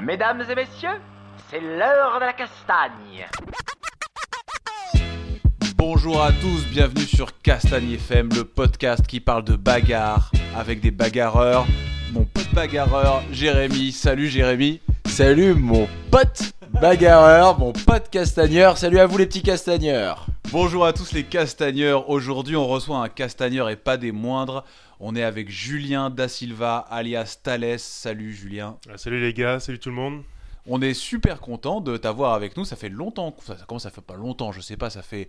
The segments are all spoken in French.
Mesdames et messieurs, c'est l'heure de la castagne. Bonjour à tous, bienvenue sur Castagne FM, le podcast qui parle de bagarre avec des bagarreurs. Mon pote bagarreur, Jérémy. Salut Jérémy. Salut mon pote bagarreur, mon pote castagneur. Salut à vous les petits castagneurs. Bonjour à tous les castagneurs. Aujourd'hui, on reçoit un castagneur et pas des moindres. On est avec Julien Da Silva, alias Thales. Salut Julien. Ah, salut les gars, salut tout le monde. On est super content de t'avoir avec nous. Ça fait longtemps, ça commence ça fait pas longtemps, je sais pas, ça fait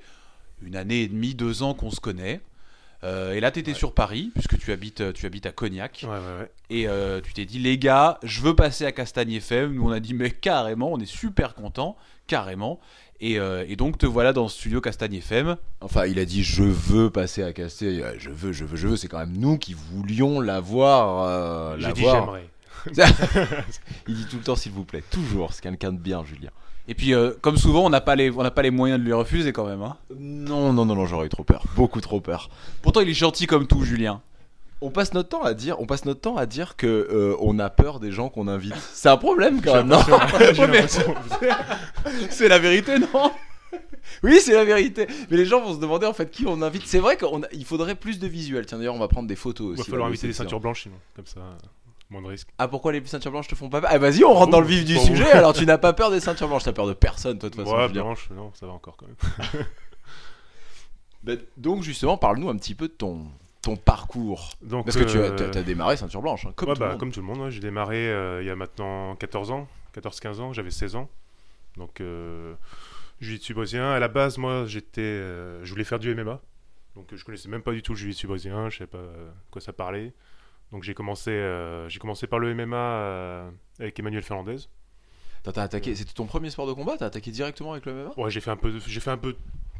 une année et demie, deux ans qu'on se connaît. Euh, et là, tu étais sur Paris, puisque tu habites, tu habites à Cognac. Ouais, ouais, ouais. Et euh, tu t'es dit, les gars, je veux passer à Castagne FM. Nous, on a dit, mais carrément, on est super content, carrément. Et, euh, et donc, te voilà dans le studio Castagne FM. Enfin, il a dit je veux passer à Castagne. Euh, Je veux, je veux, je veux. C'est quand même nous qui voulions l'avoir. euh, J'ai dit j'aimerais. il dit tout le temps s'il vous plaît. Toujours. C'est quelqu'un de bien, Julien. Et puis, euh, comme souvent, on n'a pas, les- on n'a pas les moyens de lui refuser quand même. hein. Non, non, non, non, j'aurais eu trop peur. Beaucoup trop peur. Pourtant, il est gentil comme tout, Julien. On passe notre temps à dire, on passe notre temps à dire que euh, on a peur des gens qu'on invite. C'est un problème quand même, non. C'est la vérité, non Oui, c'est la vérité. Mais les gens vont se demander en fait qui on invite. C'est vrai qu'il faudrait plus de visuels. Tiens, d'ailleurs, on va prendre des photos Il aussi. va falloir inviter de des ceintures blanches sinon, comme ça, moins de risques. Ah pourquoi les ceintures blanches te font pas peur? Ah vas-y on rentre dans le vif du Pour sujet alors tu n'as pas peur des ceintures blanches, t'as peur de personne toi de toute façon. Ouais, blanche, non, ça va encore quand même. Ben, donc justement parle-nous un petit peu de ton, ton parcours. Donc, Parce que tu as, euh, démarré ceinture blanche, hein, comme ouais, tout le bah, monde. comme tout le monde, ouais, j'ai démarré euh, il y a maintenant 14 ans, 14-15 ans, j'avais 16 ans. Donc, euh, jiu-jitsu brésilien. À la base, moi, j'étais, euh, je voulais faire du MMA. Donc, je connaissais même pas du tout le jiu-jitsu brésilien, je savais pas quoi ça parlait. Donc, j'ai commencé, j'ai commencé par le MMA avec Emmanuel Fernandez. T'as attaqué, c'était ton premier sport de combat? T'as attaqué directement avec le MMA Ouais, j'ai fait un peu, j'ai fait un peu,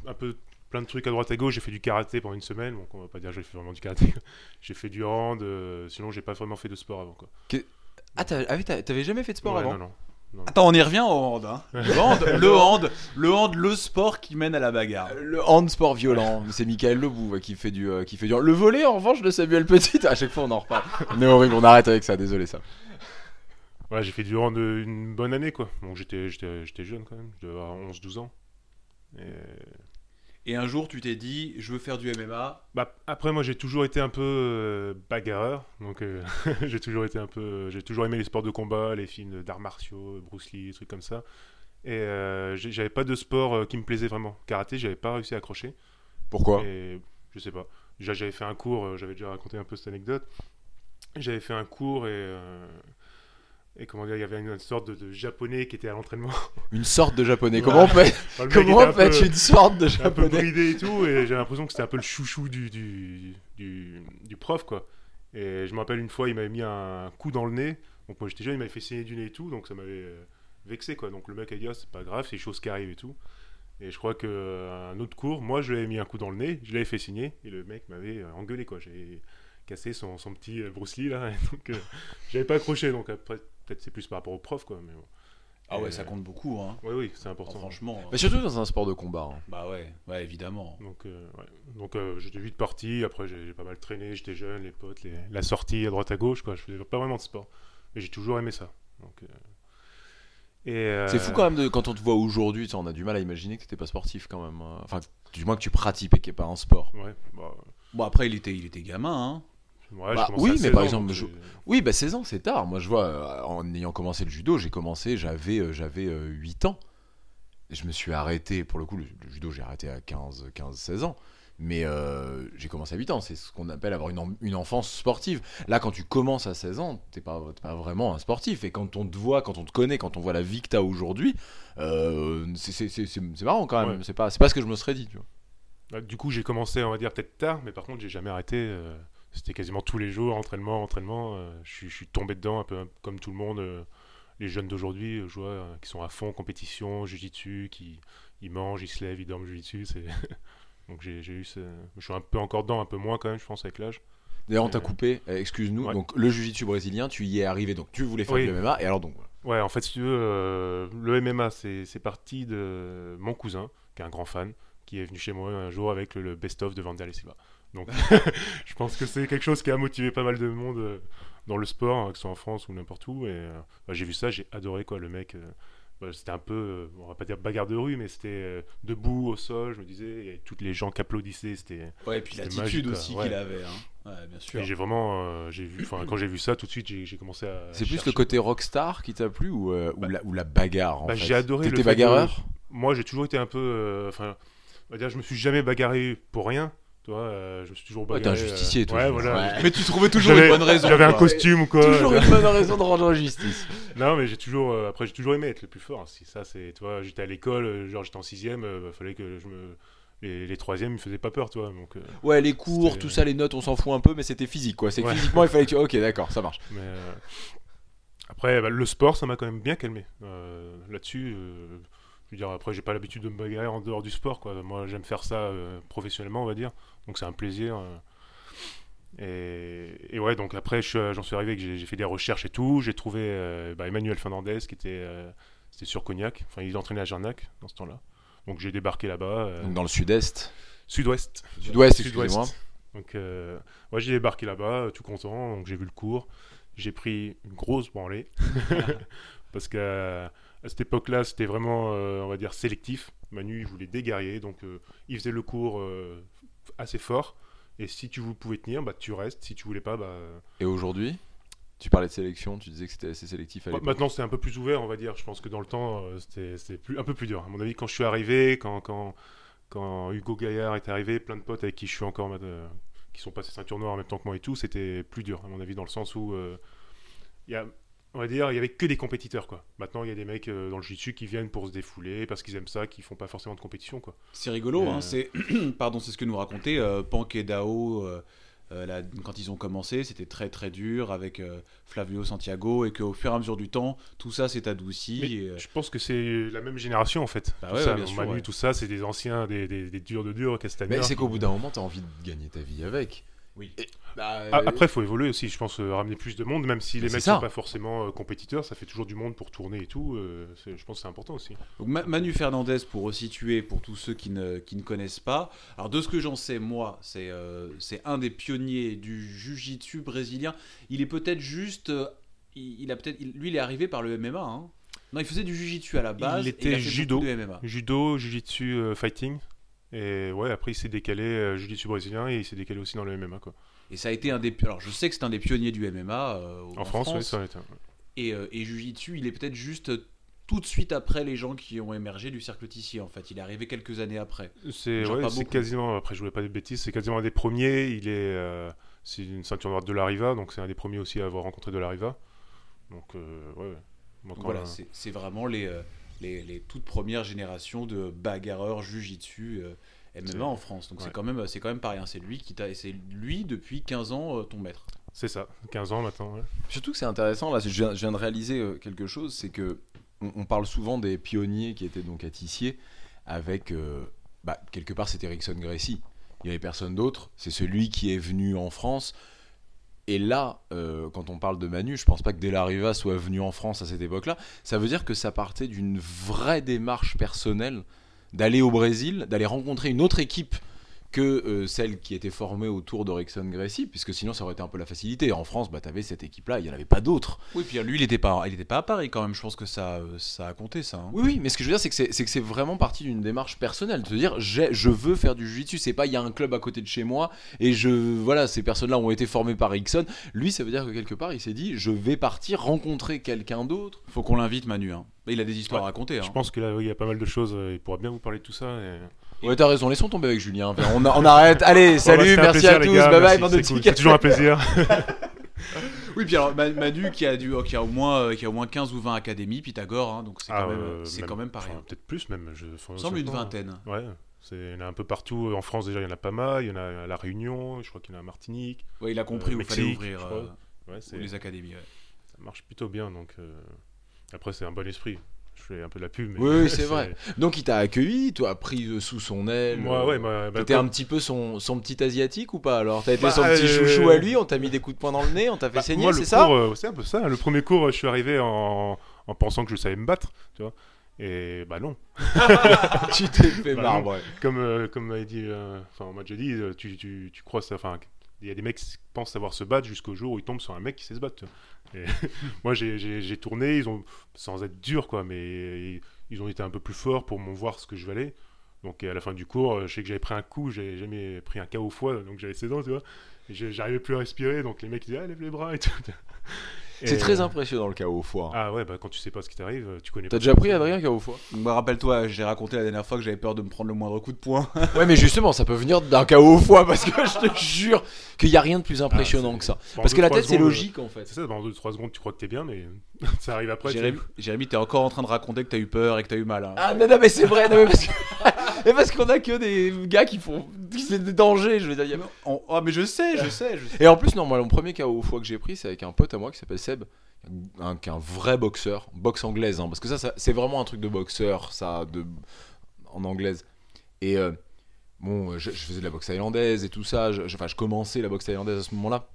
un peu plein de trucs à droite à gauche. J'ai fait du karaté pendant une semaine, donc on va pas dire que j'ai fait vraiment du karaté. j'ai fait du hand, euh, sinon j'ai pas vraiment fait de sport avant quoi. Ah ah oui, t'avais jamais fait de sport Ouais, avant non, non. Attends, on y revient au hand. hein. Le hand, le hand, le hand, le sport qui mène à la bagarre. Euh, Le hand sport violent, c'est Michael Lebou ouais, qui fait du euh, qui fait du le volet en revanche de Samuel Petit, à chaque fois on en reparle. On est horrible, on arrête avec ça, désolé ça. Ouais, j'ai fait du hand euh, une bonne année quoi. Donc j'étais, j'étais, j'étais jeune quand même. Je devais avoir 11-12 ans. Et... Et un jour, tu t'es dit, je veux faire du MMA. Bah, après moi j'ai toujours été un peu euh, bagarreur, donc euh, j'ai toujours été un peu, j'ai toujours aimé les sports de combat, les films d'arts martiaux, Bruce Lee, des trucs comme ça. Et euh, j'avais pas de sport euh, qui me plaisait vraiment. Karaté, j'avais pas réussi à accrocher. Pourquoi? Et je sais pas. Déjà, j'avais fait un cours, j'avais déjà raconté un peu cette anecdote. J'avais fait un cours et. Et comment dire, il y avait une sorte de, de japonais qui était à l'entraînement. Une sorte de japonais. Comment on fait Enfin, Comment on un fait peu- une sorte de un peu japonais bridé et tout, et j'ai l'impression que c'était un peu le chouchou du, du, du, du prof, quoi. Et je me rappelle une fois, il m'avait mis un coup dans le nez. Donc moi j'étais jeune, il m'avait fait saigner du nez et tout, donc ça m'avait euh, vexé, quoi. Donc le mec a dit, Ah, c'est pas grave, c'est des choses qui arrivent et tout. Et je crois que euh, un autre cours, moi je lui avais mis un coup dans le nez, je l'avais fait signer, et le mec m'avait euh, engueulé, quoi. J'ai cassé son, son petit Bruce Lee, là, et donc euh, j'avais pas accroché, donc après, peut-être c'est plus par rapport au prof, quoi. Mais bon. Ah ouais, Et, ça euh, compte beaucoup, hein. Oui, oui, c'est important. franchement. Mais surtout dans un sport de combat. hein. Bah ouais, ouais, évidemment. Donc, euh, ouais. Donc euh, j'étais vite parti. Après, j'ai pas mal traîné. J'étais jeune, les potes, les- la sortie à droite à gauche. Quoi. Je faisais pas vraiment de sport. Mais j'ai toujours aimé ça. Donc, euh, et, euh, C'est fou quand même de, quand on te voit aujourd'hui, on a du mal à imaginer que t'étais pas sportif quand même. hein. Enfin, du moins que tu pratiques et qu'il n'y ait pas un sport. Ouais, bah, Bon, après, il était, il était gamin, hein. Ouais, Bah, oui, mais 16 par ans, exemple, je- Oui, bah 16 ans, c'est tard. Moi, je vois, euh, en ayant commencé le judo, j'ai commencé, j'avais euh, j'avais euh, 8 ans. Et je me suis arrêté, pour le coup, le, le judo, j'ai arrêté à 15, 15 16 ans. Mais euh, j'ai commencé à 8 ans. C'est ce qu'on appelle avoir une, une enfance sportive. Là, quand tu commences à 16 ans, t'es pas, t'es pas vraiment un sportif. Et quand on te voit, quand on te connaît, quand on voit la vie que t'as aujourd'hui, euh, c'est- marrant quand même. Ouais. C'est pas, c'est pas ce que je me serais dit, tu vois. Bah, du coup, j'ai commencé, on va dire, peut-être tard. Mais par contre, j'ai jamais arrêté. euh, C'était quasiment tous les jours, entraînement, entraînement. euh, je, suis, je suis tombé dedans, un peu comme tout le monde. euh, les jeunes d'aujourd'hui, euh, je vois, qui sont à fond compétition, jujitsu, qui ils mangent, ils se lèvent, ils dorment jujitsu. Donc j'ai eu ce... Je suis un peu encore dedans, un peu moins quand même, je pense, avec l'âge. D'ailleurs, on t'a coupé, excuse-nous. ouais. Donc, le jiu-jitsu brésilien, tu y es arrivé. Donc, tu voulais faire Oui. du MMA. Et alors, donc, Ouais, en fait, si tu veux, euh, le MMA, c'est parti de mon cousin, qui est un grand fan, qui est venu chez moi un jour avec le, le best-of de Vanderlei Silva. Donc, je pense que c'est quelque chose qui a motivé pas mal de monde euh, dans le sport, hein, que ce soit en France ou n'importe où. Et euh, bah, j'ai vu ça, j'ai adoré quoi. Le mec, euh, bah, c'était un peu, euh, on va pas dire bagarre de rue, mais c'était euh, debout au sol. Je me disais, et toutes les gens qui applaudissaient, c'était. Ouais, et puis l'attitude aussi qu'il avait. Hein. Ouais, bien sûr. Et j'ai vraiment, euh, j'ai vu, enfin quand j'ai vu ça, tout de suite, j'ai j'ai commencé à. C'est plus chercher. le côté rockstar qui t'a plu ou, euh, ou, la, ou la bagarre en bah, fait? j'ai adoré le T'étais bagarreur? Moi, j'ai toujours été un peu, euh, enfin, on va dire, je me suis jamais bagarré pour rien. Tu vois, euh, je me suis toujours Ouais, bagarré. t'es un justicier, euh, toi. Ouais, voilà. Ouais. Mais tu trouvais toujours une bonne raison. J'avais un costume ou quoi. Toujours une bonne raison de rendre justice. Non, mais j'ai toujours, euh, après, j'ai toujours aimé être le plus fort. Si ça, c'est, tu vois, j'étais à l'école, euh, genre j'étais en sixième, euh, fallait que je me, les, les troisièmes, ils me faisaient pas peur, tu vois. Donc, Ouais, les cours, tout ça, les notes, on s'en fout un peu, mais c'était physique quoi. C'est que physiquement, il fallait que tu. Ok, d'accord, ça marche. mais après, bah, le sport, ça m'a quand même bien calmé. Là-dessus, veux dire, après, j'ai pas l'habitude de me bagarrer en dehors du sport, quoi. Moi, j'aime faire ça euh, professionnellement, on va dire. Donc, c'est un plaisir. euh. Et, et ouais, donc après, suis- j'en suis arrivé que j'ai fait des recherches et tout. J'ai trouvé euh, bah, Emmanuel Fernandez qui était, euh, sur Cognac. Enfin, il entraînait à Jarnac dans ce temps-là. Donc, j'ai débarqué là-bas. euh, dans le sud-est. Sud-ouest. Sud-ouest, excusez-moi. Donc, euh, moi, j'ai débarqué là-bas, euh, tout content. Donc, j'ai vu le cours. J'ai pris une grosse branlée. Parce qu'à à cette époque-là, c'était vraiment, euh, on va dire, sélectif. Manu, il voulait des guerriers. Donc, euh, il faisait le cours euh, assez fort. Et si tu pouvais tenir, bah, tu restes. Si tu voulais pas, bah. Et aujourd'hui Tu parlais de sélection, tu disais que c'était assez sélectif à Bah, l'époque. Maintenant, c'est un peu plus ouvert, on va dire. Je pense que dans le temps, c'était plus, un peu plus dur. À mon avis, quand je suis arrivé, quand, quand, quand Hugo Gaillard est arrivé, plein de potes avec qui je suis encore, qui sont passés ceinture noire en même temps que moi et tout, c'était plus dur, à mon avis, dans le sens où il y a, on va dire, il y avait que des compétiteurs, quoi. Maintenant, il y a des mecs euh, dans le jiu-jitsu qui viennent pour se défouler parce qu'ils aiment ça, qui font pas forcément de compétition, quoi. C'est rigolo, Euh. hein, c'est pardon, c'est ce que nous racontait euh, Pank et Dao euh, euh, là, quand ils ont commencé, c'était très très dur avec euh, Flavio Santiago et qu'au fur et à mesure du temps, tout ça s'est adouci. Et, euh, Je pense que c'est la même génération, en fait. Bah Tout ouais, ça, ouais, bien sûr, Manu, ouais. tout ça, c'est des anciens, des, des, des durs de durs, Castagnard. Mais c'est qu'au bout d'un moment, t'as envie de gagner ta vie avec. Oui. Et- bah, Ah, euh, Après, il faut évoluer aussi, je pense, euh, ramener plus de monde, même si les mecs ça. sont pas forcément euh, compétiteurs, ça fait toujours du monde pour tourner et tout. euh, je pense que c'est important aussi. Donc Ma- Manu Fernandez, pour resituer, pour tous ceux qui ne, qui ne connaissent pas, alors de ce que j'en sais, moi, c'est euh, c'est un des pionniers du jiu-jitsu brésilien. Il est peut-être juste. euh, il, il a peut-être, il- lui, il est arrivé par le MMA. hein. Non, il faisait du jiu-jitsu à la base. et était a fait judo. de MMA. Judo, jiu-jitsu, euh, fighting. Et ouais, après, il s'est décalé euh, jiu-jitsu brésilien et il s'est décalé aussi dans le MMA. Quoi. Et ça a été un des. Alors, je sais que c'est un des pionniers du MMA euh, En, France, ouais, ça est un. Et, euh, et Jiu-Jitsu, il est peut-être juste euh, tout de suite après les gens qui ont émergé du cercle Tissier. En fait, il est arrivé quelques années après. C'est ouais, quasiment, après je voulais pas de bêtises, c'est quasiment un des premiers. Il est, euh, c'est une ceinture noire de la Riva, donc c'est un des premiers aussi à avoir rencontré de la Riva. Donc euh, ouais. Donc, voilà, euh, c'est c'est vraiment les, euh, les, les toutes premières générations de bagarreurs Jiu-Jitsu euh, C'est- MMA en France. Donc c'est quand même c'est quand même pas rien. C'est lui qui t'a, et c'est lui depuis 15 ans euh, ton maître. c'est ça, 15 ans maintenant. ouais. Surtout que c'est intéressant, là, je viens, je viens de réaliser euh, quelque chose, c'est que on, on parle souvent des pionniers qui étaient donc à Tissier, avec, euh, bah, quelque part, c'était Rickson Gracie. Il n'y avait personne d'autre, c'est celui qui est venu en France. Et là, euh, quand on parle de Manu, je pense pas que De La Riva soit venu en France à cette époque-là. Ça veut dire que ça partait d'une vraie démarche personnelle d'aller au Brésil, d'aller rencontrer une autre équipe que euh, celle qui était formée autour de Rickson Gracie, puisque sinon ça aurait été un peu la facilité. En France, bah, tu avais cette équipe-là, il n'y en avait pas d'autres. Oui, puis lui, il était pas, il était pas à Paris quand même. Je pense que ça, euh, ça a compté ça. hein. Oui, oui, mais ce que je veux dire, c'est que c'est, c'est que c'est vraiment parti d'une démarche personnelle, de se dire, j'ai, je veux faire du jiu-jitsu. C'est pas, il y a un club à côté de chez moi et je, voilà, ces personnes-là ont été formées par Rickson. Lui, ça veut dire que quelque part, il s'est dit, je vais partir rencontrer quelqu'un d'autre. Faut qu'on l'invite Manu. hein. Il a des histoires Ouais, à raconter. hein. Je pense que là, oui, il y a pas mal de choses. euh, il pourra bien vous parler de tout ça. et- Ouais, t'as raison, laissons tomber avec Julien. On, a- on arrête. Allez, salut, merci plaisir, à tous, gars, bye bye, merci, de c'est cool. toujours un plaisir. Oui, puis alors Ma- Manu qui a, dû, qui a, au moins, euh, qui a au moins 15 ou 20 académies, Pythagore, hein, donc c'est Ah, quand, même, euh, c'est même- quand même pas rien. enfin, Peut-être plus même. Je, enfin, Il me semble une vingtaine. Ouais, c'est- il y en a un peu partout. En France, déjà, il y en a pas mal. Il y en a à La Réunion, je crois qu'il y en a à Martinique. Ouais, il a compris Euh, où il fallait ouvrir euh. Ouais, les académies. ouais. ça marche plutôt bien. Donc, euh, Après, c'est un bon esprit. Fais un peu de la pub. Mais Oui, oui, c'est vrai. Donc il t'a accueilli, toi, pris euh, sous son aile. Moi, euh, ouais, bah, bah, T'étais comme- un petit peu son, son petit asiatique ou pas alors? T'as été Bah, son petit euh, chouchou à lui, on t'a mis des coups de poing dans le nez, on t'a fait Bah, saigner, c'est ça? euh, C'est un peu ça. Le premier cours, je suis arrivé en, en pensant que je savais me battre, tu vois. Et bah non. Tu t'es fait Bah, ouais. Comme, euh, comme dit, euh, enfin, on m'a déjà dit, euh, tu, tu, tu crois ça, enfin, il y a des mecs qui pensent savoir se battre jusqu'au jour où ils tombent sur un mec qui sait se battre. moi, j'ai- tourné, ils ont, sans être dur, quoi, mais ils ont été un peu plus forts pour m'en voir ce que je valais. Donc à la fin du cours, euh, je sais que j'avais pris un coup, j'ai jamais pris un KO au foie, donc j'avais 16 ans, tu vois. J'arrivais plus à respirer, donc les mecs disaient ah, lève les bras et tout. C'est très euh, impressionnant le chaos au foie. Ah ouais, bah quand tu sais pas ce qui t'arrive, tu connais T'as déjà pris Adrien chaos au foie? Bah, rappelle-toi, j'ai raconté la dernière fois que j'avais peur de me prendre le moindre coup de poing. Ouais, mais justement, ça peut venir d'un chaos au foie parce que je te jure qu'il y a rien de plus impressionnant c'est- que ça. Bon, Parce que la tête, c'est logique en fait. C'est ça, dans 2-3 secondes, tu crois que t'es bien, mais ça arrive après. Jérémy, t'es encore en train de raconter que t'as eu peur et que t'as eu mal. hein. Ah non, non, mais c'est vrai, non, mais parce qu'on a que des gars qui font. C'est des dangers, je veux dire. y a- On- Oh, mais je sais, je sais, je sais. Et en plus, non, moi, mon premier KO au foie que j'ai pris, c'est avec un pote à moi qui s'appelle Seb, un, qui est un vrai boxeur, boxe anglaise, hein, parce que ça, ça- c'est vraiment un truc de boxeur, ça, de, en anglaise. Et euh, bon, je, je faisais de la boxe thaïlandaise et tout ça, je, je- enfin, je commençais la boxe thaïlandaise à ce moment-là.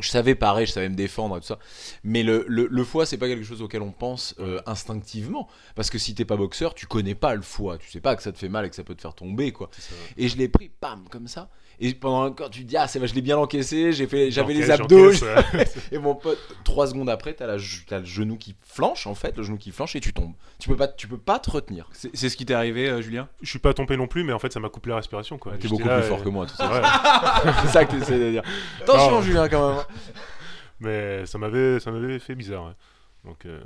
Je savais pareil, je savais me défendre et tout ça. Mais le, le, le foie, c'est pas quelque chose auquel on pense euh, instinctivement. Parce que si t'es pas boxeur, tu connais pas le foie. Tu sais pas que ça te fait mal et que ça peut te faire tomber, quoi. Et je l'ai pris, pam, comme ça. Et pendant un quand tu te dis, ah, c'est vrai, je l'ai bien encaissé, j'ai fait, j'avais les abdos. Et mon pote, trois secondes après, t'as, la, t'as le genou qui flanche, en fait, le genou qui flanche et tu tombes. Tu peux pas, tu peux pas te retenir. C'est ce qui t'est arrivé, euh, Julien? Je suis pas tombé non plus, mais en fait, ça m'a coupé la respiration. quoi. T'es J'étais beaucoup là, plus fort que moi, tout ça. Ouais. c'est ça que t'essaies de dire. Attention, Non. Julien, quand même. Mais ça m'avait, ça m'avait fait bizarre. ouais. Donc euh,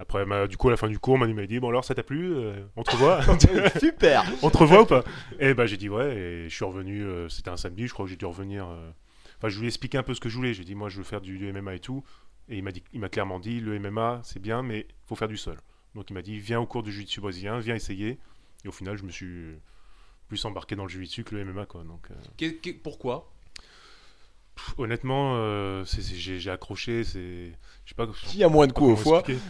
après, bah, du coup, à la fin du cours, Manu m'a dit bon alors ça t'a plu Euh, On te revoit Super. On te revoit ou pas? Et bah j'ai dit ouais. Et je suis revenu. euh, C'était un samedi, je crois que j'ai dû revenir. euh, Enfin, je lui ai expliqué un peu ce que je voulais. J'ai dit moi je veux faire du, du MMA et tout. Et il m'a dit, il m'a clairement dit le MMA c'est bien, mais faut faire du sol. Donc il m'a dit viens au cours du jiu-jitsu brésilien, viens essayer. Et au final, je me suis plus embarqué dans le jiu-jitsu que le MMA quoi. Donc euh, Pourquoi? Pff, honnêtement, euh, c'est- c'est- j'ai j'ai accroché. C'est, je sais pas. Il y a moins de coups au foie. expliquer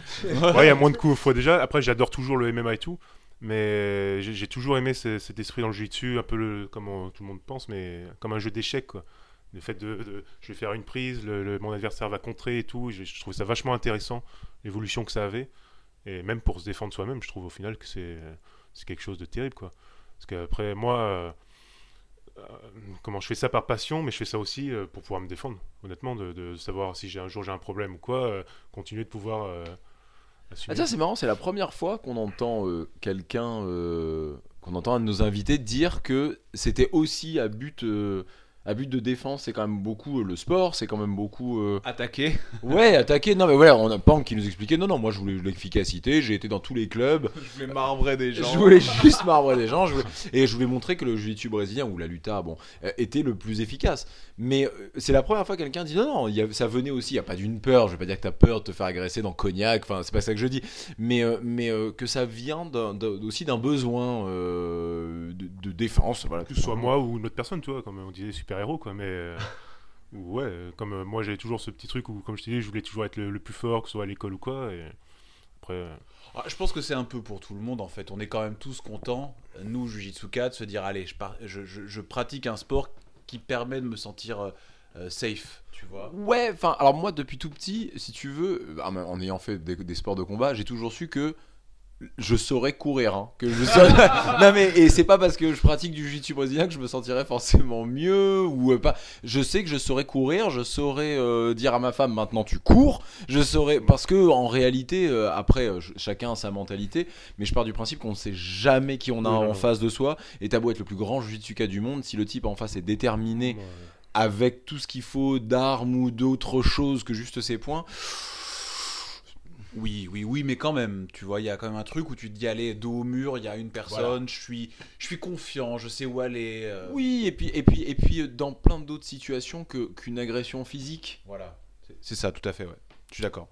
Ouais, il y a moins de coups au foie déjà. Après, j'adore toujours le MMA et tout. Mais j'ai j'ai toujours aimé ce- cet esprit dans le jiu-jitsu, un peu le, comme on- tout le monde pense, mais comme un jeu d'échecs. quoi. Le fait de, de- je vais faire une prise, le, le- mon adversaire va contrer et tout. Je, je trouve ça vachement intéressant, l'évolution que ça avait. Et même pour se défendre soi-même, je trouve au final que c'est c'est quelque chose de terrible. quoi. Parce qu'après, moi, euh, comment je fais ça par passion, mais je fais ça aussi euh, pour pouvoir me défendre, honnêtement, de, savoir si j'ai un jour j'ai un problème ou quoi, euh, continuer de pouvoir euh. Ah tiens, c'est marrant, c'est la première fois qu'on entend euh, quelqu'un, euh, qu'on entend un de nos invités dire que c'était aussi à but, euh, à but de défense. C'est quand même beaucoup euh, le sport, c'est quand même beaucoup. euh, Attaqué Ouais, attaquer. Non, mais voilà, on a Pang qui nous expliquait. Non, non, moi je voulais l'efficacité. J'ai été dans tous les clubs. Je voulais marbrer des Je voulais juste marbrer des gens. je voulais- Et je voulais montrer que le jiu-jitsu brésilien ou la luta, bon, euh, était le plus efficace. Mais c'est la première fois que quelqu'un dit non, non, il y a- ça venait aussi. Il n'y a pas d'une peur. Je vais pas dire que t'as peur de te faire agresser dans Cognac. Enfin, c'est pas ça que je dis. Mais, euh, mais euh, que ça vient aussi d'un besoin euh, de, de défense. Voilà, que ce soit moi ou une autre personne, tu vois, comme on disait super-héros, quoi, mais... euh, ou ouais, euh, comme euh, moi j'avais toujours ce petit truc où, comme je t'ai dit, je voulais toujours être le, le plus fort, que ce soit à l'école ou quoi, et après... euh, Ah, je pense que c'est un peu pour tout le monde en fait. On est quand même tous contents, nous, Jujitsuka, de se dire allez, je, par- je, je- je pratique un sport qui permet de me sentir euh, safe, tu vois. Ouais, enfin, alors moi depuis tout petit, si tu veux, en ayant fait des, des sports de combat, j'ai toujours su que je saurais courir. hein, que je saurais- non mais et c'est pas parce que je pratique du jiu-jitsu brésilien que je me sentirais forcément mieux ou euh, pas. Je sais que je saurais courir, je saurais euh, dire à ma femme maintenant tu cours. Je saurais parce que en réalité, euh, après ch- chacun a sa mentalité, mais je pars du principe qu'on ne sait jamais qui on a Oui, en face de soi. Et t'as beau être le plus grand jiu-jitsuka du monde, si le type en face est déterminé avec tout ce qu'il faut d'armes ou d'autres choses que juste ses points. Oui, oui, oui, mais quand même, tu vois, il y a quand même un truc où tu te dis allez, dos au mur, il y a une personne, je suis, je suis confiant, je sais où aller. euh, Oui, et puis, et puis, et puis euh, dans plein d'autres situations que, qu'une agression physique. Voilà, c'est- c'est ça, tout à fait, ouais. Je suis d'accord.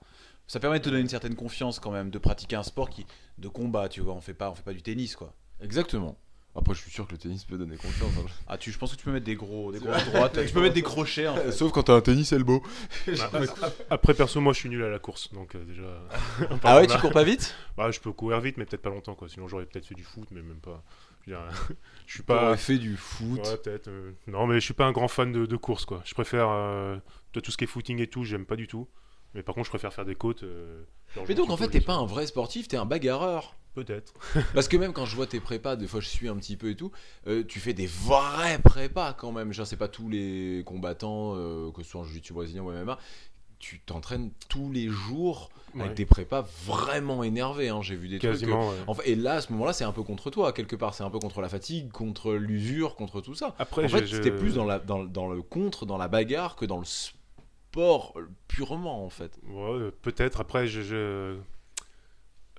Ça permet de te donner une certaine confiance quand même, de pratiquer un sport qui, de combat, tu vois. On fait pas, on fait pas du tennis, quoi. Exactement. Après, je suis sûr que le tennis peut donner confiance. hein. Ah, tu, je pense que tu peux mettre des gros, des grosses droites. tu peux mettre des crochets. En fait. Sauf quand t'as un tennis elbow. bah, après, perso, moi je suis nul à la course, donc euh, déjà... Ah ouais, tu cours pas vite? Bah, je peux courir vite, mais peut-être pas longtemps, quoi, sinon j'aurais peut-être fait du foot, mais même pas... Je veux dire, je suis Pas fait du foot. Ouais, peut-être. euh, Non, mais je suis pas un grand fan de, de course, quoi. Je préfère euh, de tout ce qui est footing et tout, j'aime pas du tout. Mais par contre, je préfère faire des côtes. euh, genre, Mais donc en fait, t'es pas un vrai sportif, t'es un bagarreur. Peut-être. Parce que même quand je vois tes prépas, des fois je suis un petit peu et tout, euh, tu fais des vrais prépas quand même. Genre, c'est pas tous les combattants, euh, que ce soit en jiu-jitsu brésilien ou MMA, tu t'entraînes tous les jours Ouais. avec des prépas vraiment énervés. hein. J'ai vu des trucs. Quasiment. ouais. euh, enfin, et là, à ce moment-là, c'est un peu contre toi, quelque part. C'est un peu contre la fatigue, contre l'usure, contre tout ça. Après, en fait, je- c'était plus dans, la, dans, dans le contre, dans la bagarre, que dans le sport purement, en fait. Ouais, peut-être. Après, je, je-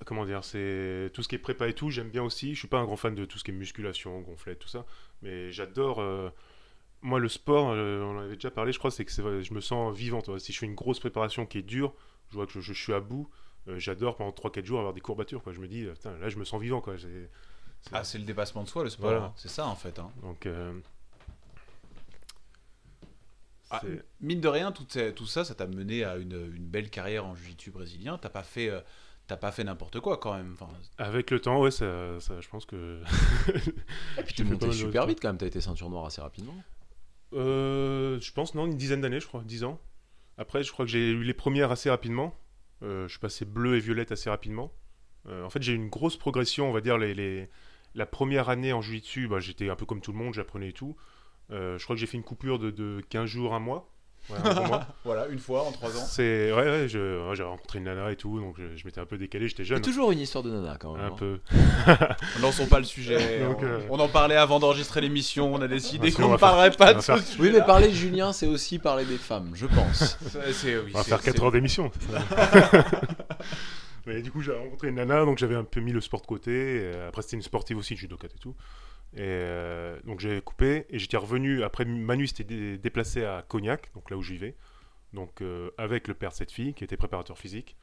Comment dire C'est tout ce qui est prépa et tout, j'aime bien aussi. Je suis pas un grand fan de tout ce qui est musculation, gonflette, tout ça. Mais j'adore. euh, Moi, le sport, euh, on en avait déjà parlé, je crois, c'est que je me sens vivant. toi. Si je fais une grosse préparation qui est dure, je vois que je, je suis à bout. euh, j'adore pendant 3-4 jours avoir des courbatures. Quoi. Je me dis, putain, là, je me sens vivant. Quoi. Ah, c'est le dépassement de soi, le sport. Voilà. hein. C'est ça, en fait. hein. Donc. Ah, mine de rien, tout, ça, ça t'a mené à une, une belle carrière en jiu-jitsu brésilien. T'as pas fait, t'as pas fait n'importe quoi quand même. Enfin, Avec le temps, ouais, ça, ça- je pense que. Et puis fait monté super vite quand même, t'as été ceinture noire assez rapidement. Euh, je pense, non, une dizaine d'années, je crois, 10 ans. Après, je crois que j'ai eu les premières assez rapidement. Euh, je suis passé bleu et violette assez rapidement. Euh, en fait, j'ai eu une grosse progression, on va dire, les, les- la première année en jiu-jitsu, bah, j'étais un peu comme tout le monde, j'apprenais et tout. Euh, je crois que j'ai fait une coupure de, de 15 jours, un mois. Un mois. voilà, une fois en trois ans. C'est, ouais, ouais, je- ouais, j'ai rencontré une nana et tout, donc je, je m'étais un peu décalé, j'étais C'est jeune. toujours une histoire de nana quand même. Un hein. peu. Lançons pas le sujet. Donc, on, euh, on en parlait avant d'enregistrer l'émission. On a décidé qu'on on ne parlerait pas de faire- sujet. Oui, mais parler de Julien, c'est aussi parler des femmes, je pense. C'est- c'est- oui, On va c'est- faire 4 c'est- heures d'émission. ça. Mais du coup, j'ai rencontré une nana, donc j'avais un peu mis le sport de côté. euh, après, c'était une sportive aussi, judokate et tout. Et euh, donc j'ai coupé et j'étais revenu. Après, Manu s'était dé- déplacé à Cognac, donc là où j'y vais. Donc euh, avec le père de cette fille qui était préparateur physique.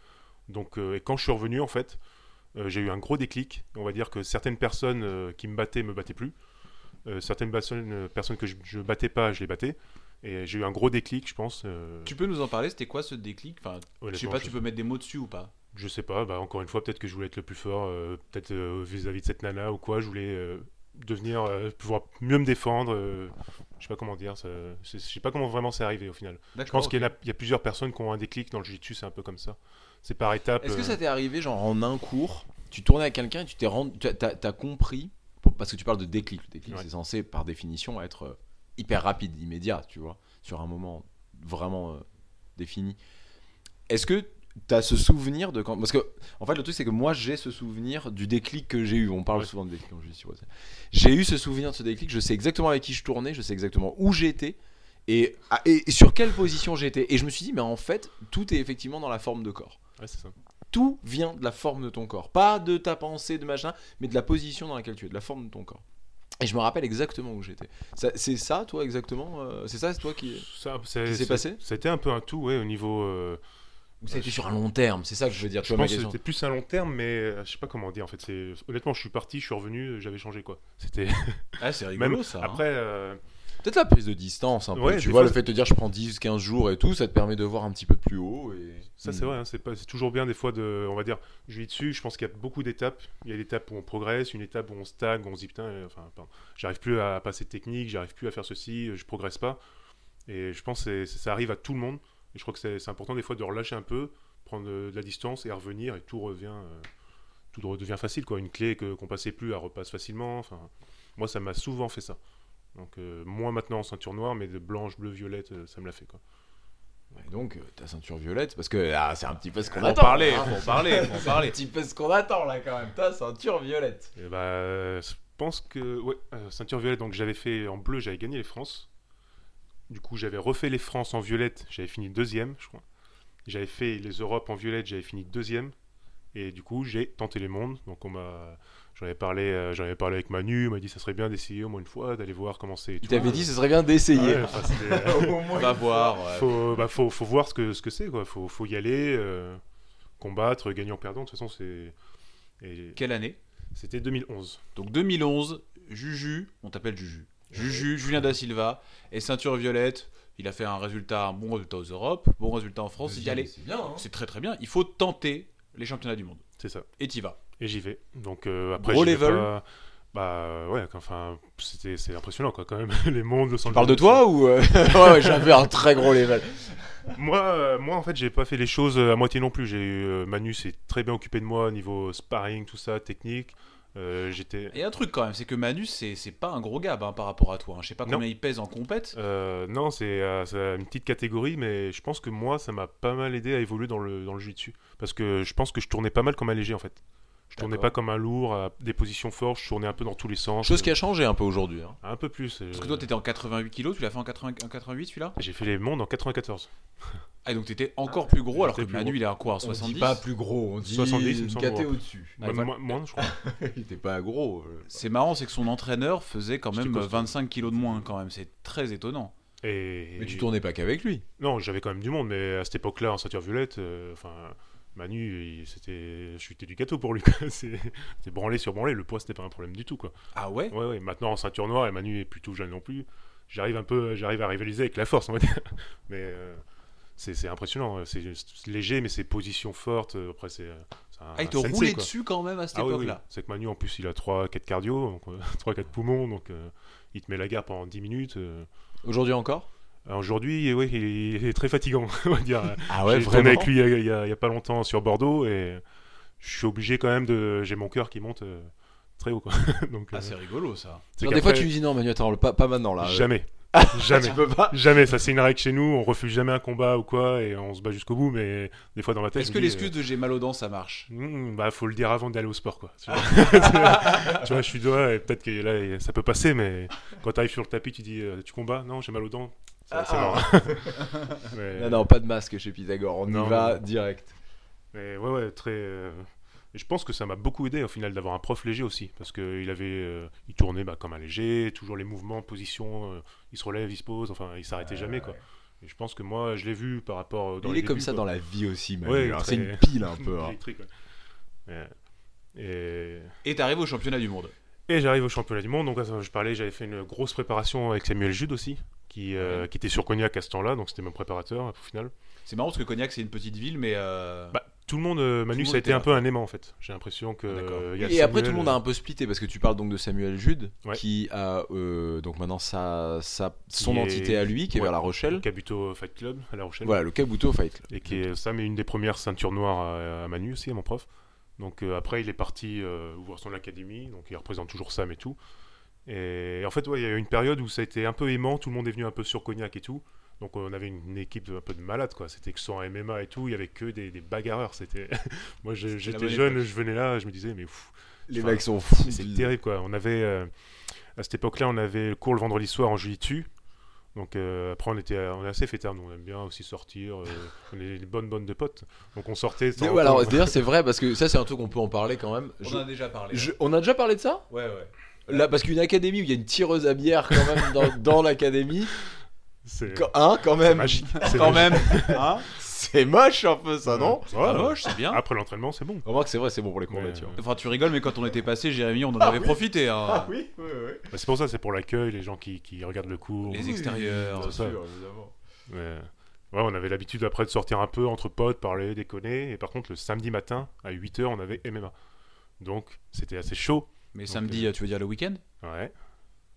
Donc, euh, et quand je suis revenu, en fait, j'ai eu un gros déclic. On va dire que certaines personnes qui me battaient me battaient plus. Certaines personnes, que je, je battais pas, je les battais. Et j'ai eu un gros déclic, je pense. Tu peux nous en parler C'était quoi ce déclic? Enfin, Je sais pas, tu peux mettre des mots dessus ou pas? Je sais pas, bah encore une fois, peut-être que je voulais être le plus fort, peut-être vis-à-vis de cette nana ou quoi. Je voulais devenir, euh, pouvoir mieux me défendre. euh, je sais pas comment dire, ça, je sais pas comment vraiment c'est arrivé au final. Je pense qu'il y, a- il y a plusieurs personnes qui ont un déclic dans le jiu-jitsu, c'est un peu comme ça. C'est par étapes. Est-ce que euh, ça t'est arrivé, genre en un cours, tu tournais avec quelqu'un et tu t'es rendu, tu as, t'as- compris, parce que tu parles de déclic, le déclic Ouais. c'est censé par définition être euh, hyper rapide, immédiat, tu vois, sur un moment vraiment euh, défini. Est-ce que tu as ce souvenir de quand. Parce que, en fait, le truc, c'est que moi, j'ai ce souvenir du déclic que j'ai eu. On parle Ouais. souvent de déclic en jiu-jitsu, ouais. J'ai eu ce souvenir de ce déclic, je sais exactement avec qui je tournais, je sais exactement où j'étais. Et, ah, et sur quelle position j'étais. Et je me suis dit, mais en fait, tout est effectivement dans la forme de corps Ouais, c'est ça. tout vient de la forme de ton corps. Pas de ta pensée, de machin, mais de la position dans laquelle tu es, de la forme de ton corps. Et je me rappelle exactement où j'étais. C'est ça, toi, exactement euh, C'est ça, c'est toi qui. Ça, c'est- Qui s'est passé? C'était un peu un tout, ouais, au niveau. euh, Ou ça a été sur un long terme C'est ça que je veux dire. Tu je vois, pense que c'était plus un long terme, mais euh, je sais pas comment dire. En fait, c'est honnêtement, je suis parti, je suis revenu, j'avais changé quoi. C'était Ah, c'est rigolo même ça. hein. après. euh, Peut-être la prise de distance un peu. Ouais, tu vois, fois, le fait de te dire je prends 10, 15 jours et tout, ça te permet de voir un petit peu plus haut. Et... Ça, c'est Mm. vrai, hein, c'est pas- c'est toujours bien des fois de. On va dire, je vis dessus, je pense qu'il y a beaucoup d'étapes. Il y a l'étape où on progresse, une étape où on stagne, où on se dit putain, euh, enfin, pardon, j'arrive plus à passer de technique, j'arrive plus à faire ceci, je progresse pas. Et je pense que c'est- ça arrive à tout le monde. Et je crois que c'est important des fois de relâcher un peu, prendre euh, de la distance et à revenir, et tout revient. euh, tout redevient facile, quoi. Une clé que- qu'on passait plus, elle repasse facilement. Enfin, moi, ça m'a souvent fait ça. Donc, euh, moi maintenant en ceinture noire, mais de blanche, bleu, violette, euh, ça me l'a fait, quoi. Et donc, ta ceinture violette, parce que ah, c'est un petit peu ce qu'on Faut attend. parler, hein. faut parler, faut C'est parler. un petit peu ce qu'on attend là quand même. Ta ceinture violette. Et bah, je pense que ouais, euh, ceinture violette. Donc j'avais fait en bleu, j'avais gagné les France. Du coup, j'avais refait les France en violette, j'avais fini deuxième, je crois. J'avais fait les Europes en violette, j'avais fini deuxième. Et du coup, j'ai tenté les mondes. Donc on m'a, j'en avais parlé, euh, j'en avais parlé avec Manu. Il m'a dit ça serait bien d'essayer au moins une fois, d'aller voir comment c'est. Il t'avait dit ce serait bien d'essayer. Ouais, enfin, c'était- Au moins Va voir. ouais. faut, bah, faut, faut voir ce que ce que c'est quoi. Faut, faut y aller, euh, combattre, gagnant perdant. De toute façon, c'est. et Quelle année? C'était 2011. Donc 2011, Juju, on t'appelle Juju. Juju, Julien Da Silva, et ceinture violette. Il a fait un résultat, un bon résultat aux Europes, bon résultat en France. Il y allait. C'est bien. hein. C'est très très bien. Il faut tenter les championnats du monde. C'est ça. Et t'y vas. Et j'y vais. Donc euh, après, Gros level pas- Bah ouais, enfin, c'est impressionnant quoi, quand même. Les mondes, Los Tu Angeles. parles de toi ou euh, Ouais, ouais, j'avais un très gros level. Moi, euh, moi en fait, j'ai pas fait les choses euh, à moitié non plus. J'ai eu Manu s'est très bien occupé de moi au niveau sparring, tout ça, technique. Euh, J'étais. Et un truc quand même, c'est que Manu, c'est c'est pas un gros gab hein, par rapport à toi. hein. Je sais pas Non. combien il pèse en compète. Euh, non, c'est euh, c'est une petite catégorie, mais je pense que moi, ça m'a pas mal aidé à évoluer dans le, dans le jiu-jitsu. Parce que je pense que je tournais pas mal comme un léger en fait. Je tournais pas comme un lourd, à des positions fortes, je tournais un peu dans tous les sens. Chose qui a changé un peu aujourd'hui. hein. Un peu plus. euh, Parce que toi, t'étais en 88 kilos, tu l'as fait en 80 en 88 celui-là? J'ai fait les mondes en 94. Ah, donc t'étais encore plus gros alors que Manu, gros. il est à quoi à On 70 dit pas plus gros, on dit 70, il me semble, gâté au-dessus. Ah, voilà. moins, moins, je crois. il était pas gros. euh. C'est marrant, c'est que son entraîneur faisait quand même costaud. 25 kilos de moins quand même. C'est très étonnant. Et... Mais tu tournais pas qu'avec lui. Non, j'avais quand même du monde, mais à cette époque-là, en ceinture violette, euh, enfin, Manu, c'était, je suis du gâteau pour lui. c'est, branlé sur branlé. Le poids, c'était pas un problème du tout, quoi. Ah ouais? Ouais, ouais. Maintenant, en ceinture noire, et Manu est plutôt jeune non plus. J'arrive un peu, j'arrive à rivaliser avec la force, on va dire. Mais euh, c'est, impressionnant. C'est, c'est léger, mais c'est position forte. euh, Après, c'est, euh, Ah, il te sensei, roulait quoi. dessus quand même à cette Ah oui, oui. époque-là. C'est que Manu, en plus, il a 3-4 cardio, donc, 3-4 poumons, donc euh, il te met la garde pendant 10 minutes. euh. Aujourd'hui encore? Aujourd'hui, oui, il est très fatigant, on va dire. Ah J'ai tourné avec lui il y, a, pas longtemps sur Bordeaux et je suis obligé quand même de. J'ai mon cœur qui monte euh, très haut, quoi. donc, Ah, euh, c'est rigolo ça. des fois tu lui dis non Manu attends pas, pas maintenant là. Jamais. jamais. Tu peux pas Jamais. Ça, c'est une règle chez nous. On refuse jamais un combat ou quoi et on se bat jusqu'au bout, mais des fois dans ma tête. Est-ce que l'excuse de j'ai mal aux dents ça marche? Hmm, bah, faut le dire avant d'aller au sport, quoi. Tu vois, tu vois, je suis doigt et peut-être que là, ça peut passer, mais quand tu arrives sur le tapis, tu dis euh, Tu combats? Non, j'ai mal aux dents. Ça- Ah. mort. Mais- Non non pas de masque chez Pythagore, on Non, y va non. direct. Mais ouais, ouais, très. euh, Et je pense que ça m'a beaucoup aidé au final d'avoir un prof léger aussi, parce qu'il avait, euh, il tournait bah, comme un léger, toujours les mouvements, position, euh, il se relève, il se pose, enfin, il s'arrêtait jamais quoi. Et je pense que moi, je l'ai vu par rapport euh, dans il les est comme débuts, ça quoi. dans la vie aussi. Ouais, hein. très- C'est une pile un peu. hein. Et, Et t'arrives au championnat du monde. et j'arrive au championnat du monde, donc je parlais, j'avais fait une grosse préparation avec Samuel Jude aussi, qui, euh, qui était sur Cognac à ce temps-là, donc c'était mon préparateur au final. C'est marrant parce que Cognac c'est une petite ville, mais. euh, Bah, tout le monde, euh, Manu, le monde ça a été un peu un aimant en fait. J'ai l'impression que. Ah, d'accord. euh, y a Et après tout le monde a un peu splitté parce que tu parles donc de Samuel Jude Ouais. qui a euh, donc maintenant sa, sa son Qui est- entité à lui qui est vers La Rochelle. Le Kabuto Fight Club à La Rochelle. Voilà le Kabuto Fight Club. Et qui est ça, mais une des premières ceintures noires à, à Manu aussi, à mon prof. Donc euh, après, il est parti euh, ouvrir son académie, donc il représente toujours Sam et tout. Et en fait, ouais, il y a eu une période où ça a été un peu aimant, tout le monde est venu un peu sur Cognac et tout. Donc on avait une, une équipe de, un peu de malades, quoi. C'était que sans MMA et tout, il y avait que des, des bagarreurs. C'était, moi j'étais jeune, époque. je venais là, je me disais mais pff, Les mecs sont fous. c'est terrible quoi. On avait euh, à cette époque-là, on avait le cours le vendredi soir en jiu-jitsu. Donc euh, après on était on est assez fêtards, nous on aime bien aussi sortir, euh, on est des bonnes bonnes de potes. Donc on sortait. ouais, alors temps. d'ailleurs c'est vrai parce que ça c'est un truc qu'on peut en parler quand même. On Je- en a déjà parlé. je- on a déjà parlé de ça? Ouais, ouais. Là parce qu'une académie où il y a une tireuse à bière quand même dans, dans l'académie, c'est hein quand c'est même, magique. C'est Quand magique. même. Hein c'est moche un peu ça non ouais. moche, c'est bien. Après l'entraînement, c'est bon. Remarque c'est vrai c'est bon pour les courbatures. Enfin, tu rigoles, mais quand on était passé, Jérémy, on en avait profité. hein. oui, oui, oui. Bah, c'est pour ça, c'est pour l'accueil, les gens qui, qui regardent le cours. Les extérieurs. Bien ça. sûr, évidemment. Ouais. Ouais, on avait l'habitude après de sortir un peu entre potes, parler, déconner. Et par contre, le samedi matin, à 8h, on avait MMA. Donc, c'était assez chaud. Mais Donc, samedi, euh, tu veux dire le week-end? Ouais.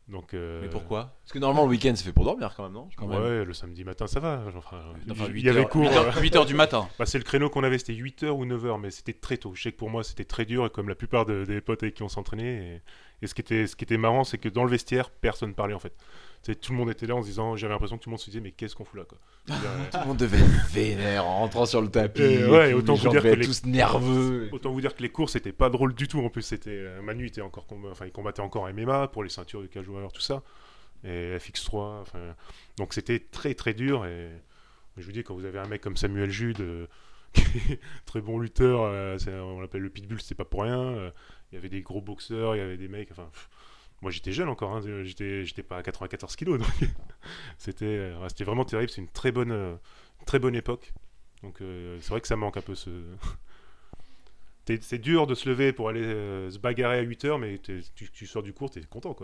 Donc, euh, Mais pourquoi? Parce que normalement le week-end c'est fait pour dormir quand même non? Quand même. Ouais, le samedi matin, ça va. Enfin, Enfin, il 8 y avait cours. 8 heures- 8 heures du matin. Bah, c'est le créneau qu'on avait, c'était 8h ou 9h, mais c'était très tôt. Je sais que pour moi, c'était très dur, et comme la plupart de- des potes avec qui on s'entraînait. Et, et ce, qui était, ce qui était marrant, c'est que dans le vestiaire, personne parlait en fait. Tout le monde était là en se disant, j'avais l'impression que tout le monde se disait, mais qu'est-ce qu'on fout là quoi? Tout le monde devait être vénère en rentrant sur le tapis. Et ouais, et autant vous dire que les- tous nerveux. Autant vous dire que les cours c'était pas drôle du tout en plus c'était euh, Manu était encore comb- enfin il combattait encore en MMA pour les ceintures de cage joueur tout ça et FX3 enfin donc c'était très très dur et je vous dis quand vous avez un mec comme Samuel Jude euh, très bon lutteur euh, on l'appelle le pitbull c'est pas pour rien euh, il y avait des gros boxeurs il y avait des mecs enfin pff, moi j'étais jeune encore hein, j'étais pas à 94 kilos donc c'était euh, c'était vraiment terrible c'est une très bonne euh, très bonne époque donc euh, c'est vrai que ça manque un peu ce C'est dur de se lever pour aller se bagarrer à 8h, mais t'es- tu, sors du cours, t'es content.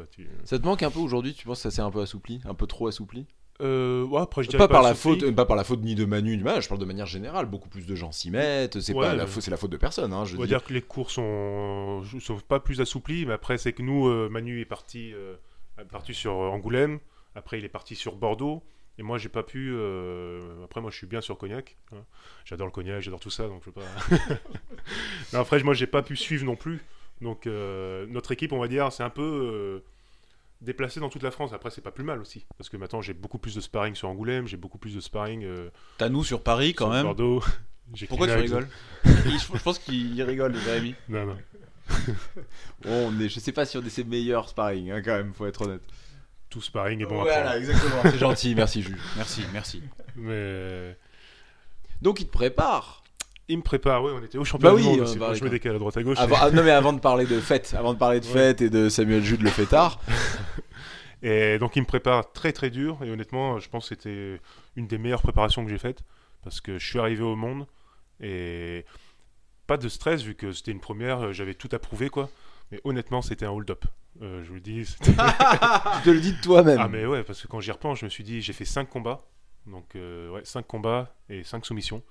Ça te manque un peu aujourd'hui Tu penses que ça s'est un peu assoupli Un peu trop assoupli? Euh, ouais, après, je Pas par la faute, euh, pas par la faute ni de Manu ni de je parle de manière générale. Beaucoup plus de gens s'y mettent. C'est Ouais, pas la faute, c'est la faute de personne. Hein, je On va dis. dire que les cours sont, sont pas plus assouplis, mais après, c'est que nous, euh, Manu est parti, euh, parti sur Angoulême, après, il est parti sur Bordeaux, et moi, j'ai pas pu. Après, moi, je suis bien sur Cognac. hein. J'adore le Cognac, j'adore tout ça, donc je veux pas. Non, après, moi, j'ai pas pu suivre non plus. Donc, notre équipe, on va dire, c'est un peu déplacée dans toute la France. Après, c'est pas plus mal aussi, parce que maintenant, j'ai beaucoup plus de sparring sur Angoulême, j'ai beaucoup plus de sparring euh, T'as nous sur Paris quand sur même. Bordeaux. Pourquoi tu rigoles Je pense qu'il rigole, Jérémy. Non, non. Bon, on est, je sais pas si on est ses meilleurs sparring, hein, quand même, faut être honnête. Tout sparring est bon à prendre. voilà, exactement. C'est gentil, merci Jules. Merci, merci. Mais euh, Donc il te prépare. Il me prépare, oui, on était au championnat Bah du oui, monde euh, bah je me décale à droite à gauche. Avant- ah, non mais avant de parler de fête, avant de parler de Ouais. fête et de Samuel Jude le fêtard. Et donc il me prépare très très dur. Et honnêtement, je pense que c'était une des meilleures préparations que j'ai faites. Parce que je suis arrivé au monde et pas de stress vu que c'était une première, euh, j'avais tout approuvé quoi. Mais honnêtement, c'était un hold-up. Euh, je vous le dis. tu te le dis de toi-même. ah mais ouais, parce que quand j'y repense, je me suis dit, j'ai fait 5 combats. Donc euh, ouais, 5 combats et 5 soumissions.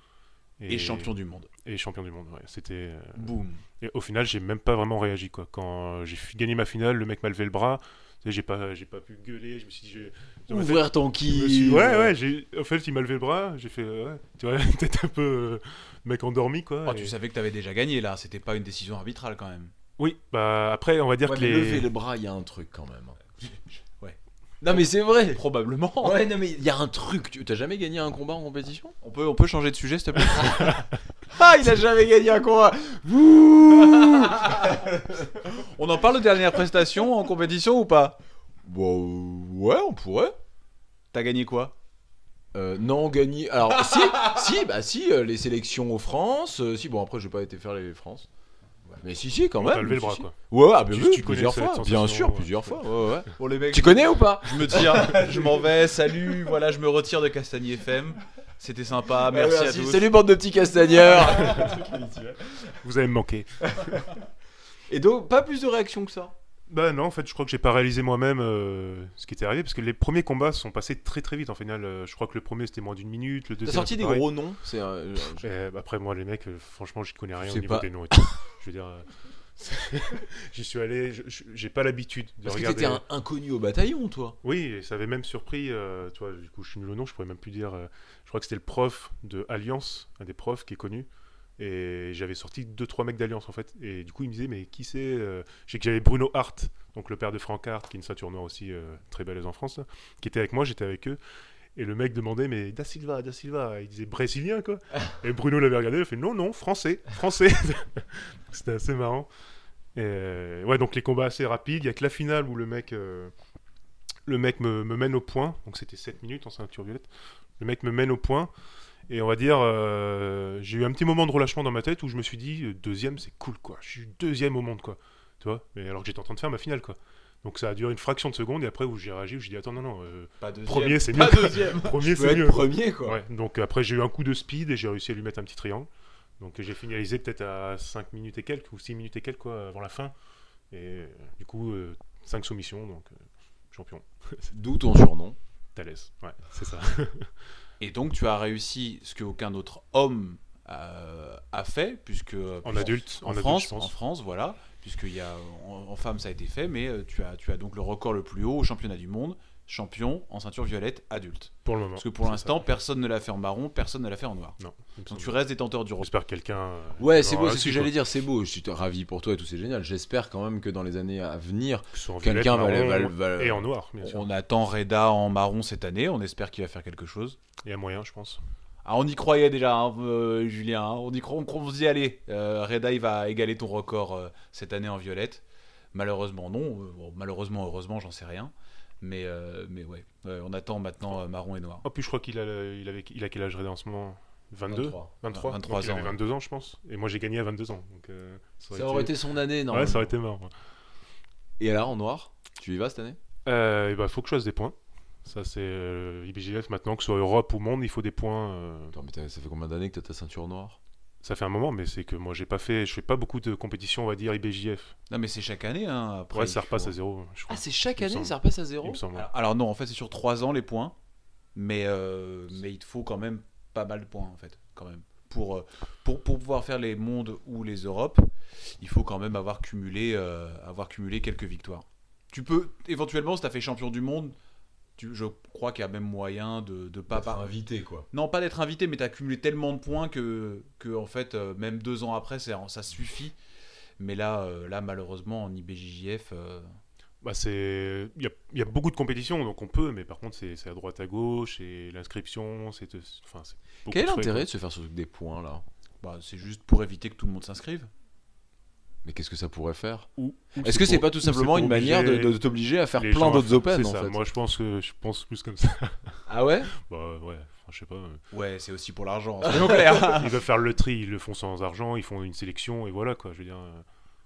Et champion du monde. Et champion du monde, ouais. C'était... euh, Boum. Et au final, j'ai même pas vraiment réagi quoi. Quand j'ai gagné ma finale, le mec m'a levé le bras. J'ai pas, j'ai pas pu gueuler. Je me suis dit, Ouvrir ton je me ki. suis- Ouais, ouais. J'ai, en fait, il m'a levé le bras. J'ai fait, euh, ouais. Tu vois, peut-être un peu euh, mec endormi quoi. Oh, et- tu savais que t'avais déjà gagné là, c'était pas une décision arbitrale quand même. Oui. Bah après, on va dire Ouais, que mais les. lever le bras, il y a un truc quand même. Non mais c'est vrai. Probablement. Ouais, non mais il y a un truc. Tu t'as jamais gagné un combat en compétition? On peut, on peut changer de sujet s'il te plaît Ah, il a jamais gagné un combat. Ouh On en parle de dernière prestation en compétition ou pas? Bon, ouais, on pourrait. T'as gagné quoi? Euh, non, gagné. Alors, si, si, bah si, euh, les sélections aux France. euh, si, bon, après, j'ai pas été faire les France. Mais si, si, quand même. t'a levé le bras si. quoi. Ouais, ouais, ah, bah Tu- oui, tu connais plusieurs cette fois. sensation, Bien sûr, ouais, plusieurs fois. connais. Ouais, ouais. Bon les mecs, Tu connais ou pas je me tire, je m'en vais, salut, voilà, je me retire de Castagny FM. C'était sympa, merci, Ouais, à tous. Salut, bande de petits castagneurs. Vous allez me manquer. Et donc, pas plus de réactions que ça. Bah non, en fait, je crois que j'ai pas réalisé moi-même euh, ce qui était arrivé parce que les premiers combats sont passés très très vite en final. Euh, je crois que le premier c'était moins d'une minute, le T'as deuxième. sorti c'est des pareil. gros noms. C'est. euh, Et, bah, après moi les mecs, euh, franchement, j'y connais rien au niveau pas- des noms et tout. je veux dire, j'y suis allé, j'ai pas l'habitude de Parce que regarder. t'étais un inconnu au bataillon, toi. Oui, et ça avait même surpris, euh, vois, du coup je suis nul au nom, je pourrais même plus dire. euh, je crois que c'était le prof de Alliance, un des profs qui est connu. Et j'avais sorti deux trois mecs d'Alliance en fait. Et du coup il me disait mais qui c'est euh Je sais que j'avais Bruno Hart, donc le père de Franck Hart, qui est une ceinture noire aussi euh, très balaise en France, là, qui était avec moi, j'étais avec eux. Et le mec demandait mais Da Silva, Da Silva, il disait brésilien quoi. Et Bruno l'avait regardé, il a fait non non français, français. C'était assez marrant. Et euh, ouais donc les combats assez rapides. Il y a que la finale où le mec euh, le mec me, me mène au point, donc c'était 7 minutes en ceinture violette. Le mec me mène au point, et on va dire, euh, j'ai eu un petit moment de relâchement dans ma tête où je me suis dit, euh, deuxième, c'est cool, quoi. Je suis deuxième au monde, quoi. Tu vois Mais alors que j'étais en train de faire ma finale, quoi. Donc ça a duré une fraction de seconde, et après où j'ai réagi, où j'ai dit, attends, non, non, euh, Pas deuxième. premier, c'est Pas mieux. deuxième. premier, c'est mieux. premier, quoi. Ouais, donc après j'ai eu un coup de speed et j'ai réussi à lui mettre un petit triangle. Donc j'ai finalisé peut-être à 5 minutes et quelques, ou 6 minutes et quelques, quoi, avant la fin. Et euh, du coup, 5 soumissions, donc euh, champion. D'où ton surnom. Thalès, ouais, c'est ça. Et donc tu as réussi ce qu'aucun autre homme euh, a fait, puisque En adulte, en, France, en France, voilà, puisqu'il y a en, en femme ça a été fait, mais euh, tu as tu as donc le record le plus haut au championnat du monde, champion en ceinture violette adulte. Pour le moment. Parce que pour l'instant personne ne l'a fait en marron, personne ne l'a fait en noir. non. Donc tu restes détenteur du record. J'espère que quelqu'un. euh, Ouais, c'est beau, c'est ce que j'allais dire, c'est beau. Je suis ravi pour toi et tout, c'est génial. J'espère quand même que dans les années à venir, Que quelqu'un va, va- va- Et en noir, bien sûr. On attend Reda en marron cette année, on espère qu'il va faire quelque chose. Il y a moyen, je pense. Ah, on y croyait déjà, hein, euh, Julien. hein. On y cro- on, on se dit, allez, euh, Reda, il va égaler ton record euh, cette année en violette. Malheureusement, non. Bon, malheureusement, heureusement, j'en sais rien. Mais, euh, mais ouais, Ouais, on attend maintenant euh, marron et noir. Oh, puis je crois qu'il a, il avait, il a quel âge Reda en ce moment? 22 23. 23 23 Donc, il avait ans, ouais. 22 ans, je pense. Et moi, j'ai gagné à 22 ans. Donc, euh, ça aurait été son année, non? Ouais, ça aurait été marrant. Et alors, en noir, tu y vas cette année? Euh, et bah, faut que je fasse des points. Ça, c'est IBJF maintenant, que ce soit Europe ou monde, il faut des points. Attends, mais ça fait combien d'années que t'as ta ceinture noire ça fait un moment, mais c'est que moi, j'ai pas fait, je fais pas beaucoup de compétitions, on va dire IBJF. Non, mais c'est chaque année. Hein, après, ouais, il ça repasse faut- à zéro. Je crois. Ah, c'est chaque année, semble. ça repasse à zéro. Alors, alors non, en fait, c'est sur 3 ans les points. mais, euh, mais il te faut quand même pas mal de points en fait, quand même. Pour, euh, pour, pour pouvoir faire les mondes ou les Europes, il faut quand même avoir cumulé, euh, avoir cumulé quelques victoires. Tu peux, éventuellement, si tu as fait champion du monde, tu, je crois qu'il y a même moyen de ne pas, Pas invité, quoi. non, pas d'être invité, mais tu as cumulé tellement de points que, que en fait, euh, même deux ans après, ça suffit. Mais là, euh, là malheureusement, en IBJJF, euh, Bah, c'est... Il y a, il y a beaucoup de compétitions, donc on peut, mais par contre, c'est, c'est à droite à gauche, et l'inscription, c'est. Enfin, c'est Quel est l'intérêt de se faire ce truc des points, là? Bah, c'est juste pour éviter que tout le monde s'inscrive. Mais qu'est-ce que ça pourrait faire Ou- ou Est-ce que c'est pas tout simplement une manière de, obliger de t'obliger à faire plein d'autres open, c'est en ça. fait Moi, je pense que je pense plus comme ça. Ah ouais bah, ouais, je sais pas. Ouais, c'est aussi pour l'argent, soyons clairs. Ils veulent faire le tri, ils le font sans argent, ils font une sélection, et voilà, quoi. Je veux dire. euh,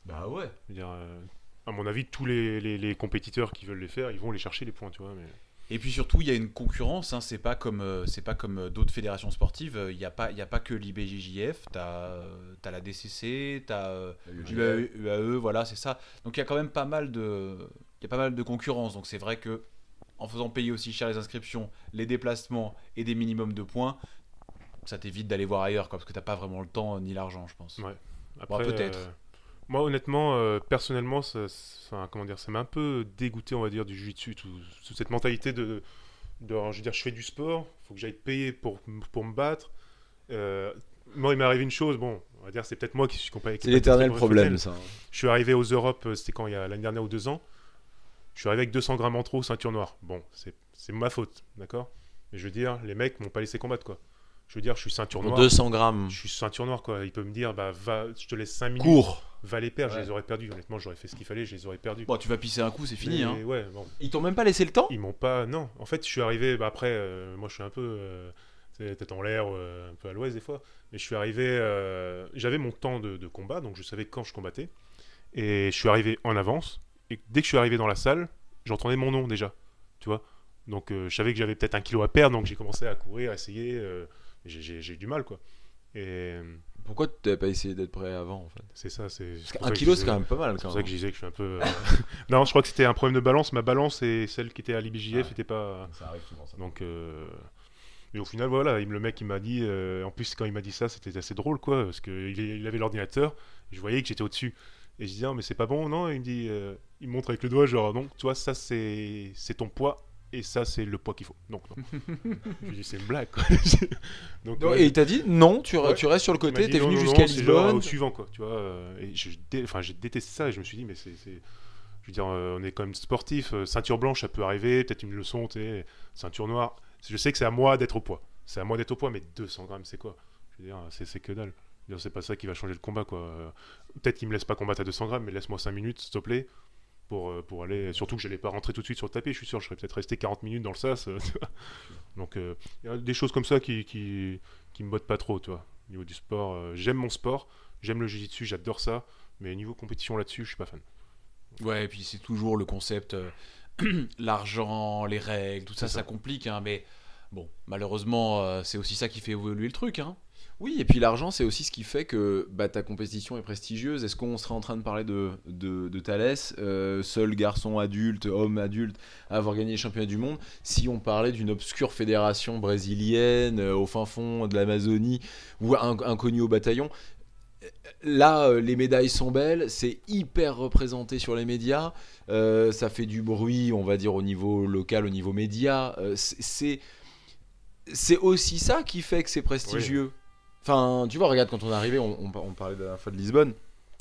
Bah ouais. je veux dire euh, à mon avis, tous les, les, les compétiteurs qui veulent les faire, ils vont les chercher les points, tu vois. Mais... Et puis surtout, il y a une concurrence. Hein, c'est pas comme euh, c'est pas comme euh, d'autres fédérations sportives. Il n'y a pas il y a pas que l'IBJJF. T'as as la DCC, t'as euh, UAE, UAE, voilà, c'est ça. Donc il y a quand même pas mal de il y a pas mal de concurrence. Donc c'est vrai que en faisant payer aussi cher les inscriptions, les déplacements et des minimums de points, ça t'évite d'aller voir ailleurs, quoi, parce que t'as pas vraiment le temps ni l'argent, je pense. Ouais. Bon, peut-être. euh, moi, honnêtement, euh, personnellement, ça, ça- enfin, comment dire, ça m'a un peu dégoûté, on va dire, du jiu-jitsu, tout- toute cette mentalité de, de, je veux dire, je fais du sport, faut que j'aille payer pour, pour me battre. Euh, moi, il m'est arrivé une chose, bon, on va dire, c'est peut-être moi qui suis comparé. C'est l'éternel problème, ça. Je suis arrivé aux Europes, euh, c'était quand il y a l'année dernière ou deux ans. Je suis arrivé avec 200 grammes en trop, ceinture noire. Bon, c'est c'est ma faute, d'accord? Mais je veux dire, les mecs m'ont pas laissé combattre, quoi. Je veux dire, je suis ceinture noire. 200 grammes. Je suis ceinture noire, quoi. Il peut me dire, bah, va, je te laisse 5 minutes. Cours. Va les perdre, je les aurais perdus. Honnêtement, j'aurais fait ce qu'il fallait, je les aurais perdus. Bon, tu vas pisser un coup, c'est fini. Mais, Hein. Ouais, bon. Ils t'ont même pas laissé le temps? Ils m'ont pas. Non, en fait, je suis arrivé. Bah, après, euh, moi, je suis un peu. euh, c'est tête en l'air, euh, un peu à l'ouest des fois. Mais je suis arrivé. euh, J'avais mon temps de, de combat, donc je savais quand je combattais. Et je suis arrivé en avance. Et dès que je suis arrivé dans la salle, j'entendais mon nom déjà. Tu vois? Donc, euh, je savais que j'avais peut-être un kilo à perdre, donc j'ai commencé à courir, à essayer. euh, j'ai- eu du mal, quoi. Et Pourquoi tu t'avais pas essayé d'être prêt avant, en fait? C'est ça. c'est Un kilo, c'est quand même pas mal, C'est pour ça que je disais que je suis un peu. euh, non, je crois que c'était un problème de balance. Ma balance et celle qui était à l'IBJF Ouais. n'était pas. Ça arrive souvent, ça. Donc. euh, Et au final, voilà, il me- le mec il m'a dit. euh, En plus, quand il m'a dit ça, c'était assez drôle, quoi. Parce qu'il il avait l'ordinateur. Je voyais que j'étais au-dessus. Et je disais, ah, mais c'est pas bon, non? Il me dit. euh, Il me montre avec le doigt, genre, non, tu vois, ça c'est ton poids. Et ça, c'est le poids qu'il faut. Donc, non. je lui dis, c'est une blague, quoi. Donc, Non, ouais, et il t'a dit non, tu, Ouais. tu restes sur le côté, t'es venu jusqu'à Lisbonne. Au suivant, quoi. Tu vois. euh, Et je dé- enfin, j'ai détesté ça et je me suis dit, mais c'est. c'est- Je veux dire, euh, on est quand même sportif. euh, Ceinture blanche, ça peut arriver. Peut-être une leçon, sais. Ceinture noire. Je sais que c'est à moi d'être au poids. C'est à moi d'être au poids, mais 200 grammes, c'est quoi? Je veux dire, c'est c'est que dalle. Je veux dire, C'est pas ça qui va changer le combat, quoi. Peut-être qu'il me laisse pas combattre à 200 grammes, mais laisse-moi 5 minutes, s'il te plaît. Pour, euh, pour aller. Surtout que j'allais pas rentrer tout de suite sur le tapis, je suis sûr. Je serais peut-être resté 40 minutes dans le sas. euh. Donc, euh, il y a des choses comme ça qui, qui, qui me bottent pas trop, tu vois. Au niveau du sport, euh, j'aime mon sport, j'aime le jiu-jitsu, j'adore ça, mais niveau compétition là-dessus, je suis pas fan. Ouais, et puis c'est toujours le concept, euh, l'argent, les règles, tout ça, ça, ça. complique. hein, mais bon, malheureusement, euh, c'est aussi ça qui fait évoluer le truc. Hein. Oui, et puis l'argent, c'est aussi ce qui fait que bah, ta compétition est prestigieuse. Est-ce qu'on serait en train de parler de, de, de Thalès, euh, seul garçon adulte, homme adulte, à avoir gagné les championnats du monde, si on parlait d'une obscure fédération brésilienne euh, au fin fond de l'Amazonie ou inconnue au bataillon? Là, euh, les médailles sont belles, c'est hyper représenté sur les médias, ça fait du bruit, on va dire, au niveau local, au niveau média. c'est aussi ça qui fait que c'est prestigieux. Enfin, tu vois, regarde, quand on est arrivé, on, on, on parlait la dernière fois de Lisbonne.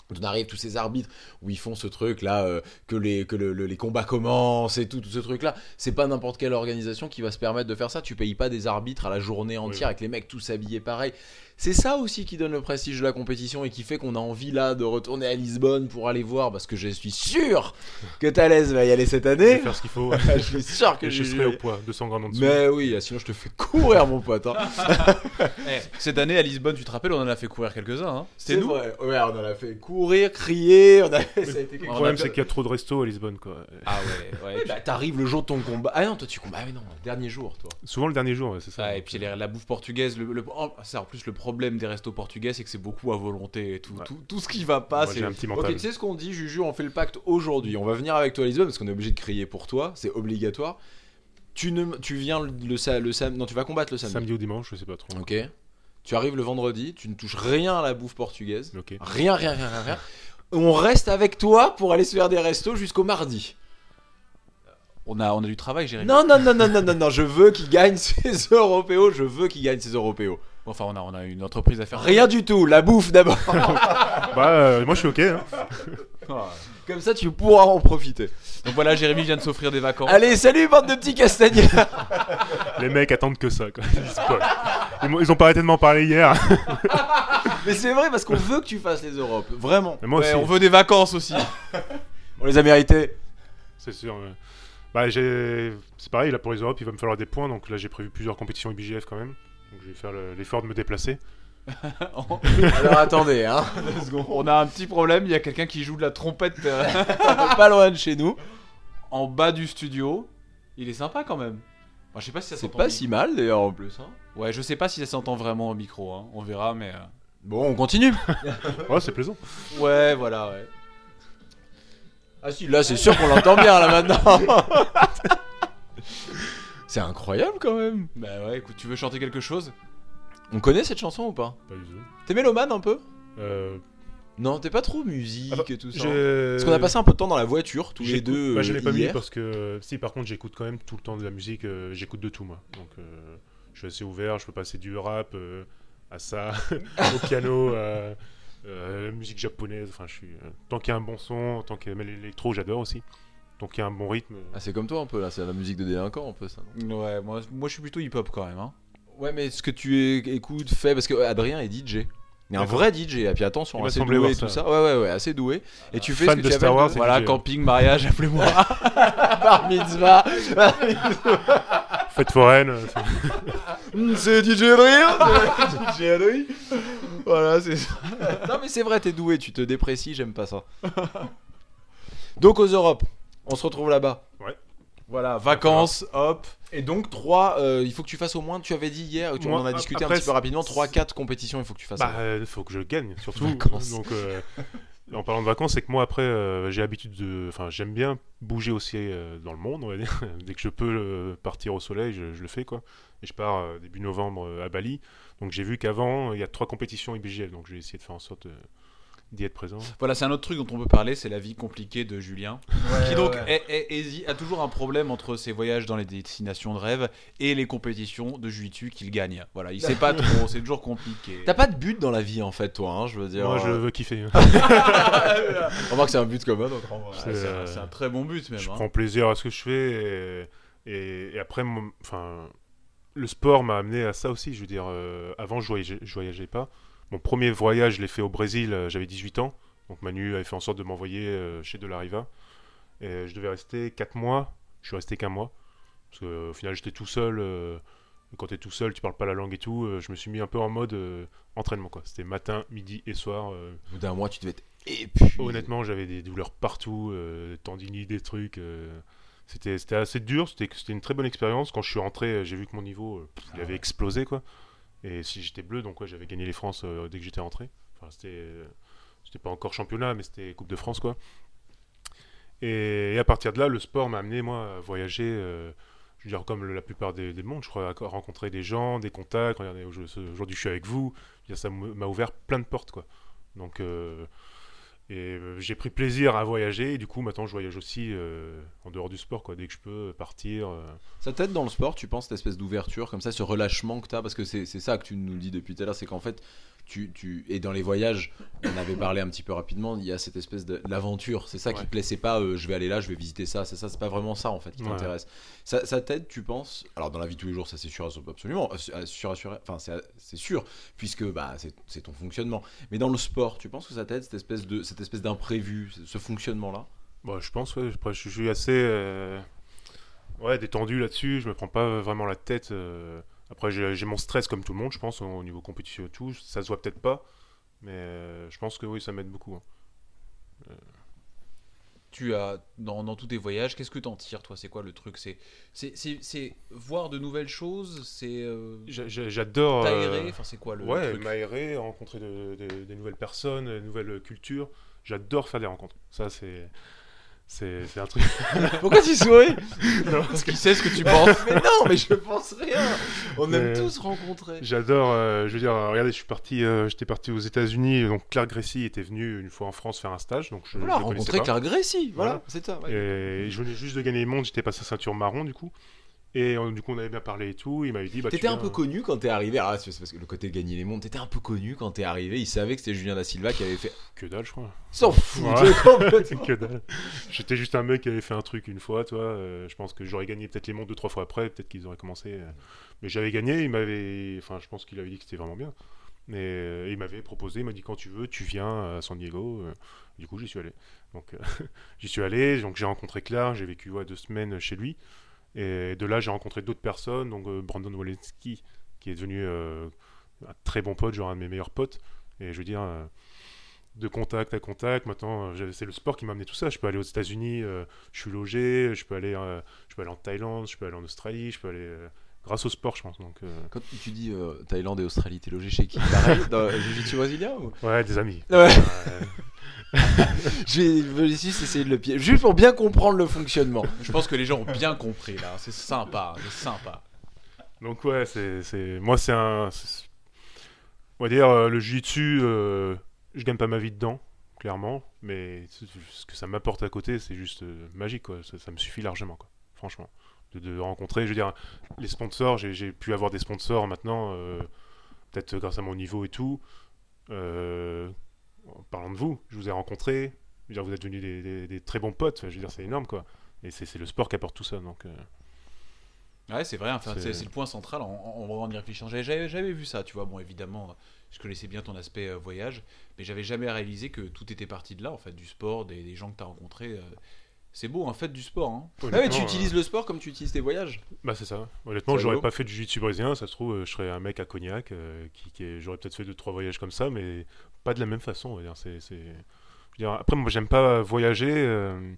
Quand on arrive, tous ces arbitres où ils font ce truc là, euh, que, les, que le- le- les combats commencent et tout, tout ce truc là, c'est pas n'importe quelle organisation qui va se permettre de faire ça. Tu payes pas des arbitres à la journée entière Oui. avec les mecs tous habillés pareil. C'est ça aussi qui donne le prestige de la compétition et qui fait qu'on a envie là de retourner à Lisbonne pour aller voir, parce que je suis sûr que Thalès va y aller cette Je vais année. faire ce qu'il faut. je suis sûr que et je je serai au poids, 200 grammes en dessous. Mais oui, sinon je te fais courir mon pote. hein. Eh, cette année à Lisbonne, tu te rappelles, on en a fait courir quelques-uns. Hein. C'est C'était nous. vrai. Ouais, on en a fait courir, crier, on a... ça a été Le problème, c'est qu'il y a trop de restos à Lisbonne, quoi. Ah ouais, ouais. Bah, T'arrives le jour de ton combat. Ah non, toi tu combats. Ah mais non, dernier jour, toi. Souvent le dernier jour, ouais, c'est ça. Ah, et puis la bouffe portugaise, le, le- en, ça, en plus le problème des restos portugais, c'est que c'est beaucoup à volonté et tout, Ouais. tout, tout ce qui va pas, c'est j'ai un petit Ok, mental. tu sais ce qu'on dit, Juju On fait le pacte aujourd'hui. On va venir avec toi à Lisbonne parce qu'on est obligé de crier pour toi, c'est obligatoire. Tu, ne, tu viens le, le, sa- le sam- Non, tu vas combattre le samedi. Samedi ou dimanche, je sais pas trop. Ok. Tu arrives le vendredi, tu ne touches rien à la bouffe portugaise. Ok. Rien, rien, rien, rien, rien. On reste avec toi pour aller se faire des restos jusqu'au mardi. On a, on a du travail, Jérémy. Non, non, non, non, non, non, non, je veux qu'il gagne ses européos, je veux qu'il gagne ses européos. Enfin, on a, on a une entreprise à faire. Rien du tout, la bouffe d'abord. Bah, euh, moi je suis ok. Hein. Comme ça, tu pourras en profiter. Donc voilà, Jérémy vient de s'offrir des vacances. Allez, salut, bande de petits castagnards. Les mecs attendent que ça. Quoi. Ils, se collent. Ils m'ont- ils ont pas arrêté de m'en parler hier. Mais c'est vrai parce qu'on veut que tu fasses les Europes, vraiment. Mais moi Ouais, aussi, on veut des vacances aussi. On les a mérités. c'est sûr. ouais. Bah, j'ai... C'est pareil, là pour les Europes, il va me falloir des points. Donc là, j'ai prévu plusieurs compétitions IBGF quand même. Donc je vais faire le- l'effort de me déplacer. Alors attendez, hein. on a un petit problème. Il y a quelqu'un qui joue de la trompette euh, Pas loin de chez nous. en bas du studio. Il est sympa quand même. Enfin, je sais pas si ça C'est s'entend. pas au si mal d'ailleurs en plus. hein. Ouais, je sais pas si ça s'entend vraiment au micro. hein. On verra, mais. euh, Bon, on continue. Ouais, c'est plaisant. Ouais, voilà, ouais. Ah si, là c'est sûr qu'on l'entend bien là maintenant. C'est incroyable quand même. Bah ouais, écoute, tu veux chanter quelque chose? On connaît cette chanson ou pas? Pas du tout. T'es mélomane un peu? Euh, Non, t'es pas trop musique ah bah, et tout ça. Parce qu'on a passé un peu de temps dans la voiture tous les J'écoute- deux. Bah, je euh, l'ai pas mis hier. parce que si par contre j'écoute quand même tout le temps de la musique, euh, j'écoute de tout moi. Donc euh, je suis assez ouvert, je peux passer du rap euh, à ça, au piano, euh, la musique japonaise. Enfin, je suis euh, tant qu'il y a un bon son, tant qu'il y a mais l'électro, j'adore aussi. Tant qu'il y a un bon rythme. Ah, c'est comme toi un peu là, c'est la musique de délinquant un peu ça. non? Ouais, moi, moi je suis plutôt hip-hop quand même. Hein. Ouais, mais ce que tu écoutes, fais parce que Adrien est DJ. Il est un vrai DJ, et puis attention, Il m'a assez doué et tout ça. ça. Ouais, ouais, ouais, assez doué. Et tu fais Fan ce que de tu Star Wars, Voilà, DJ. camping, mariage, appelez-moi. bar mitzvah. Fête foraine. euh, c'est- c'est DJ Adrien DJ Adrien Voilà, c'est ça. non, mais c'est vrai, t'es doué, tu te déprécies, j'aime pas ça. Donc aux Europes, on se retrouve là-bas. voilà, vacances, hop. Et donc, 3, il faut que tu fasses au moins, tu avais dit hier, tu, on en a discuté un petit peu rapidement, 3-4 compétitions, il faut que tu fasses. Bah, euh, faut que je gagne, surtout. Vacances. Donc, euh, en parlant de vacances, c'est que moi, après, euh, j'ai l'habitude de. Enfin, j'aime bien bouger aussi euh, dans le monde, on va dire. Dès que je peux euh, partir au soleil, je, je le fais, quoi. Et je pars euh, début novembre euh, à Bali. Donc, j'ai vu qu'avant, il y a trois compétitions IBGL. Donc, j'ai essayé de faire en sorte euh, d'y être présent. Voilà, c'est un autre truc dont on peut parler, c'est la vie compliquée de Julien. qui donc est- est- hési- a toujours un problème entre ses voyages dans les destinations de rêve et les compétitions de jiu-jitsu qu'il gagne. Voilà, il sait pas trop, c'est toujours compliqué. T'as pas de but dans la vie en fait, toi, hein, je veux dire. Moi, je euh, veux kiffer. Remarque, c'est un but commun, donc en vrai. C'est, un- euh, un très bon but même. je hein. prends plaisir à ce que je fais et, et- et après mon- enfin le sport m'a amené à ça aussi je veux dire euh, avant je voyageais, je voyageais pas mon premier voyage je l'ai fait au Brésil euh, j'avais 18 ans donc Manu avait fait en sorte de m'envoyer euh, chez Delariva et je devais rester 4 mois je suis resté qu'un mois parce qu'au final j'étais tout seul euh, quand t'es tout seul tu parles pas la langue et tout euh, je me suis mis un peu en mode euh, entraînement quoi c'était matin midi et soir euh, Au bout d'un mois, tu devais être épuisé. Honnêtement, j'avais des douleurs partout, euh, tendinites, des trucs. euh, c'était, assez dur, c'était, une très bonne expérience. Quand je suis rentré, euh, j'ai vu que mon niveau euh, il avait explosé. quoi. Et si j'étais bleu, donc ouais, j'avais gagné les France euh, dès que j'étais rentré. Enfin, c'était, euh, c'était pas encore championnat, mais c'était Coupe de France. quoi. Et, à partir de là, le sport m'a amené, moi, à voyager. euh, je veux comme la plupart des, des mondes, je crois, à rencontrer des gens, des contacts. Regardez, aujourd'hui, je suis avec vous. Ça m'a ouvert plein de portes. quoi. Donc. Et euh, j'ai pris plaisir à voyager, et du coup, maintenant, je voyage aussi euh, en dehors du sport, quoi. Dès que je peux partir. euh. Ça t'aide dans le sport, tu penses, cette espèce d'ouverture, comme ça, ce relâchement que t'as? Parce que c'est ça que tu nous dis depuis tout à l'heure, c'est qu'en fait, tu, tu. Et dans les voyages, on avait parlé un petit peu rapidement, il y a cette espèce de- l'aventure. C'est ça qui te plaît, c'est pas euh, je vais aller là, je vais visiter ça, c'est ça, c'est pas vraiment ça en fait qui Ouais. t'intéresse. Ça, ça t'aide, tu penses Alors dans la vie de tous les jours, ça c'est sûr, absolument, euh, sûr, assuré- enfin c'est sûr, puisque bah, c'est ton fonctionnement. Mais dans le sport, tu penses que ça t'aide, cette espèce de cette espèce d'imprévu, ce- fonctionnement-là? Bon, je pense, ouais. Après, je suis assez euh, ouais, détendu là-dessus. Je me prends pas vraiment la tête. euh. Après, j'ai mon stress comme tout le monde, je pense, au niveau compétition et tout. Ça se voit peut-être pas, mais euh, je pense que oui, ça m'aide beaucoup. hein. Tu as dans, dans tous tes voyages, qu'est-ce que t'en tires toi? C'est quoi le truc? C'est voir de nouvelles choses, c'est euh, J'a- j'a- J'adore. euh, t'aérer? Enfin, c'est quoi le ouais, m'aérer, rencontrer de- de- des nouvelles personnes, des nouvelles cultures. J'adore faire des rencontres. Ça, c'est C'est c'est un truc. Pourquoi tu souris Parce qu'il sait ce que tu penses. Mais non, mais je pense rien. On aime Mais- tous rencontrer. J'adore, euh, je veux dire, euh, regardez, je suis parti, euh, j'étais parti aux États-Unis, donc Claire Gracie était venue une fois en France faire un stage, donc je, Voilà, je rencontrer. Claire Gracie. Voilà, Voilà. c'est ça. ouais. Et je venais juste de gagner le monde, j'étais passé ceinture marron du coup. Et euh, du coup, on avait bien parlé et tout. Il m'avait dit, bah, T'étais un viens- peu connu quand t'es arrivé. Ah, c'est parce que le côté de gagner les mondes, t'étais un peu connu quand t'es arrivé. Il savait que c'était Julien Da Silva qui avait fait. Que dalle, je crois. S'en fout Ouais. complètement. que dalle. J'étais juste un mec qui avait fait un truc une fois, toi. euh, je pense que j'aurais gagné peut-être les mondes deux, trois fois après. Peut-être qu'ils auraient commencé. euh. Mais j'avais gagné. Il m'avait. Enfin, je pense qu'il avait dit que c'était vraiment bien. Et euh, il m'avait proposé. Il m'a dit quand tu veux, tu viens à San Diego. euh. Du coup, j'y suis allé. Donc, euh, j'y suis allé. Donc, j'ai rencontré Claire. J'ai vécu ouais, deux semaines chez lui. Et de là, j'ai rencontré d'autres personnes. Donc, euh, Brandon Walensky, qui est devenu euh, un très bon pote, genre un de mes meilleurs potes. Et je veux dire. euh, de contact à contact. Maintenant, c'est le sport qui m'a amené tout ça. Je peux aller aux États-Unis, je suis logé, je peux aller, je peux aller en Thaïlande, je peux aller en Australie, je peux aller grâce au sport, je pense. Donc, euh, Quand tu dis euh, Thaïlande et Australie, t'es logé chez qui? Pareil, dans le Jiu-Jitsu brésilien ou? Ouais, des amis. Ouais. Euh, Je vais, je vais juste essayer de le piéger, juste pour bien comprendre le fonctionnement. Je pense que les gens ont bien compris là. C'est sympa, c'est sympa. donc ouais, c'est, c'est, moi c'est un, on va dire euh, le jiu-jitsu, euh, je gagne pas ma vie dedans, clairement, mais ce que ça m'apporte à côté, c'est juste magique, quoi. Ça, ça me suffit largement, quoi. Franchement, de, de rencontrer, je veux dire, les sponsors, j'ai, pu avoir des sponsors maintenant, euh, peut-être grâce à mon niveau et tout. Euh, en parlant de vous, je vous ai rencontré, je veux dire, vous êtes devenus des, des- des très bons potes, je veux dire, c'est énorme, quoi. Et c'est, le sport qui apporte tout ça, donc. euh, Ouais, c'est vrai, enfin, C'est- le point central en, en, en y réfléchissant. J'avais- vu ça, tu vois. Bon, évidemment, je connaissais bien ton aspect voyage, mais j'avais jamais réalisé que tout était parti de là, en fait, du sport, des, des gens que tu as rencontrés. C'est beau, en fait, du sport. Hein. Ah ouais, tu euh, utilises le sport comme tu utilises tes voyages. Bah c'est ça. Honnêtement, j'aurais pas fait du jiu-jitsu brésilien, ça se trouve, euh, je serais un mec à Cognac, euh, qui, qui est- j'aurais peut-être fait deux trois voyages comme ça, mais pas de la même façon. On va dire. Je veux dire, après, moi, j'aime pas voyager. euh,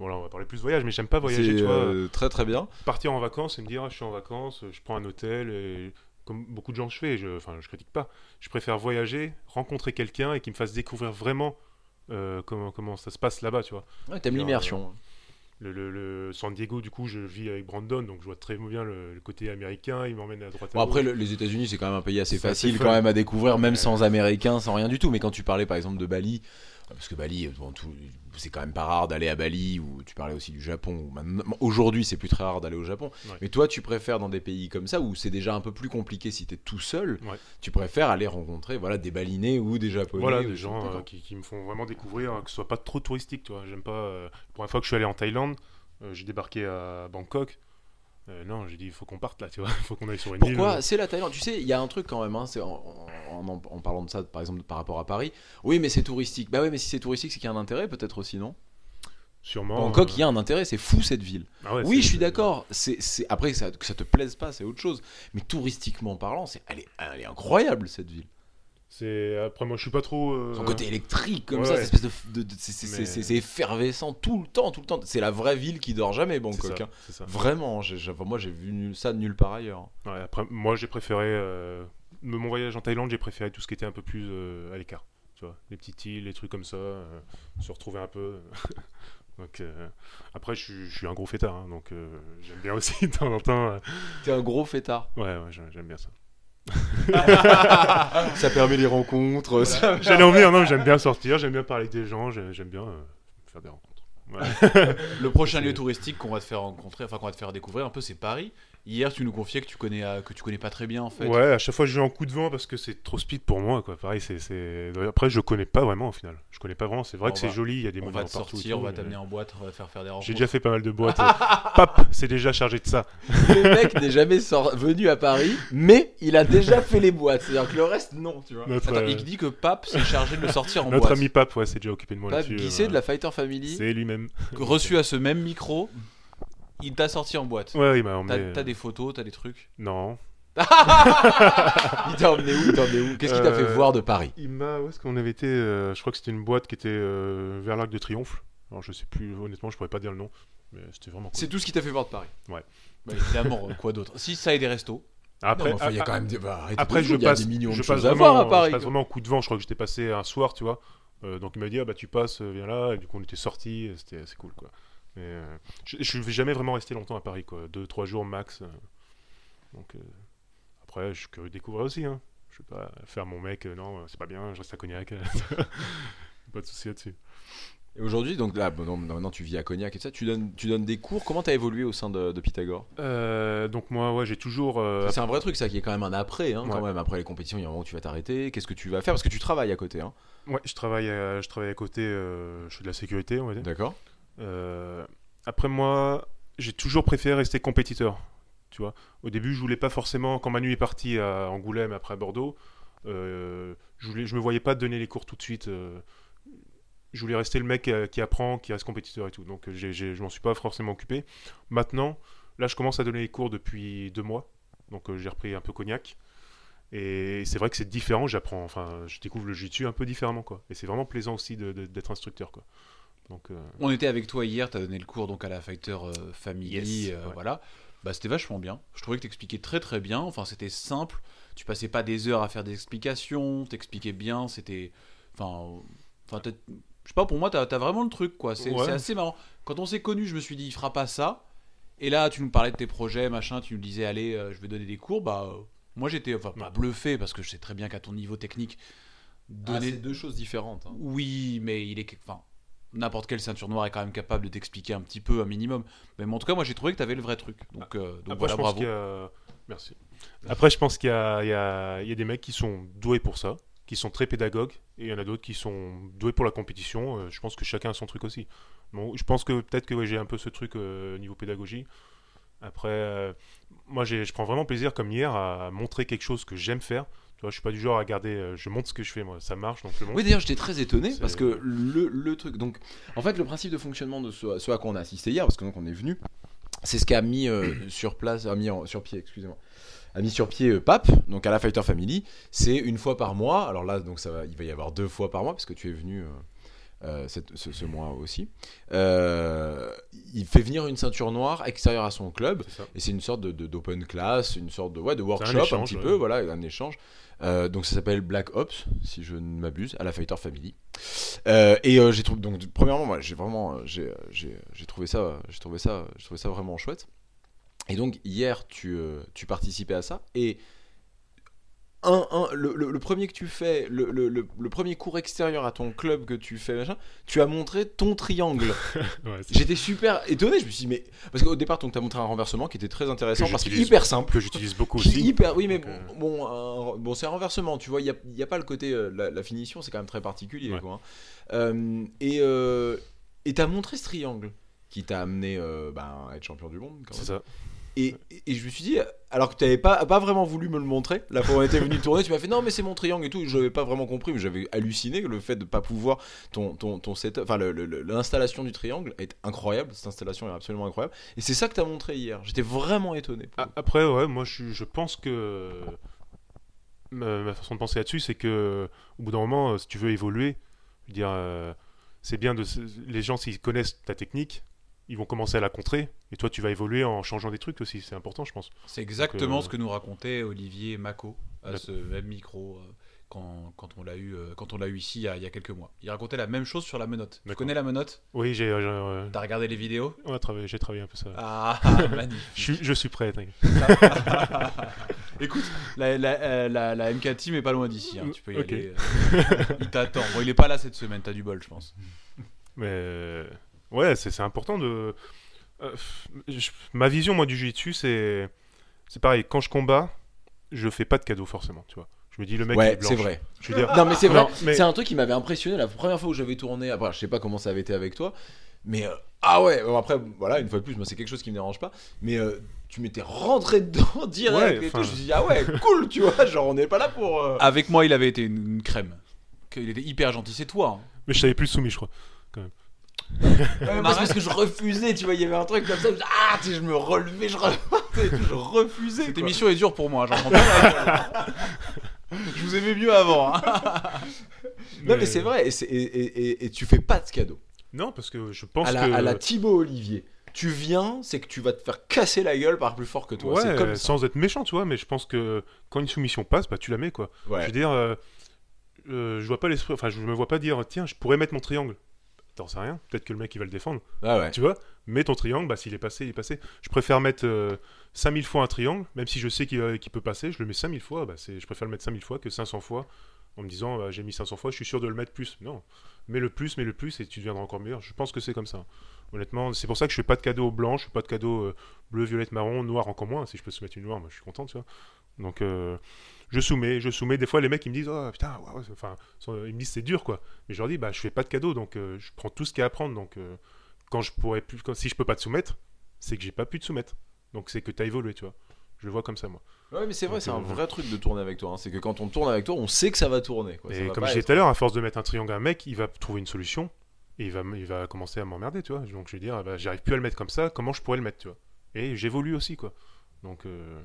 Bon là, on va parler plus de voyage, mais j'aime pas voyager. C'est Tu vois, euh, très très bien. partir en vacances et me dire, ah, je suis en vacances, je prends un hôtel et comme beaucoup de gens je fais, je, enfin, je critique pas. Je préfère voyager, rencontrer quelqu'un et qui me fasse découvrir vraiment euh, comment comment ça se passe là-bas, tu vois. Ouais, T'aimes l'immersion. Le, le- le San Diego, du coup, je vis avec Brandon, donc je vois très bien le, le côté américain. Il m'emmène à droite à Bon, après, les États-Unis, c'est quand même un pays assez facile quand même à découvrir, même Ouais. sans américain, sans rien du tout. Mais quand tu parlais par exemple de Bali, parce que Bali, bon, c'est quand même pas rare d'aller à Bali, ou tu parlais aussi du Japon. Aujourd'hui, c'est plus très rare d'aller au Japon. Ouais. Mais toi, tu préfères dans des pays comme ça, où c'est déjà un peu plus compliqué si t'es tout seul, Ouais. tu préfères aller rencontrer voilà, des Balinais ou des Japonais. Voilà, des gens euh, qui, qui me font vraiment découvrir, euh, que ce soit pas trop touristique, tu vois. J'aime pas. euh, pour une fois que je suis allé en Thaïlande, euh, j'ai débarqué à Bangkok. Euh, non, j'ai dit, il faut qu'on parte là, tu vois. Il faut qu'on aille sur une île. Pourquoi? C'est la Thaïlande. Tu sais, il y a un truc quand même, hein, c'est en, en- en- en parlant de ça, par exemple, par rapport à Paris. Oui, mais c'est touristique. Bah oui, mais si c'est touristique, c'est qu'il y a un intérêt, peut-être aussi, non? Sûrement. Bangkok, il euh, y a un intérêt, c'est fou cette ville. ah ouais, oui, je suis d'accord. C'est, Après, que ça, que ça te plaise pas, c'est autre chose. Mais touristiquement parlant, c'est, elle, est, elle est incroyable cette ville. C'est après moi je suis pas trop. euh, Son côté électrique comme ouais, ça, ouais. cette espèce de, de- de- c'est, Mais- effervescent tout le temps, tout le temps. C'est la vraie ville qui dort jamais, Bangkok. ça, hein. ça. Vraiment, j'ai- moi j'ai vu nul- ça nulle part ailleurs. Ouais, après, moi j'ai préféré. euh, mon voyage en Thaïlande, j'ai préféré tout ce qui était un peu plus euh, à l'écart. Tu vois, les petites îles, les trucs comme ça, euh, se retrouver un peu. donc euh, après, je suis, je suis un gros fêtard, hein, donc euh, j'aime bien aussi de temps en temps. euh, T'es un gros fêtard. Ouais, ouais, j'aime bien ça. ça permet les rencontres. ça- J'allais en venir, non, j'aime bien sortir, j'aime bien parler avec des gens, j'ai- j'aime bien euh, faire des rencontres. Ouais. Le prochain lieu touristique qu'on va te faire rencontrer, enfin qu'on va te faire découvrir un peu, c'est Paris. Hier, tu nous confiais que tu connais, euh, que tu connais pas très bien en fait. Ouais, à chaque fois je vais en coup de vent parce que c'est trop speed pour moi, quoi. Pareil, c'est, c'est... Après, je connais pas vraiment au final. Je connais pas vraiment. C'est vrai On que c'est joli, il y a des On monuments va te partout. sortir, tout, on va mais- t'amener en boîte, on va faire faire des rencontres. J'ai déjà fait pas mal de boîtes. Pape, c'est déjà chargé de ça. le mec n'est jamais sor- venu à Paris, mais il a déjà fait les boîtes. C'est-à-dire que le reste, non, tu vois. Notre, Attends, euh, il dit que Pape s'est chargé de le sortir en notre boîte. ami Pape, ouais, c'est déjà occupé de moi Pape là-dessus. Guisset euh, de la Fighter Family. C'est lui-même. Reçu à ce même micro, il t'a sorti en boîte. Ouais, il m'a emmené. t'as des photos, t'as des trucs? Non. Il t'a emmené où? Il t'a emmené où? Qu'est-ce qui t'a fait Euh, voir de Paris? Il m'a. Où est-ce qu'on avait été euh, Je crois que c'était une boîte qui était euh, vers l'Arc de Triomphe. Alors je sais plus, honnêtement, je pourrais pas dire le nom. Mais c'était vraiment cool. C'est tout ce qui t'a fait voir de Paris? Bah, évidemment, euh, quoi d'autre? Si ça et des restos. Après, Non, mais enfin, il y a quand même des. bah, Après, je y a des millions je de choses à vraiment, voir à Paris. Je passe vraiment en coup de vent. Je crois que j'étais passé un soir, tu vois. Euh, donc il m'a dit ah, bah tu passes, euh, viens là. Et du coup on était sortis, euh, c'était assez cool quoi. Mais, euh, je, je vais jamais vraiment rester longtemps à Paris quoi, deux trois jours max. euh. donc euh, après je suis curieux de découvrir aussi. Hein. Je vais pas faire mon mec, non c'est pas bien, je reste à Cognac. pas de souci là-dessus. Et aujourd'hui, donc là, bon, maintenant tu vis à Cognac et tout ça, tu donnes, tu donnes des cours? Comment t'as évolué au sein de, de Pythagore? Euh, donc moi ouais j'ai toujours euh, C'est un vrai truc, ça, qui est quand même un après, hein, quand même. Après les compétitions, il y a un moment où tu vas t'arrêter. Qu'est-ce que tu vas faire? Parce que tu travailles à côté, hein. ouais je travaille à, je travaille à côté, euh, je fais de la sécurité on va dire. D'accord après moi, j'ai toujours préféré rester compétiteur. Tu vois, au début, je voulais pas forcément. Quand Manu est parti à Angoulême après à Bordeaux, euh, je voulais, je me voyais pas donner les cours tout de suite. euh, je voulais rester le mec euh, qui apprend, qui reste compétiteur et tout. Donc, j'ai, j'ai- je m'en suis pas forcément occupé. Maintenant, là, je commence à donner les cours depuis deux mois. Donc, euh, j'ai repris un peu cognac. Et c'est vrai que c'est différent. J'apprends, enfin, je découvre le jiu-jitsu un peu différemment, quoi. Et c'est vraiment plaisant aussi d'être instructeur, quoi. Donc, euh, On était avec toi hier, tu as donné le cours donc à la Fighter euh, Family, Yes, euh, ouais. voilà. Bah, c'était vachement bien. Je trouvais que t'expliquais très très bien. Enfin, c'était simple. Tu passais pas des heures à faire des explications. T'expliquais bien. C'était, enfin, enfin, je sais pas. Pour moi, t'as as vraiment le truc, quoi. C'est Ouais. assez marrant. Quand on s'est connus, je me suis dit, il fera pas ça. Et là, tu nous parlais de tes projets, machin. Tu nous disais, allez, euh, je vais donner des cours. Bah, euh, moi, j'étais, enfin, pas bluffé parce que je sais très bien qu'à ton niveau technique, Ah, donner c'est deux choses différentes. hein. oui, mais il est. Enfin, n'importe quelle ceinture noire est quand même capable de t'expliquer un petit peu, un minimum. Mais en tout cas, moi j'ai trouvé que tu avais le vrai truc. Donc, euh, donc Après, voilà, je pense bravo. qu'il y a... Merci. Après, je pense qu'il y y, y a des mecs qui sont doués pour ça, qui sont très pédagogues, et il y en a d'autres qui sont doués pour la compétition. Euh, je pense que chacun a son truc aussi. Bon, je pense que peut-être que ouais, j'ai un peu ce truc euh, niveau pédagogie. Après, euh, moi, je prends vraiment plaisir, comme hier, à montrer quelque chose que j'aime faire. Tu vois, je suis pas du genre à regarder, euh, je montre ce que je fais, moi, ça marche, donc je le montre. Oui, d'ailleurs, j'étais très étonné parce que le, le truc. Donc, en fait, le principe de fonctionnement de ce, ce à quoi on a assisté hier, parce que donc on est venu, c'est ce qu'a mis euh, sur place, a mis en- sur pied, excusez-moi, a mis sur pied euh, Pape, donc à la Fighter Family. C'est une fois par mois. Alors là, donc ça va, il va y avoir deux fois par mois parce que tu es venu. euh, euh, cette- ce, ce mois aussi. Euh, il fait venir une ceinture noire extérieure à son club et c'est une sorte de, d'open class, une sorte de, ouais, de workshop un, échange, petit ouais. peu, voilà, un échange. Euh, donc ça s'appelle Black Ops, si je ne m'abuse, à la Fighter Family. Euh, et euh, j'ai trouvé, donc premièrement, moi j'ai vraiment, j'ai, trouvé ça, j'ai trouvé ça, j'ai trouvé ça vraiment chouette. Et donc hier tu, tu participais à ça et un, un, le, le- le premier que tu fais, le, premier cours extérieur à ton club que tu fais, machin, tu as montré ton triangle. Ouais, J'étais super étonné, je me suis dit, mais. Parce qu'au départ, tu as montré un renversement qui était très intéressant Que parce qu'il est j'utilise- hyper simple. que j'utilise beaucoup aussi. hyper, oui, mais Donc, euh, bon, un- bon c'est un renversement, tu vois, il n'y a, y a pas le côté. euh, la, la finition, c'est quand même très particulier. Ouais. Quoi, hein. Euh, et tu as montré ce triangle qui t'a amené ben, à être champion du monde. Quand C'est même. ça. Et, je me suis dit, alors que tu n'avais pas, pas vraiment voulu me le montrer, fois où on était venu tourner, tu m'as fait non, mais c'est mon triangle et tout. Je n'avais pas vraiment compris, mais j'avais halluciné que le fait de ne pas pouvoir. Ton, ton, ton setup, enfin, l'installation du triangle est incroyable. Cette installation est absolument incroyable. Et c'est ça que tu as montré hier. J'étais vraiment étonné. Après, ouais, moi je, je pense que ma, façon de penser là-dessus, c'est que au bout d'un moment, euh, si tu veux évoluer, je veux dire, euh, c'est bien de les gens s'ils connaissent ta technique, ils vont commencer à la contrer, et toi tu vas évoluer en changeant des trucs aussi. C'est important, je pense. C'est exactement Donc, euh, ce que nous racontait Olivier Mako à ce même micro euh, quand, quand on l'a eu, euh, quand on l'a eu ici il y, a, il y a quelques mois. Il racontait la même chose sur la menotte. Tu connais la menotte? Oui, j'ai, euh, T'as regardé les vidéos? Travaillé, j'ai travaillé un peu ça. Ah, magnifique. Je suis, je suis prêt. Écoute, la, la, la- la MK Team est pas loin d'ici. hein, Tu peux y aller. il t'attend. Bon, il est pas là cette semaine. T'as du bol, je pense. Mais ouais, c'est, c'est important de. euh, je- ma vision moi du jiu-jitsu, c'est c'est pareil. Quand je combats, je fais pas de cadeaux forcément, tu vois. Je me dis le mec. Ouais, c'est vrai. Je veux dire, Non, mais c'est vrai. Mais- C'est un truc qui m'avait impressionné la première fois où j'avais tourné. Après, je sais pas comment ça avait été avec toi, mais euh, ah ouais. bon, après, voilà, une fois de plus, moi c'est quelque chose qui me dérange pas. Mais euh, tu m'étais rentré dedans direct Ouais, et tout. Je me suis dit ah ouais, cool, tu vois. Genre on n'est pas là pour. euh, Avec moi, il avait été une, crème. Il était hyper gentil. C'est toi. hein. Mais je savais plus soumis, je crois. Ouais, moi, c'est parce que je refusais, tu vois, il y avait un truc comme ça, je, ah, tu sais, je me relevais, je, refusais. Cette quoi. émission est dure pour moi. J'en prends pas la gueule. Je vous aimais mieux avant. hein. Non, mais c'est vrai, et, c'est- et, et- et- et tu fais pas de cadeau. Non, parce que je pense À la, que. à la Thibaut Olivier, tu viens, c'est que tu vas te faire casser la gueule par plus fort que toi. ouais, comme sans être méchant, tu vois, mais je pense que quand une soumission passe, bah tu la mets quoi. Ouais. Je veux dire, euh, euh, je vois pas l'esprit. Enfin, je me vois pas dire, tiens, je pourrais mettre mon triangle. T'en sais rien. Peut-être que le mec il va le défendre. Ah ouais. Tu vois? Mets ton triangle, bah s'il est passé, il est passé. Je préfère mettre euh, 5000 fois un triangle, même si je sais qu'il peut passer, je le mets 5000 fois. Bah, je préfère le mettre 5000 fois que 500 fois en me disant, bah, j'ai mis 500 fois, je suis sûr de le mettre plus. Non. Mets le plus, mets le plus et tu deviendras encore meilleur. Je pense que c'est comme ça. Honnêtement, c'est pour ça que je fais pas de cadeaux blancs, je fais pas de cadeaux euh, bleu, violette, marron, noir encore moins. Si je peux soumettre une noire, moi je suis content, tu vois. Donc euh, je soumets, je soumets. Des fois, les mecs ils me disent, oh putain, enfin, ils me disent c'est dur quoi. Mais je leur dis, bah je fais pas de cadeaux, donc euh, je prends tout ce qu'il y a à prendre. Donc euh, quand je pourrais plus, quand- si je peux pas te soumettre, c'est que j'ai pas pu te soumettre. Donc c'est que t'as évolué, tu vois. Je le vois comme ça moi. Ouais, mais c'est vrai, c'est un euh, vrai truc de tourner avec toi. hein. C'est que quand on tourne avec toi, on sait que ça va tourner. Quoi. Et va comme je disais tout à l'heure, à force de mettre un triangle à un mec, il va trouver une solution et il va, m- il va commencer à m'emmerder, tu vois. Donc je vais dire, ah bah, j'arrive plus à le mettre comme ça, comment je pourrais le mettre, tu vois. Et j'évolue aussi, quoi. Donc euh,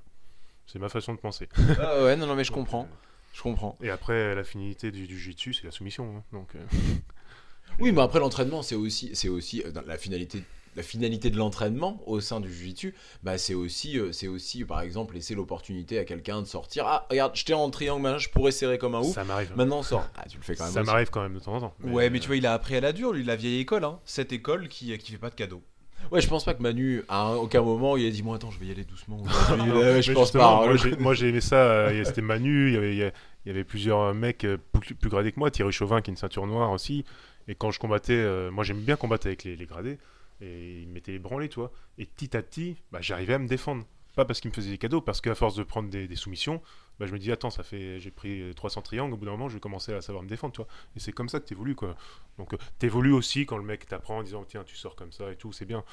c'est ma façon de penser. Ah ouais, non, non, mais je comprends. euh, Je comprends. Et après, la finalité du, du jiu-jitsu, c'est la soumission. hein. Donc euh, Oui, mais après l'entraînement, c'est aussi, c'est aussi euh, dans la finalité. La finalité de l'entraînement au sein du jiu-jitsu, bah c'est aussi, euh, c'est aussi par exemple laisser l'opportunité à quelqu'un de sortir. Ah, regarde, j'étais en triangle, maintenant, je pourrais serrer comme un ouf. ça m'arrive. Maintenant sort. Ah, tu le fais quand même. Ça aussi. m'arrive quand même de temps en temps. Ouais, mais tu vois, il a appris à la dure, lui, la vieille école, hein. Cette école qui, qui fait pas de cadeaux. Ouais, je pense pas que Manu, à un- aucun moment, il a dit Moi, attends, je vais y aller doucement. Aujourd'hui. Ouais, mais je pense justement, pas. Moi hein. j'ai, moi, j'ai aimé ça. euh, C'était Manu, il y avait, il y a- il y avait plusieurs mecs euh, plus, plus gradés que moi. Thierry Chauvin qui a une ceinture noire aussi. Et quand je combattais, euh, moi j'aime bien combattre avec les, les gradés. Et il me mettait les branlés, tu vois. Et petit à petit, bah, j'arrivais à me défendre. Pas parce qu'il me faisait des cadeaux, parce qu'à force de prendre des, des soumissions, bah, je me dis attends, ça fait, j'ai pris euh, 300 triangles. Au bout d'un moment, je vais commencer à savoir me défendre, tu vois. Et c'est comme ça que t'évolues, quoi. Donc euh, t'évolues aussi quand le mec t'apprend en disant tiens, tu sors comme ça et tout, c'est bien.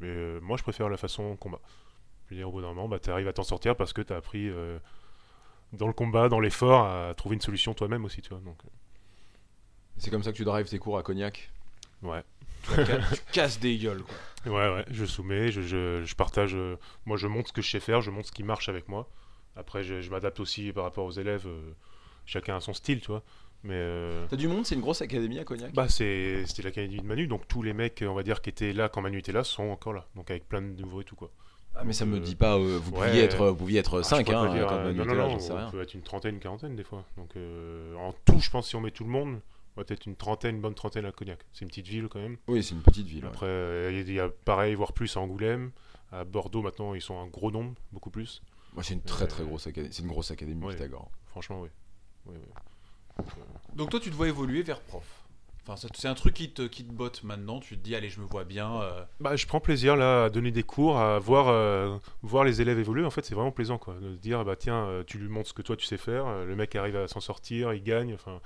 Mais euh, moi, je préfère la façon combat. Je veux dire, au bout d'un moment, bah, tu arrives à t'en sortir parce que tu as appris euh, dans le combat, dans l'effort, à trouver une solution toi-même aussi, tu vois. Donc, C'est comme ça que tu drives tes cours à Cognac? euh, ouais. Tu ca- tu casses des gueules, quoi. Ouais, ouais, je soumets, je, je, je partage. euh, moi, je montre ce que je sais faire, je montre ce qui marche avec moi. Après, je, je m'adapte aussi par rapport aux élèves. euh, chacun a son style, tu vois. Mais euh, T'as du monde, c'est une grosse académie à Cognac. bah, c'est- c'était l'académie de Manu, donc tous les mecs, on va dire, qui étaient là quand Manu était là, sont encore là. Donc avec plein de nouveaux et tout, quoi. Ah, mais ça me euh, dit pas, euh, vous, ouais. pouviez être, vous pouviez être Ah, je 5 pourrais hein, pas dire, quand euh, Manu non, était non, là, non, j'en sais on rien. peut être une trentaine, une quarantaine des fois. Donc euh, en tout, je pense si on met tout le monde, on va peut-être une trentaine, une bonne trentaine à Cognac. C'est une petite ville quand même. Oui, c'est une petite ville. ouais. Après, euh, il y a- il y, a pareil, voire plus à Angoulême. À Bordeaux, maintenant, ils sont un gros nombre, beaucoup plus. Moi, c'est une très très Euh, grosse académie. C'est une grosse académie, ouais. Pythagore. Franchement, oui. Oui, oui. Donc, euh, Donc toi, tu te vois évoluer vers prof? Enfin, c'est un truc qui te, qui te botte maintenant. Tu te dis, allez, je me vois bien. euh, Bah, je prends plaisir là à donner des cours, à voir, euh, voir les élèves évoluer. En fait, c'est vraiment plaisant quoi. De se dire, bah tiens, tu lui montres ce que toi tu sais faire, le mec arrive à s'en sortir, il gagne. Enfin,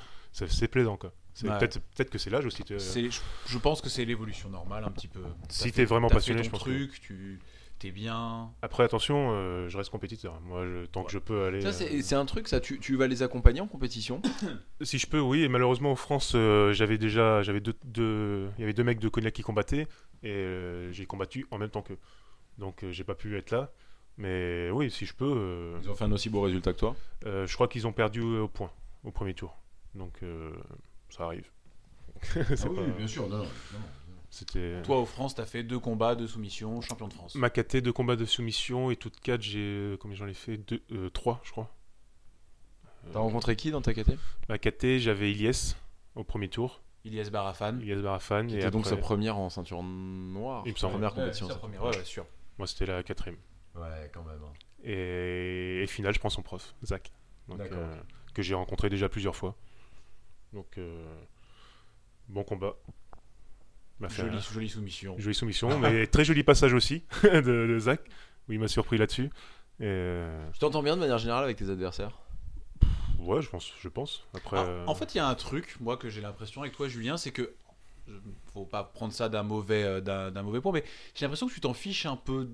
c'est plaisant quoi. C'est- Ouais. Peut-être peut que c'est l'âge aussi. tu- c'est- je, je pense que c'est l'évolution normale, un petit peu. Si t'es vraiment t'as fait passionné, ton je pense que- truc, tu t'es bien. Après, attention, euh, je reste compétiteur. Moi, je- tant que je peux aller. Ça, euh, c'est c'est un truc, ça, tu, tu vas les accompagner en compétition Si je peux, oui. Et malheureusement, en France, euh, j'avais déjà, j'avais deux, deux- il y avait deux mecs de Cognac qui combattaient et euh, j'ai combattu en même temps qu'eux. Donc, euh, j'ai pas pu être là. Mais oui, si je peux. euh, Ils ont fait un aussi beau résultat que toi euh, je crois qu'ils ont perdu au point au premier tour. Donc, euh, ça arrive. C'est pas- sûr, non, non. C'était Toi, au France, t'as fait deux combats, deux soumissions, champion de France. Macaté, deux combats de soumission et toutes quatre, j'ai euh, combien j'en ai fait? Deux, euh, trois, je crois. T'as rencontré qui dans ta caté? Macaté, j'avais Ilyes au premier tour, Ilyes Barafan. Ilyes Barafan Qui et était donc sa première en ceinture noire Il me sa semble. première Ouais, compétition. sa première, ouais, ouais, sûr. moi c'était la quatrième. Ouais, quand même. hein. Et, et finale, je prends son prof, Zach. Donc, euh, que j'ai rencontré déjà plusieurs fois. Donc, euh, bon combat. M'a fait Jolie, un- jolie soumission. jolie soumission, mais très joli passage aussi de, de Zach, où il m'a surpris là-dessus. Et, euh, Tu t'entends bien de manière générale avec tes adversaires? Ouais, je pense. Je pense. Après, Ah, euh, En fait, il y a un truc, moi, que j'ai l'impression avec toi, Julien, c'est que. je- Faut pas prendre ça d'un mauvais, euh, d'un d'un mauvais point, mais j'ai l'impression que tu t'en fiches un peu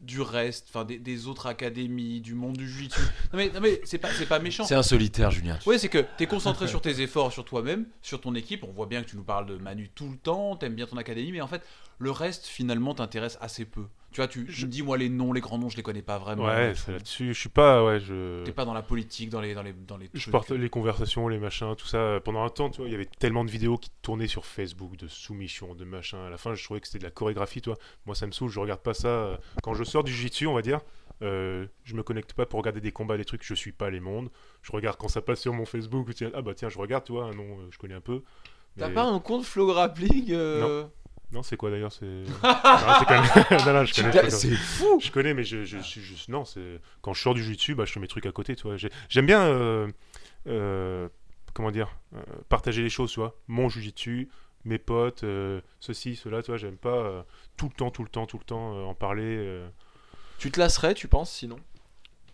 du reste, enfin des, des autres académies, du monde du jiu-jitsu. Non mais, non mais c'est pas, c'est pas méchant. C'est un solitaire, Julien. Ouais, c'est que t'es concentré sur tes efforts, sur toi-même, sur ton équipe. On voit bien que tu nous parles de Manu tout le temps, t'aimes bien ton académie, mais en fait, le reste finalement t'intéresse assez peu. Tu vois, tu, je me dis moi les noms, les grands noms, je les connais pas vraiment. ouais, c'est là-dessus. Je suis pas. Ouais, je. T'es pas dans la politique, dans les, dans les, dans les Je porte les conversations, les machins, tout ça. Pendant un temps, tu vois, il y avait tellement de vidéos qui tournaient sur Facebook, de soumission, de machin. À la fin, je trouvais que c'était de la chorégraphie, toi. Moi, ça me saoule, je regarde pas ça. Quand je sors du jiu-jitsu, on va dire, Euh, je me connecte pas pour regarder des combats, des trucs. Je suis pas les mondes. Je regarde quand ça passe sur mon Facebook. tiens, ah bah tiens, je regarde, tu vois, un nom, euh, je connais un peu. T'as pas un compte Flow Grappling euh, Non, c'est quoi d'ailleurs C'est. non, c'est quand même- non, non, je connais. Putain, pas. C'est fou Je connais, mais je, je suis juste. Non, c'est. Quand je sors du jiu-jitsu, bah, je fais mes trucs à côté, tu vois. J'aime bien. euh, euh, comment dire euh, Partager les choses, tu vois. Mon jiu-jitsu, mes potes, euh, ceci, cela, tu vois. J'aime pas euh, tout le temps, tout le temps, tout le temps euh, en parler. euh. Tu te lasserais, tu penses, sinon?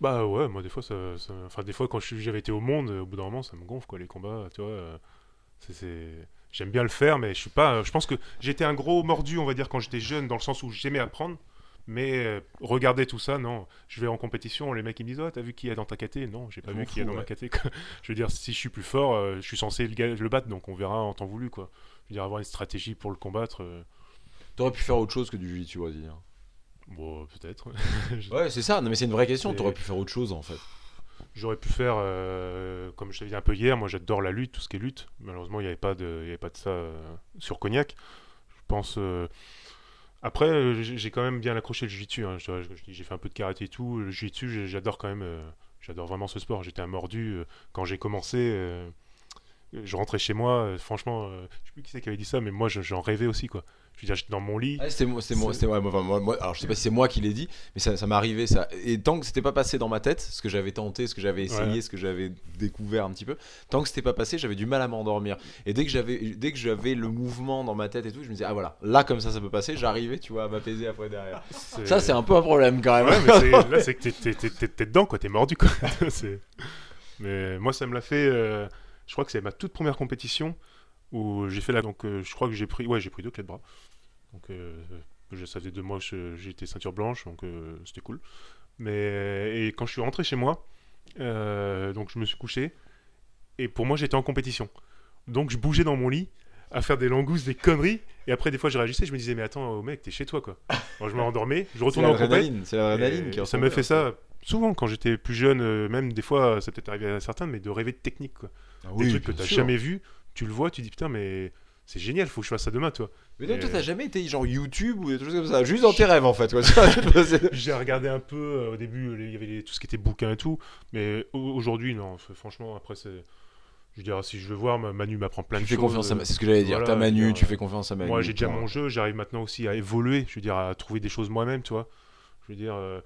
Bah ouais, moi, des fois, ça. ça- Enfin, des fois, quand je j'avais été au monde, au bout d'un moment, ça me gonfle, quoi, les combats, tu vois. euh, c'est- c'est. J'aime bien le faire, mais je suis pas. Je pense que j'étais un gros mordu, on va dire, quand j'étais jeune, dans le sens où j'aimais apprendre. Mais euh, regarder tout ça, non. Je vais en compétition, les mecs ils me disent Oh, t'as vu qui est dans ta KT Non, j'ai pas Je vu qui est dans ma ouais. Quoi. je veux dire, si je suis plus fort, euh, je suis censé le, le battre, donc on verra en temps voulu. quoi. Je veux dire, avoir une stratégie pour le combattre, euh, T'aurais pu faire autre chose que du jiu-jitsu brésilien. bon, peut-être. Je- Ouais, c'est ça. Non, mais c'est une vraie question. T'aurais pu faire autre chose, en fait. J'aurais pu faire, euh, comme je t'avais dit un peu hier, moi j'adore la lutte, tout ce qui est lutte. Malheureusement, il n'y avait, pas de- ça euh, sur Cognac. Je pense. euh, Après, j'ai quand même bien accroché le jiu-jitsu. hein. J'ai fait un peu de karaté et tout. Le jiu-jitsu, j'adore quand même. J'adore vraiment ce sport. J'étais un mordu. Quand j'ai commencé, je rentrais chez moi. euh, Franchement, euh, je sais plus qui c'est qui avait dit ça, mais moi je- j'en rêvais aussi. quoi. Je veux dire, j'étais dans mon lit. C'était moi, C'est- moi, moi, moi, moi- alors je sais pas si c'est moi qui l'ai dit, mais ça, ça m'est arrivé ça. Et tant que c'était pas passé dans ma tête, ce que j'avais tenté, ce que j'avais essayé, Ouais. ce que j'avais découvert un petit peu, tant que c'était pas passé, j'avais du mal à m'endormir. Et dès que j'avais, dès que j'avais le mouvement dans ma tête et tout, je me disais ah voilà, là comme ça ça peut passer, j'arrivais, tu vois, à m'apaiser après derrière. Ça c'est un peu un problème quand même. Ouais, mais c'est- là, c'est que t'es- t'es- t'es- t'es t'es dedans, quoi. T'es mordu, quoi. Mais moi, ça me l'a fait. euh, je crois que c'est ma toute première compétition où j'ai fait là. Donc, euh, je crois que j'ai pris. Ouais, j'ai pris deux clés de bras. Donc, euh, je- ça faisait deux mois que j'étais ceinture blanche, donc euh, c'était cool. Mais et quand je suis rentré chez moi, donc je me suis couché et pour moi, j'étais en compétition. Donc, je bougeais dans mon lit à faire des langousses, des conneries. Et après, des fois, je réagissais, je me disais, mais attends, oh, mec, t'es chez toi, quoi. Alors, je me rendormais, je retournais en compète. c'est l'adrénaline qui ça à fait ça souvent quand j'étais plus jeune, même des fois, ça peut-être arrivé à certains, mais de rêver de technique. Quoi. Ah des oui, trucs que t'as sûr. jamais vu, tu le vois, tu dis putain, mais c'est génial, faut que je fasse ça demain, toi. Mais toi, toi, Et- t'as jamais été genre YouTube ou des choses comme ça, juste dans tes rêves en fait. quoi. Tu J'ai regardé un peu euh, au début, il y avait les- tout ce qui était bouquin et tout, mais au- aujourd'hui, non, franchement, après, c'est. Je veux dire, si je veux voir, ma- Manu m'apprend plein tu de fais choses. confiance à euh, Ma- c'est ce que j'allais dire. voilà, T'as Manu, dire, tu euh, fais confiance à Manu. Moi, j'ai déjà mon jeu, j'arrive maintenant aussi à évoluer, je veux dire, à trouver des choses moi-même, tu vois. Je veux dire, euh,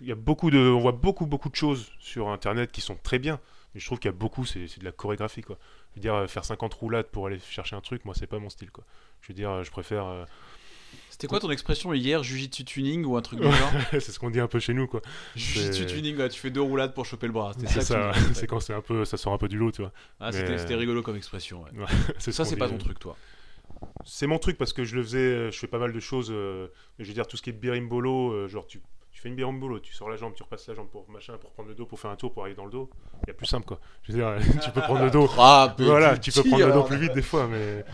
il y a beaucoup de, on voit beaucoup, beaucoup de choses sur Internet qui sont très bien, je trouve qu'il y a beaucoup, c'est de la chorégraphie, quoi. Je veux dire, euh, faire 50 roulades pour aller chercher un truc, moi, c'est pas mon style, quoi. Je veux dire, euh, je préfère. euh, C'était quoi ton expression hier Jujitsu tuning ou un truc du genre c'est ce qu'on dit un peu chez nous, quoi. Jujitsu tuning, ouais, tu fais deux roulades pour choper le bras. C'est ça, ça, c'est quand c'est un peu, ça sort un peu du lot, tu vois. Ah, c'était Mais- c'était rigolo comme expression. ouais. C'est ce Ça, qu'on c'est pas ton truc, toi. C'est mon truc parce que je le faisais, je fais pas mal de choses. euh, je veux dire, tout ce qui est berimbolo, euh, genre tu, tu fais une berimbolo, tu sors la jambe, tu repasses la jambe pour machin, pour prendre le dos, pour faire un tour, pour arriver dans le dos. Il y a plus simple quoi. Je veux dire, tu peux prendre le dos. Ah, mais Voilà, tu peux prendre le dos tires. plus vite des fois, mais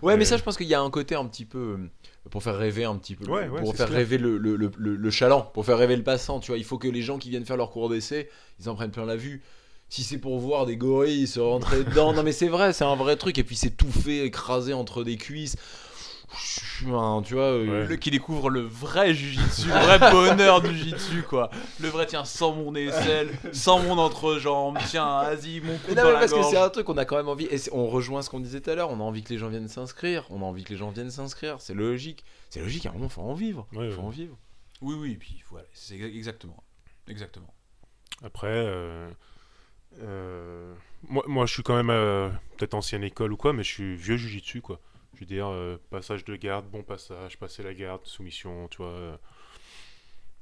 Ouais, mais ça, je pense qu'il y a un côté un petit peu. euh, Pour faire rêver un petit peu. Ouais, ouais, pour faire clair. rêver le, le, le, le- le chaland, pour faire rêver le passant, tu vois. Il faut que les gens qui viennent faire leur cours d'essai, ils en prennent plein la vue. Si c'est pour voir des gorilles se rentrer dedans, non mais c'est vrai, c'est un vrai truc. Et puis c'est tout fait, écrasé entre des cuisses. Enfin, tu vois. euh, Ouais. Le qui découvre le vrai jujitsu, le vrai bonheur du jujitsu, quoi. Le vrai, tiens, sans mon aisselle, sans mon entrejambe, tiens, vas-y, mon coup Mais dans non, mais la parce que c'est un truc qu'on a quand même envie. Et on rejoint ce qu'on disait tout à l'heure. On a envie que les gens viennent s'inscrire. On a envie que les gens viennent s'inscrire. C'est logique. C'est logique. À un moment, faut en vivre. Ouais, faut ouais. en vivre. Oui, oui, puis voilà, c'est exa- exactement. Exactement. après, euh, euh, moi, moi, je suis quand même euh, peut-être ancienne école ou quoi, mais je suis vieux jujitsu quoi. Je veux dire, euh, passage de garde, bon passage, passer la garde, soumission, tu vois. euh,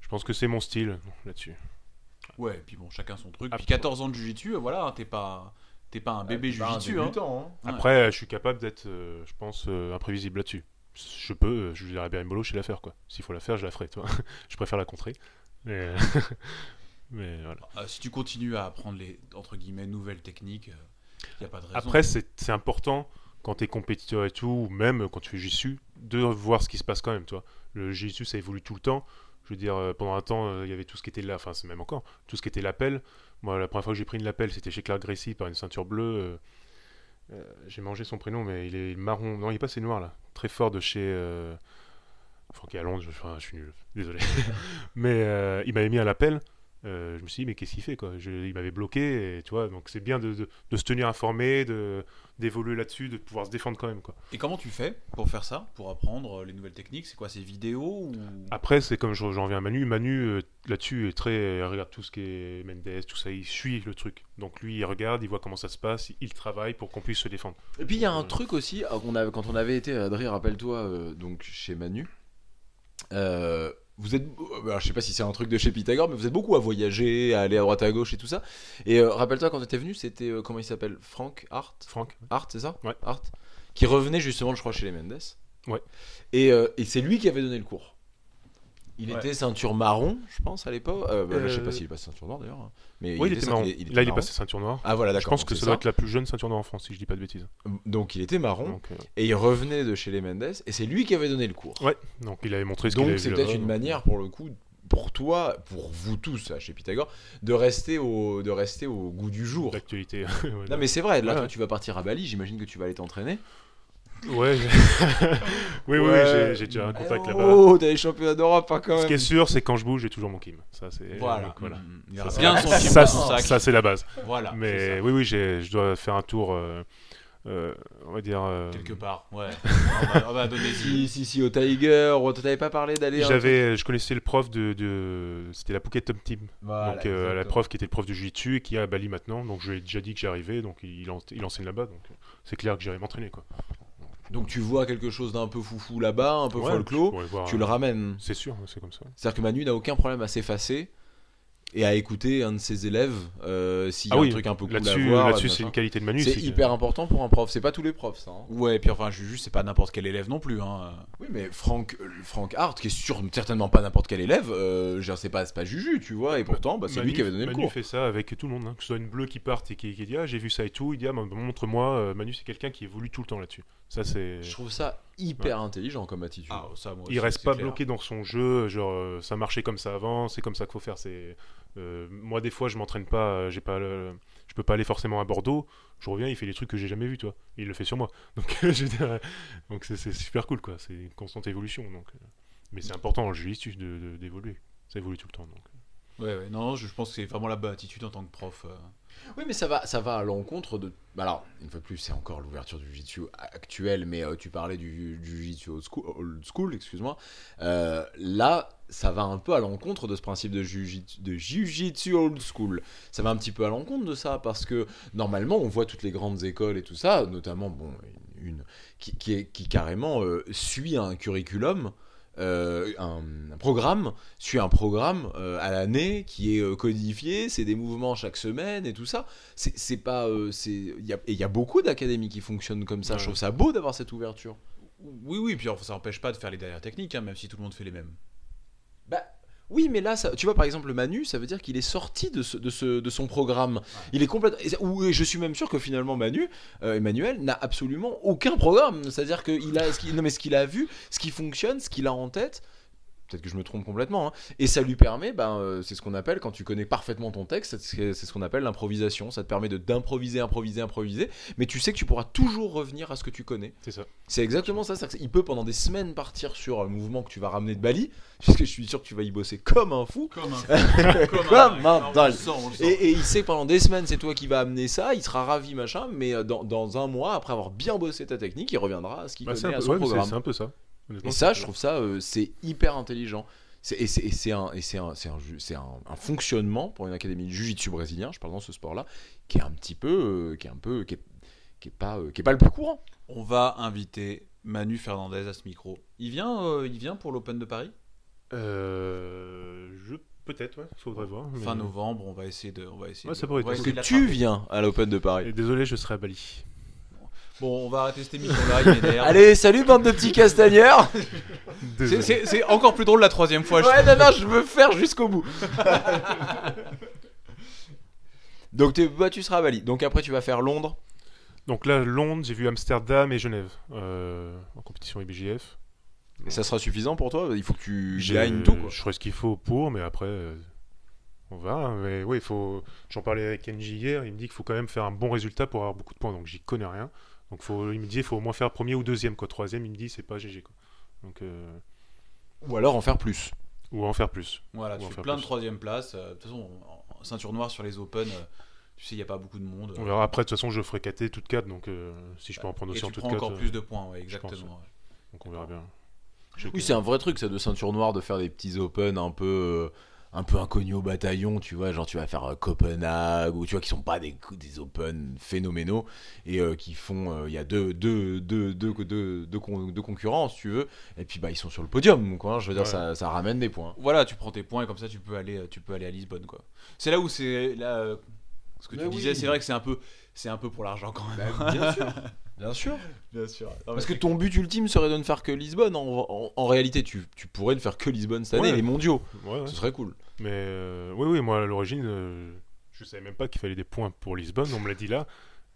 je pense que c'est mon style là-dessus. Ouais, et puis bon, chacun son truc. Puis 14 ans de jujitsu, euh, voilà, t'es pas, t'es pas un bébé jujitsu, hein. hein. Ouais. Après, je suis capable d'être, euh, je pense, euh, imprévisible là-dessus. Je peux, je dirais bien mollo, je sais la faire quoi. S'il faut la faire, je la ferai, toi. je préfère la contrer. Mais, mais voilà. Euh, si tu continues à apprendre les entre guillemets nouvelles techniques, il y a pas de raison. Après, c'est c'est important quand tu es compétiteur et tout, ou même quand tu fais jiu de voir ce qui se passe quand même, toi. Le jiu ça évolue tout le temps. Je veux dire, euh, pendant un temps, euh, il y avait tout ce qui était là, enfin, c'est même encore, tout ce qui était l'appel. Moi, la première fois que j'ai pris une lapel, c'était chez Clark Gracie par une ceinture bleue. euh, j'ai mangé son prénom, mais il est marron. Non, il est pas, c'est noir là. Très fort de chez. euh, Franck est à Londres, je, suis nul, désolé. mais il m'avait mis à l'appel. Euh, je me suis dit, mais qu'est-ce qu'il fait quoi? Je- Il m'avait bloqué, et, tu vois. Donc c'est bien de, de- de se tenir informé, de d'évoluer là-dessus, de pouvoir se défendre quand même. Quoi. Et comment tu fais pour faire ça? Pour apprendre euh, les nouvelles techniques? C'est quoi ces vidéos ou... Après, c'est comme je- j'en reviens à Manu. Manu, euh, là-dessus, est très. il regarde tout ce qui est Mendes, tout ça. Il suit le truc. Donc lui, il regarde, il voit comment ça se passe, il travaille pour qu'on puisse se défendre. Et puis il y a un truc aussi, euh, qu'on avait- quand on avait été, Adrien, rappelle-toi, euh, donc chez Manu, euh, vous êtes, euh, alors, je sais pas si c'est un truc de chez Pythagore, mais vous êtes beaucoup à voyager, à aller à droite à gauche et tout ça. Et euh, rappelle-toi quand tu étais venu, c'était euh, comment il s'appelle, Frank Hart, Franck Hart, c'est ça? Ouais. Hart, qui revenait justement, je crois, chez les Mendes. Ouais. Et, euh, et c'est lui qui avait donné le cours. Il Ouais. était ceinture marron, je pense, à l'époque. Euh, bah, Je sais Euh, pas s'il est passé ceinture noire d'ailleurs. hein. Mais Oui, il, était marron. il était Là, il est passé ceinture noire. Ah voilà, Je pense que ça doit être la plus jeune ceinture noire en France, si je dis pas de bêtises. Donc il était marron. Donc, euh, Et il revenait de chez les Mendes et c'est lui qui avait donné le cours. ouais, donc il avait montré ce qu'il avait Donc c'est peut-être une manière pour le coup pour toi, pour vous tous là, chez Pythagore, de rester au de rester au goût du jour. D'actualité. Non mais c'est vrai, là Ouais. toi tu vas partir à Bali, j'imagine que tu vas aller t'entraîner. Ouais. oui, oui, j'ai- déjà un contact là-bas. Oh, t'as les championnats d'Europe hein, quand Ce même. qui est sûr, c'est que quand je bouge, j'ai toujours mon kim. Ça, c'est. Voilà. donc, voilà. Mm, Il aura Ça, bien son son ça, ça, c'est la base. Voilà. Mais oui, oui, je dois faire un tour. euh, euh, on va dire. euh, Quelque part, ouais. on va, on va donner Si si si au Tiger, ou t'avais pas parlé d'aller. J'avais, je connaissais le prof de, de- c'était la Phuket Top Team, Voilà, donc euh, la prof qui était le prof de jiu-jitsu et qui est à Bali maintenant, donc je lui ai déjà dit que j'arrivais, donc il, en- il enseigne là-bas, donc c'est clair que j'irai m'entraîner quoi. Donc tu vois quelque chose d'un peu foufou là-bas, un peu Ouais, folklore, voir, tu le euh, ramènes. C'est sûr, c'est comme ça. C'est-à-dire que Manu n'a aucun problème à s'effacer et à écouter un de ses élèves euh, s'il y a Ah un oui, truc un peu cool à là-dessus, voir. là-dessus c'est une qualité de Manu. C'est que- hyper important pour un prof. C'est pas tous les profs, ça. hein. Ouais, puis enfin, juste, c'est pas n'importe quel élève non plus. Hein. Oui, mais Franck, euh, Franck Hart, qui est sûr, certainement pas n'importe quel élève, euh, je sais pas, c'est pas Juju, tu vois, et pourtant, bah, c'est lui qui avait donné le Manu cours. fait ça avec tout le monde, hein, que ce soit une bleue qui parte et qui, qui dit ah j'ai vu ça et tout, il dit ah bah, montre-moi. Manu c'est quelqu'un qui évolue tout le temps là-dessus. Ça c'est. Je trouve ça hyper intelligent comme attitude. Ah, ça, moi Il reste pas clair. bloqué dans son jeu, genre euh, ça marchait comme ça avant, c'est comme ça qu'il faut faire. C'est euh, moi des fois je m'entraîne pas, euh, j'ai pas, le- je peux pas aller forcément à Bordeaux. Je reviens, il fait des trucs que j'ai jamais vu, toi. Et il le fait sur moi. Donc je c'est c'est super cool quoi. C'est une constante évolution. Donc, mais c'est important en de- d'évoluer. Ça évolue tout le temps. Donc. Ouais, ouais, non, je pense que c'est vraiment la bonne attitude en tant que prof. euh. Oui, mais ça va, ça va à l'encontre de. bah Alors, une fois de plus, c'est encore l'ouverture du jiu-jitsu actuel, mais euh, tu parlais du, du jiu-jitsu old school, excuse-moi. Euh, là, ça va un peu à l'encontre de ce principe de jiu-jitsu old school. Ça va un petit peu à l'encontre de ça, parce que normalement, on voit toutes les grandes écoles et tout ça, notamment, bon, une qui carrément euh, suit un curriculum. Euh, un, un programme suit un programme euh, à l'année qui est euh, codifié, c'est des mouvements chaque semaine et tout ça. C'est c'est pas, euh, c'est, il y a, et il y a beaucoup d'académies qui fonctionnent comme ça. Ouais. Je trouve ça beau d'avoir cette ouverture. Oui, oui, puis ça n'empêche pas de faire les dernières techniques, hein, même si tout le monde fait les mêmes. Bah oui, mais là, ça, tu vois, par exemple, le Manu, ça veut dire qu'il est sorti de, ce, de, ce, de son programme. Il est complètement. ou- je suis même sûr que finalement, Manu, euh, Emmanuel, n'a absolument aucun programme. C'est-à-dire qu'il a, ce qu'il- non, mais ce qu'il a vu, ce qui fonctionne, ce qu'il a en tête. Peut-être que je me trompe complètement. hein, et ça lui permet, ben, euh, c'est ce qu'on appelle, quand tu connais parfaitement ton texte, c'est ce qu'on appelle l'improvisation. Ça te permet de- d'improviser, improviser, improviser. Mais tu sais que tu pourras toujours revenir à ce que tu connais. C'est ça. C'est exactement ça. qu'il peut pendant des semaines partir sur un mouvement que tu vas ramener de Bali, puisque je suis sûr que tu vas y bosser comme un fou. Comme un, Comme un on dingue. le sent, on le sent. Et, et il sait que pendant des semaines, c'est toi qui vas amener ça, il sera ravi, machin, mais euh, dans, dans un mois, après avoir bien bossé ta technique, il reviendra à ce qu'il Bah, connaît un à son ouais, programme. c'est un peu ça. Et ça, je trouve ça, euh, c'est hyper intelligent. Et c'est un, fonctionnement pour une académie de jiu-jitsu brésilien, je parle dans ce sport-là, qui est un petit peu, euh, qui est un peu, qui est, qui est pas, euh, qui est pas le plus courant. On va inviter Manu Fernandez à ce micro. Il vient, euh, il vient pour l'Open de Paris? Euh, je peut-être, ouais, faudrait voir. mais- Fin novembre, on va essayer de, on va essayer. Ouais, de- ça pourrait être Est-ce essayer que de tu viens à l'Open de Paris Et désolé, je serai à Bali. Bon, on va arrêter cette émission-là. il m'énerve. Allez, salut bande de petits castagneurs C'est- encore plus drôle la troisième fois. Ouais, non, non, je veux faire jusqu'au bout. Donc bah, tu seras à Bali. Donc après tu vas faire Londres. Donc là, Londres, j'ai vu Amsterdam et Genève euh, en compétition IBJF. Et ça sera suffisant pour toi Il faut que tu J'ai- gagnes tout. Quoi. Je ferai ce qu'il faut pour, mais après, euh, on verra. Mais oui, il faut. J'en parlais avec Kenji hier. Il me dit qu'il faut quand même faire un bon résultat pour avoir beaucoup de points. Donc j'y connais rien. Donc faut, il me dit qu'il faut au moins faire premier ou deuxième. Quoi. Troisième, il me dit c'est pas GG. Quoi. Donc euh, Ou alors en faire plus. Ou en faire plus. Voilà, Ou tu fais faire plein de troisième place. euh, De toute façon, en- ceinture noire sur les Open, euh, tu sais, il n'y a pas beaucoup de monde. On verra après, de toute façon, je ferai KT toute 4, donc euh, si je peux en prendre Et aussi en tu toute prends 4. encore plus de points, ouais, pense, exactement. ouais. Donc on verra bien. Oui, c'est un vrai truc, ça, de ceinture noire, de faire des petits open un peu, euh, un peu inconnus au bataillon, tu vois, genre tu vas faire euh, Copenhague, ou tu vois, qui sont pas des, des open phénoménaux, et euh, qui font, euh, il y a deux, deux, deux, deux, deux, deux, con- deux concurrents, si tu veux, et puis bah ils sont sur le podium, donc hein, je veux dire, Ouais. ça, ça ramène des points. Voilà, tu prends tes points et comme ça tu peux aller, tu peux aller à Lisbonne, quoi. C'est là où c'est là. Ce que tu Mais disais, c'est vrai que c'est un peu, c'est un peu pour l'argent quand même. bien sûr, bien sûr. Bien sûr. Parce que ton but ultime serait de ne faire que Lisbonne. En, en- en réalité, tu, tu pourrais ne faire que Lisbonne cette année, Ouais. les mondiaux. Ouais, ouais. Ce serait cool. Mais euh, oui, oui, moi à l'origine, euh, je savais même pas qu'il fallait des points pour Lisbonne, on me l'a dit là.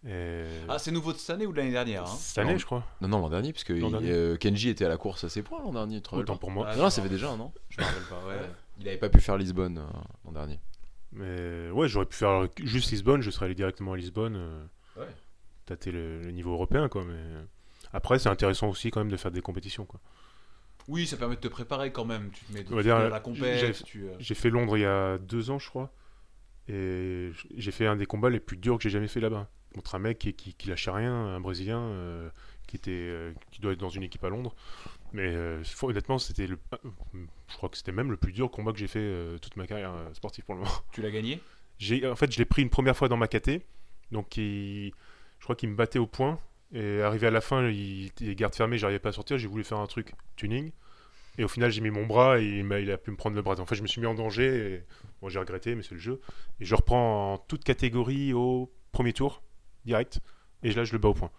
Et... Ah, c'est nouveau de cette année ou de l'année dernière hein Cette année, Non. je crois. Non, non, l'an dernier, parce que L'an il- dernier. euh, Kenji était à la course à ses points l'an dernier. tu Autant pour moi. Ah, Non, ça fait déjà un an. Je me rappelle pas, ouais. Il avait pas pu faire Lisbonne euh, l'an dernier. Mais ouais, j'aurais pu faire juste Lisbonne, je serais allé directement à Lisbonne, euh, Ouais. tâter le, le niveau européen, quoi. Mais après, c'est intéressant aussi quand même de faire des compétitions, quoi. Oui, ça permet de te préparer quand même. Tu te mets, dire, à la compète. j'ai- euh, J'ai fait Londres il y a deux ans, je crois, et j'ai fait un des combats les plus durs que j'ai jamais fait là-bas. Contre un mec qui, qui, qui lâchait rien, un Brésilien, euh, qui, était, euh, qui doit être dans une équipe à Londres. Mais euh, honnêtement, c'était le, je crois que c'était même le plus dur combat que j'ai fait toute ma carrière sportive pour le moment. tu l'as gagné? J'ai, en fait, je l'ai pris une première fois dans ma KT. Donc, il- je crois qu'il me battait au point. Et arrivé à la fin, il était garde fermée, j'arrivais pas à sortir. J'ai voulu faire un truc tuning. Et au final, j'ai mis mon bras et il, a pu me prendre le bras. En fait, je me suis mis en danger. Bon, j'ai regretté, mais c'est le jeu. Et je reprends en toute catégorie au premier tour, direct. Et là, je le bats au point.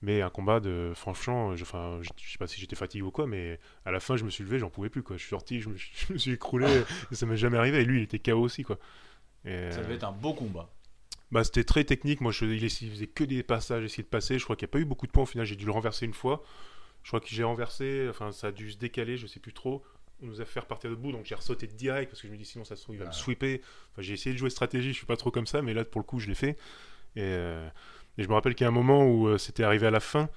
Mais un combat de. Franchement, je, enfin, je, sais pas si j'étais fatigué ou quoi, mais à la fin, je me suis levé, j'en pouvais plus. Quoi. Je suis sorti, je me, suis écroulé. ça m'est jamais arrivé. Et lui, il était KO aussi. Quoi. Et, Ça devait être un beau combat. Bah, c'était très technique. Moi, je, il, faisait que des passages, essayer de passer. Je crois qu'il n'y a pas eu beaucoup de points. Au final, j'ai dû le renverser une fois. Je crois que j'ai renversé. Enfin, ça a dû se décaler. Je sais plus trop. On nous a fait repartir debout. Donc, j'ai ressauté direct parce que je me dis sinon, ça se trouve, il va me sweeper. Enfin, j'ai essayé de jouer stratégie. Je suis pas trop comme ça. Mais là, pour le coup, je l'ai fait. Et, euh, et je me rappelle qu'il y a un moment où euh, c'était arrivé à la fin.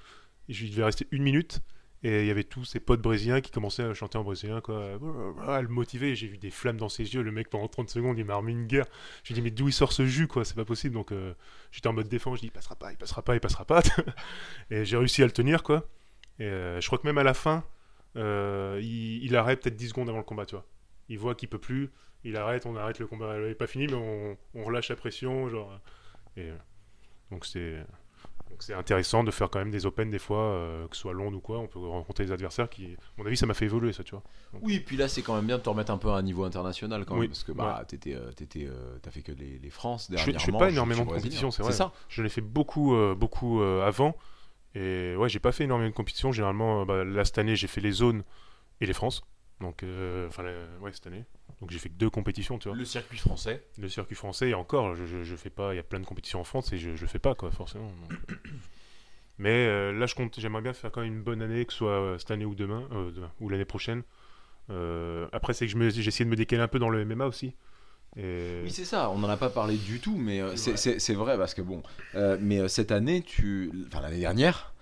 Et je devais rester une minute. Et il y avait tous ses potes brésiliens qui commençaient à chanter en brésilien, quoi, à le motiver. J'ai vu des flammes dans ses yeux. Le mec, pendant 30 secondes, il m'a remis une guerre. Je lui ai dit, mais d'où il sort ce jus, quoi? C'est pas possible. Donc, euh, j'étais en mode défense. Je dis, il passera pas, il passera pas, il passera pas. et j'ai réussi à le tenir, quoi. Et euh, je crois que même à la fin, euh, il, arrête peut-être 10 secondes avant le combat, tu vois. Il voit qu'il peut plus. Il arrête, on arrête le combat. Il n'est pas fini, mais on, on relâche la pression, genre. Et donc, c'est. Donc c'est intéressant de faire quand même des open des fois, euh, que ce soit Londres ou quoi, on peut rencontrer des adversaires qui, à mon avis, ça m'a fait évoluer ça, tu vois. Oui, puis là, c'est quand même bien de te remettre un peu à un niveau international quand même. Oui, Parce que bah, t'étais, euh, t'étais, euh, t'as fait que les, les France Je fais- je dernièrement. fais pas je énormément de compétitions, c'est vrai. ça. Je l'ai fait beaucoup, euh, beaucoup euh, avant, et ouais, j'ai pas fait énormément de compétitions. Généralement, bah, là cette année, j'ai fait les zones et les France, donc enfin ouais cette année. Donc j'ai fait que deux compétitions, tu vois. Le circuit français. Le circuit français et encore, je, je, je fais pas. Il y a plein de compétitions en France et je, je fais pas quoi, forcément. donc. Mais euh, là, je compte. J'aimerais bien faire quand même une bonne année, que ce soit euh, cette année ou demain, euh, demain, ou l'année prochaine. Après, c'est que j'ai essayé de me décaler un peu dans le MMA aussi. Et... Oui, c'est ça. On n'en a pas parlé du tout, mais c'est, c'est vrai parce que bon. mais cette année, tu, enfin l'année dernière,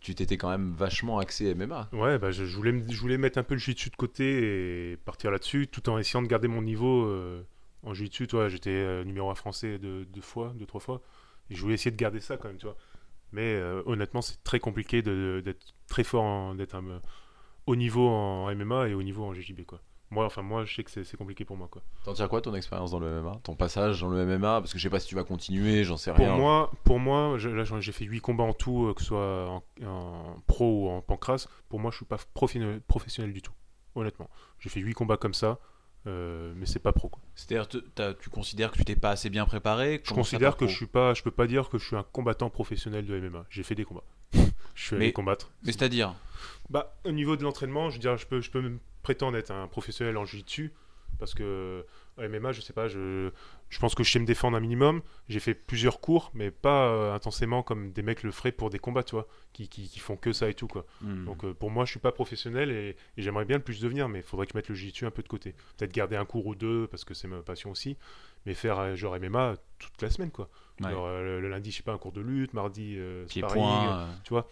tu t'étais quand même vachement axé MMA. Ouais, bah, je, voulais, mettre un peu le jiu-jitsu de côté et partir là-dessus, tout en essayant de garder mon niveau euh, en jiu-jitsu. Toi, j'étais euh, numéro 1 français deux, deux fois, deux, trois fois. Je voulais essayer de garder ça quand même, tu. Mais euh, honnêtement, c'est très compliqué d'être très fort, d'être haut niveau en MMA et haut niveau en GJB, quoi. Moi, enfin, moi, je sais que c'est compliqué pour moi. T'en tires quoi ton expérience dans le MMA Ton passage dans le MMA Parce que je sais pas si tu vas continuer, j'en sais Pour rien. moi, pour moi j'ai fait 8 combats en tout, euh, que ce soit en, en pro ou en pancras. Pour moi, je suis pas professionnel du tout, honnêtement. J'ai fait 8 combats comme ça, euh, mais c'est pas pro. C'est-à-dire, tu considères que tu t'es pas assez bien préparé? Je considère que je suis pas, je peux pas dire que je suis un combattant professionnel de MMA. J'ai fait des combats. je suis allé Mais- combattre. Mais c'est-à-dire? Bah, au niveau de l'entraînement, je veux dire, je peux, je peux prétendre être un professionnel en jiu-jitsu parce que en MMA, je sais pas, je, je pense que je sais me défendre un minimum. J'ai fait plusieurs cours, mais pas euh, intensément comme des mecs le feraient pour des combats, tu vois, qui, qui, qui font que ça et tout, quoi. Hmm. Donc euh, pour moi, je suis pas professionnel et, et j'aimerais bien le plus devenir, mais il faudrait que je mette le jiu-jitsu un peu de côté. Peut-être garder un cours ou deux parce que c'est ma passion aussi, mais faire euh, genre MMA toute la semaine, quoi. Ouais. Genre, euh, le, le lundi, je sais pas, un cours de lutte, mardi, euh, sparring, point. euh, tu vois.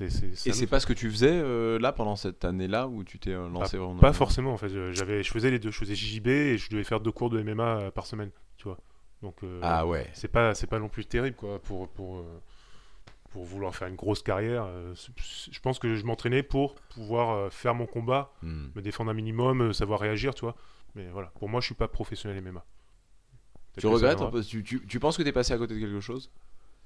Et c'est pas ce que tu faisais euh, là pendant cette année-là où tu t'es euh, lancé vraiment Pas forcément en fait. Je- J'avais, je faisais les deux. Je faisais JJB et je devais faire deux cours de MMA euh, par semaine, tu vois. Donc euh, Ah ouais. c'est pas, c'est pas non plus terrible quoi pour pour pour vouloir faire une grosse carrière. je pense que je m'entraînais pour pouvoir faire mon combat, Hmm. me défendre un minimum, savoir réagir, tu vois. Mais voilà, pour moi, je suis pas professionnel MMA. Tu regrettes viendra. un peu? Tu, tu, tu penses que t'es passé à côté de quelque chose?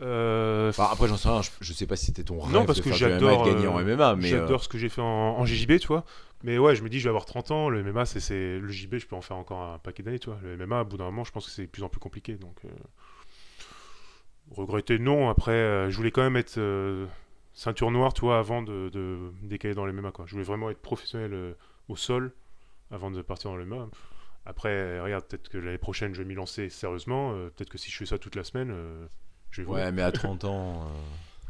Euh, Enfin, après, j'en sais rien, je, je sais pas si c'était ton rêve Non, parce de que faire du MMA et j'adore, gagner en euh, MMA, mais euh, J'adore ce que j'ai fait en, en JJB, tu vois. Mais ouais, je me dis, je vais avoir 30 ans. Le MMA, c'est, le JB, je peux en faire encore un paquet d'années, tu vois. Le MMA, à bout d'un moment, je pense que c'est de plus en plus compliqué. Donc, euh, regretter, non. Après, je voulais quand même être ceinture noire, tu vois, avant de, de décaler dans le MMA, quoi. Je voulais vraiment être professionnel au sol avant de partir dans le MMA. Après, regarde, peut-être que l'année prochaine, je vais m'y lancer sérieusement. peut-être que si je fais ça toute la semaine, je vais ouais, mais à 30 ans.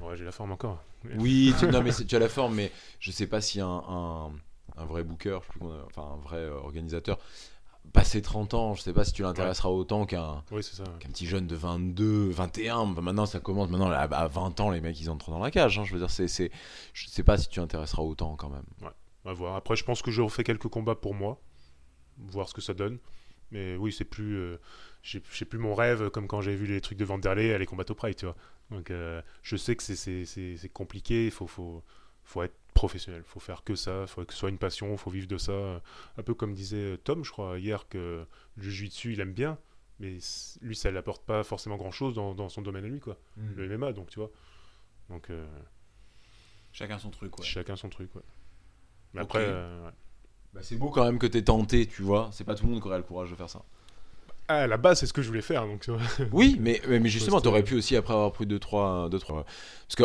euh, Ouais, j'ai la forme encore. Oui, tu, non, mais tu as la forme, mais je sais pas si un, un, un vrai booker, je sais plus comment- enfin un vrai euh, organisateur, passé 30 ans, je sais pas si tu l'intéressera autant qu'un Oui, ouais. petit jeune de 22, 21. Enfin, maintenant, ça commence. Maintenant, à à 20 ans, les mecs, ils entrent dans la cage. hein. je veux dire, c'est, c'est, je sais pas si tu intéresseras autant quand même. On va voir. Après, je pense que je refais quelques combats pour moi, voir ce que ça donne. Mais oui, c'est plus, euh, j'ai plus mon rêve comme quand j'avais vu les trucs de Vanderlei aller combattre au Pride, tu vois. Donc, euh, je sais que c'est- c'est c'est- c'est compliqué. Il faut, faut, faut être professionnel. Il faut faire que ça. Il faut que ce soit une passion. Il faut vivre de ça. Un peu comme disait euh, Tom, je crois, hier, que le jiu-jitsu, il aime bien. Mais lui, ça l'apporte pas forcément grand-chose dans, dans son domaine à lui, quoi. Le MMA, donc, tu vois. Donc, euh, Chacun son truc, ouais. chacun son truc, ouais. Mais après, euh, ouais. Bah, c'est beau quand même que t'aies tenté, tu vois. C'est pas tout le monde qui aurait le courage de faire ça. Ah, à la base, c'est ce que je voulais faire, donc tu. Oui, mais, mais, justement, C'était- t'aurais pu aussi, après avoir pris 2-3. Deux, trois... Parce que.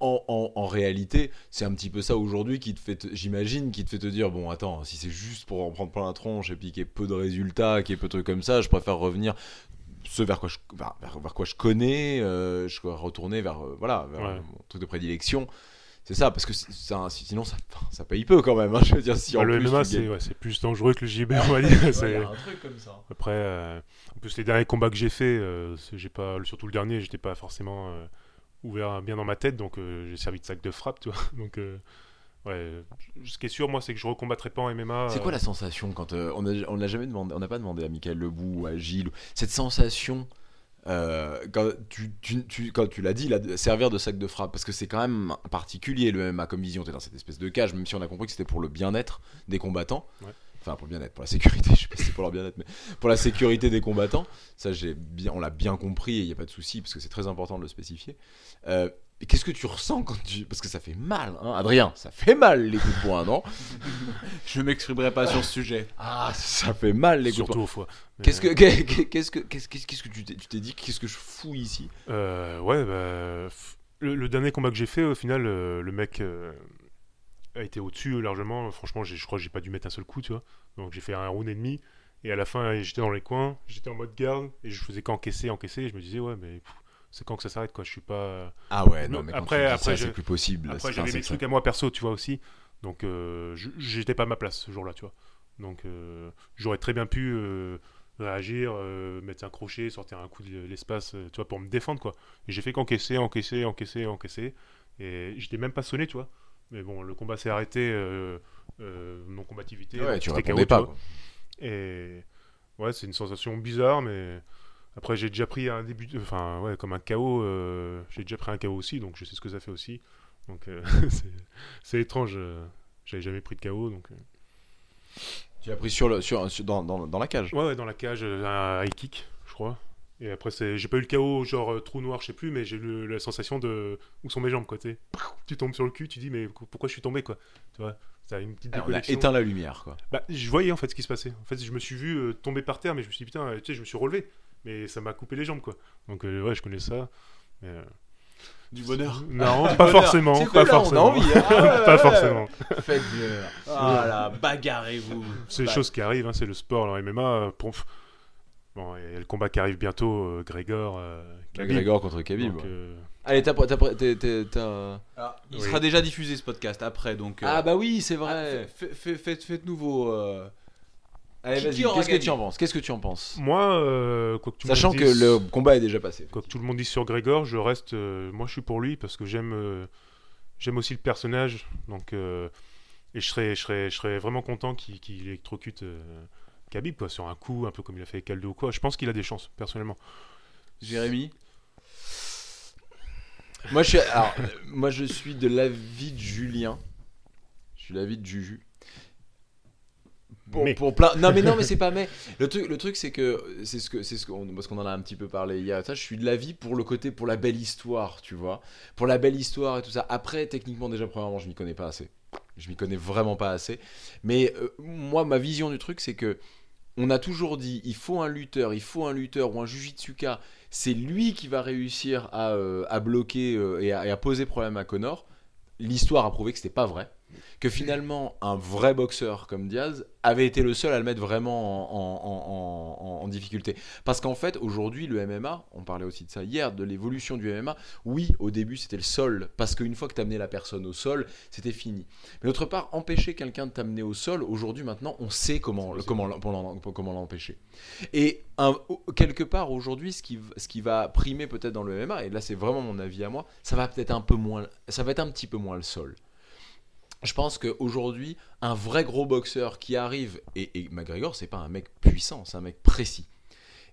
En, en, en réalité, c'est un petit peu ça aujourd'hui qui te fait, j'imagine, qui te fait te dire bon, attends, si c'est juste pour en prendre plein la tronche et puis qu'il y ait peu de résultats, qu'il y ait peu de trucs comme ça, je préfère revenir ce vers quoi je, vers, vers- quoi je connais, euh, je retourner vers, euh, voilà, vers Ouais. mon truc de prédilection. C'est ça, parce que sinon ça, ça paye peu quand même. hein, je veux dire, si Bah, en le plus MMA, c'est gagnes- ouais, c'est plus dangereux que le JB, on va dire. Ouais, un truc comme ça. Après, euh, en plus, les derniers combats que j'ai fait, euh, j'ai pas, surtout le dernier, j'étais pas forcément euh, ouvert bien dans ma tête, donc euh, j'ai servi de sac de frappe, tu vois. Donc, euh, ouais, ce qui est sûr, moi, c'est que je recombattrai pas en MMA. C'est quoi euh, la sensation quand euh, on n'a jamais demandé, on n'a pas demandé à Michael Lebou ou à Gilles, cette sensation euh, quand tu, tu, tu- quand tu l'as dit, là, servir de sac de frappe, parce que c'est quand même particulier le MMA comme vision. T'es dans cette espèce de cage, même si on a compris que c'était pour le bien-être des combattants. Ouais. Enfin, pour le bien-être, pour la sécurité, je sais pas si c'est pour leur bien-être, mais pour la sécurité des combattants. Ça, j'ai bien, on l'a bien compris et il n'y a pas de souci, parce que c'est très important de le spécifier. Euh, et Qu'est-ce que tu ressens quand tu. Parce que ça fait mal, hein, Adrien, ça fait mal les coups de poing, non? Je m'exprimerai pas sur ce sujet. Ah, ça fait mal les coups de poing. Surtout au foie. Mais, Qu'est-ce que qu'est-ce que qu'est-ce qu'est-ce qu'est-ce que tu t'es tu t'es dit qu'est-ce que je fous ici? Euh, ouais, bah, f- le, le dernier combat que j'ai fait, au final, euh, le mec euh, a été au-dessus euh, largement. Franchement, j'ai- je crois que j'ai pas dû mettre un seul coup, tu vois. Donc j'ai fait un round et demi. Et à la fin, j'étais dans les coins, j'étais en mode garde, et je faisais qu'encaisser, encaisser. Et je me disais, ouais, mais pff, c'est quand que ça s'arrête, quoi. Je suis pas. Ah ouais, non, non mais quand après, après, c'est plus possible. Après, j'avais c'est- trucs à moi perso, tu vois aussi. Donc, euh, j'étais pas à ma place ce jour-là, tu vois. Donc, euh, j'aurais très bien pu euh, réagir, euh, mettre un crochet, sortir un coup de l'espace, euh, tu vois, pour me défendre, quoi. Et j'ai fait qu'encaisser, encaisser, encaisser, encaisser. Et j'étais même pas sonné, tu vois. Mais bon, le combat s'est arrêté, euh, euh, non-combativité. Ouais, tu répondais KO, pas. tu vois. quoi. Et ouais, c'est une sensation bizarre, mais après j'ai déjà pris un début, de- enfin ouais, comme un KO, euh, j'ai déjà pris un KO aussi, donc je sais ce que ça fait aussi. Donc euh, c'est- étrange, euh, j'avais jamais pris de KO, donc euh. Tu l'as pris sur le sur, sur- dans, dans, dans la cage. ouais, ouais, dans la cage, un high kick, je crois. Et après j'ai pas eu le KO genre trou noir, je sais plus, mais j'ai eu la sensation de où sont mes jambes, quoi. tu tombes sur le cul, tu dis mais pourquoi je suis tombé, quoi. Tu vois, ça a une petite Ah, on a déconnexion. éteint la lumière quoi. Bah, je voyais en fait ce qui se passait. En fait, je me suis vu euh, tomber par terre, mais je me suis dit putain, tu sais, je me suis relevé, mais ça m'a coupé les jambes quoi. Donc euh, ouais, je connais ça. Mais, euh, Du bonheur. Non, pas forcément, pas là, on a forcément. envie, hein. Ah ouais, pas ouais. forcément. Faites du- Voilà, bagarrez-vous. C'est des Bah. choses qui arrivent, hein, c'est le sport, le MMA. euh, pouf. Bon, il y a le combat qui arrive bientôt, euh, Grégor. euh, Khabib. Grégor contre Khabib. Donc, euh, Allez, t'as t'as- t'as- t'as- t'as- Il Oui. sera déjà diffusé ce podcast après, donc. euh, Ah bah oui, c'est vrai. Faites, faites, faites, faites-nous vos, euh, Allez, vas-y, qu'est-ce que tu en penses? Qu'est-ce que tu en penses? Moi, euh, quoi que tout le Sachant monde que dise- le combat est déjà passé. Quoi que tout le monde dise sur Grégor, je reste. euh, moi, je suis pour lui parce que j'aime, euh, j'aime aussi le personnage. Donc, euh, et je serais, je serais, je serais vraiment content qu'il, qu'il électrocute euh, Khabib quoi, sur un coup, un peu comme il a fait avec Aldo ou quoi. Je pense qu'il a des chances, personnellement. Jérémy? Moi, je suis, alors, euh, moi, je suis de l'avis de Julien. Je suis de l'avis de Juju. Pour, Mais. pour plein... Non mais non mais c'est pas mais. Le truc le truc c'est que c'est ce que c'est ce qu'on parce qu'on en a un petit peu parlé hier ça je suis de l'avis pour le côté pour la belle histoire tu vois. Pour la belle histoire et tout ça. Après techniquement déjà premièrement je m'y connais pas assez. Je m'y connais vraiment pas assez. Mais euh, moi ma vision du truc c'est que on a toujours dit il faut un lutteur il faut un lutteur ou un jujitsuka c'est lui qui va réussir à, euh, à bloquer euh, et, à, et à poser problème à Connor. L'histoire a prouvé que c'était pas vrai que finalement un vrai boxeur comme Diaz avait été le seul à le mettre vraiment en, en- en- en- en difficulté. Parce qu'en fait, aujourd'hui, le MMA, on parlait aussi de ça hier, de l'évolution du MMA, oui, au début c'était le sol, parce qu'une fois que tu amené la personne au sol, c'était fini. Mais d'autre part, empêcher quelqu'un de t'amener au sol, aujourd'hui maintenant, on sait comment, comment, comment, comment l'empêcher. Et un- quelque part, aujourd'hui, ce qui, ce qui va primer peut-être dans le MMA, et là c'est vraiment mon avis à moi, ça va peut-être un peu moins, ça va être un petit peu moins le sol. Je pense qu'aujourd'hui, un vrai gros boxeur qui arrive, et, et McGregor, c'est pas un mec puissant, c'est un mec précis.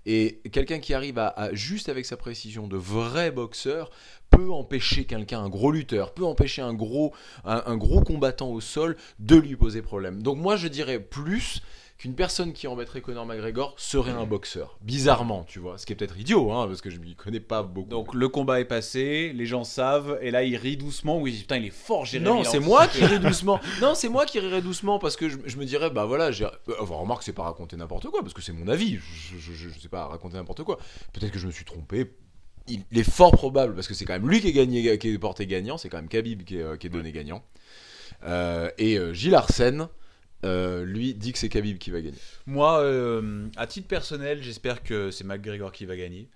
Et quelqu'un qui arrive à, juste avec sa précision de vrai boxeur peut empêcher quelqu'un, un gros lutteur, peut empêcher un gros, un gros combattant au sol de lui poser problème. Donc moi je dirais plus qu'une personne qui embêterait Conor McGregor serait un boxeur. Bizarrement, tu vois. Ce qui est peut-être idiot, hein, parce que je m'y connais pas beaucoup. Donc le combat est passé, les gens savent, et là il rit doucement. Oui, putain, il est fort, Jérémy. Non, c'est moi qui rirai doucement. Non, c'est moi qui rirai doucement parce que je, je me dirais, bah voilà, j'ai. euh, Enfin, remarque, c'est pas raconter n'importe quoi parce que c'est mon avis. Je, je, je- je sais pas raconter n'importe quoi. Peut-être que je me suis trompé. Il, est fort probable parce que c'est quand même lui qui est gagné, qui est porté gagnant. C'est quand même Khabib qui est, euh, qui est donné gagnant. Euh, et Gilles Arsène, euh, lui, dit que c'est Khabib qui va gagner. Moi, euh, à titre personnel, j'espère que c'est McGregor qui va gagner.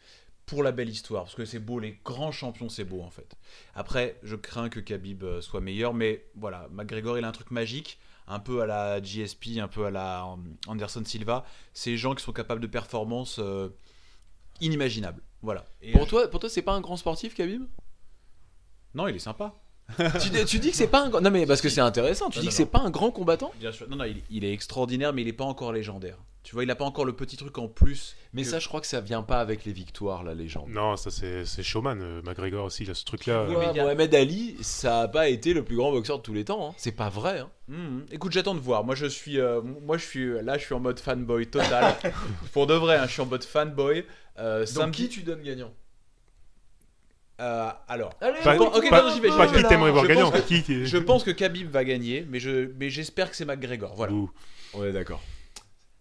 Pour la belle histoire, parce que c'est beau, les grands champions, c'est beau en fait. Après, je crains que Khabib euh, soit meilleur, mais voilà, McGregor, il a un truc magique, un peu à la GSP, un peu à la Anderson Silva. C'est des gens qui sont capables de performances euh, inimaginables. Voilà. Et Pour je- toi, pour toi, c'est pas un grand sportif, Khabib? Non, il est sympa. tu, dis- tu dis que c'est pas un grand. Non, mais parce que c'est intéressant. Tu Non, dis non, que c'est pas un grand combattant. Bien sûr. Non, non, il, il est extraordinaire, mais il n'est pas encore légendaire. Tu vois, il n'a pas encore le petit truc en plus. Mais que- ça, je crois que ça vient pas avec les victoires, la légende. Non, ça c'est c'est showman, euh, McGregor aussi, il a ce truc-là. Oui, mais il y a- Mohamed Ali, ça a pas été le plus grand boxeur de tous les temps. hein. C'est pas vrai. hein. Mhm. Écoute, j'attends de voir. Moi, je suis, euh, moi, je suis là, je suis en mode fanboy total. Pour de vrai, hein, je suis en mode fanboy. Euh, Donc samedi- qui tu donnes gagnant? Euh, alors, Allez, Pas, pense- ok, pas- non, j'y vais, j'y pas vais. qui t'aimerais voir Je gagnant. pense que- Qui je pense que Khabib va gagner, mais je, mais j'espère que c'est McGregor. Voilà. Ouh. On est d'accord.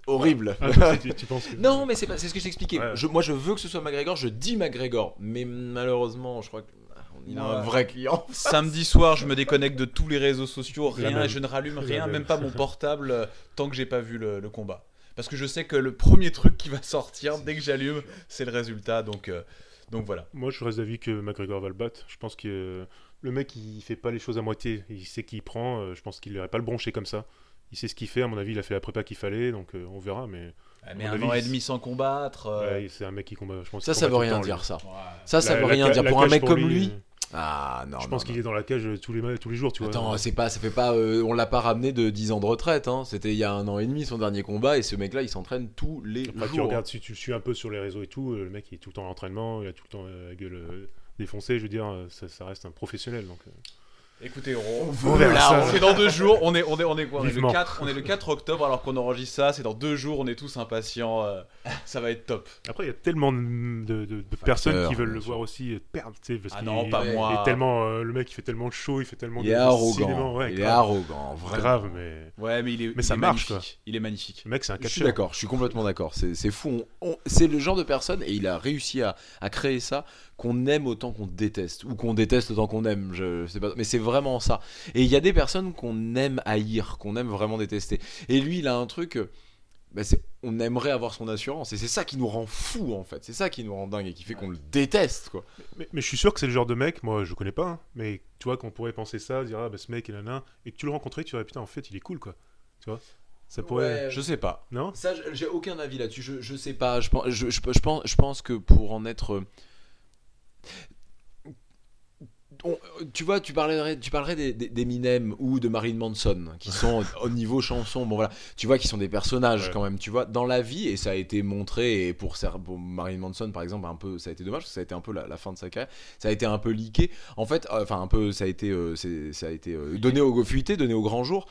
Horrible. Ah, tu, tu penses que- non, mais c'est pas- c'est ce que je t'expliquais. Ouais. Je- Moi, je veux que ce soit McGregor. Je dis McGregor, mais malheureusement, je crois que ah, il a un vrai client. Samedi soir, je me déconnecte de tous les réseaux sociaux, rien, je ne rallume rien, même. pas mon portable, euh, tant que j'ai pas vu le, le combat. Parce que je sais que le premier truc qui va sortir dès que j'allume, c'est le résultat. Donc, euh, donc voilà. Moi, je reste d'avis que McGregor va le battre. Je pense que euh, le mec, il fait pas les choses à moitié. Il sait qu'il prend. euh, Je pense qu'il n'aurait pas le broncher comme ça. Il sait ce qu'il fait. À mon avis, il a fait la prépa qu'il fallait. Donc, euh, on verra. Mais Mais mon un avis, an et demi sans combattre. euh, ouais, c'est un mec qui combat. Je pense Ça, ça combat veut rien temps, dire, ouais. ça. Ça, ça La- veut rien dire. la Pour un mec pour comme lui, lui. Euh, Ah non. je non, pense non. qu'il est dans la cage tous les, tous les jours. Tu vois. Attends, c'est pas, ça fait pas, euh, on l'a pas ramené de 10 ans de retraite. Hein. C'était il y a un an et demi son dernier combat et ce mec-là, il s'entraîne tous les Après, tu jours. regardes, si tu suis un peu sur les réseaux et tout, euh, le mec il est tout le temps en entraînement, il a tout le temps euh, la gueule euh, défoncée. Je veux dire, euh, ça, ça reste un professionnel. Donc, euh, Écoutez, on, On verra là, ça. on- c'est dans deux jours. On est, on est, on est quoi on est, le Vivement. 4, on est le 4 octobre alors qu'on enregistre ça. C'est dans deux jours. On est tous impatients. euh, ça va être top. Après, il y a tellement de, de- de- de personnes qui veulent le sûr. voir aussi perdre. tu sais, Parce Ah qu'il non, est- pas il moi. il est tellement, euh, le mec, il fait tellement chaud, il fait tellement Il de est de arrogant. cinéma, ouais, il est grave. arrogant, vraiment. Grave, mais Ouais, mais il est, Mais ça il est marche, magnifique. Il est magnifique. le mec, c'est un Je suis catcheur. d'accord, je suis complètement d'accord. C'est fou. C'est le genre de personne, et il a réussi à, à créer ça, qu'on aime autant qu'on déteste, ou qu'on déteste autant qu'on aime. Je, sais pas, mais c'est vraiment ça. Et il y a des personnes qu'on aime haïr, qu'on aime vraiment détester. Et lui, il a un truc. euh, bah, c'est- on aimerait avoir son assurance, et c'est ça qui nous rend fou en fait. C'est ça qui nous rend dingue et qui fait qu'on le déteste quoi. Mais, mais je suis sûr que c'est le genre de mec, moi je connais pas, hein, mais tu vois qu'on pourrait penser ça, dire ah bah ce mec il en a et que tu le rencontrais, tu dirais putain en fait il est cool quoi. Ça pourrait. Ouais. Je sais pas. Non? Ça, j'ai aucun avis là-dessus. Je, je sais pas. Je pense, je, je- je pense, je pense que pour en être. On- tu vois, tu parlerais, tu parlerais des- des- d'Eminem ou de Marilyn Manson, qui sont au niveau chanson. Bon voilà, tu vois, qui sont des personnages Ouais. quand même. Tu vois, dans la vie, et ça a été montré. Et pour, pour Marilyn Manson, par exemple, un peu, ça a été dommage parce que ça a été un peu la, la fin de sa carrière. Ça a été un peu leaké. En fait, euh, enfin un peu, ça a été, euh, ça a été euh, donné au fuité, donné au grand jour.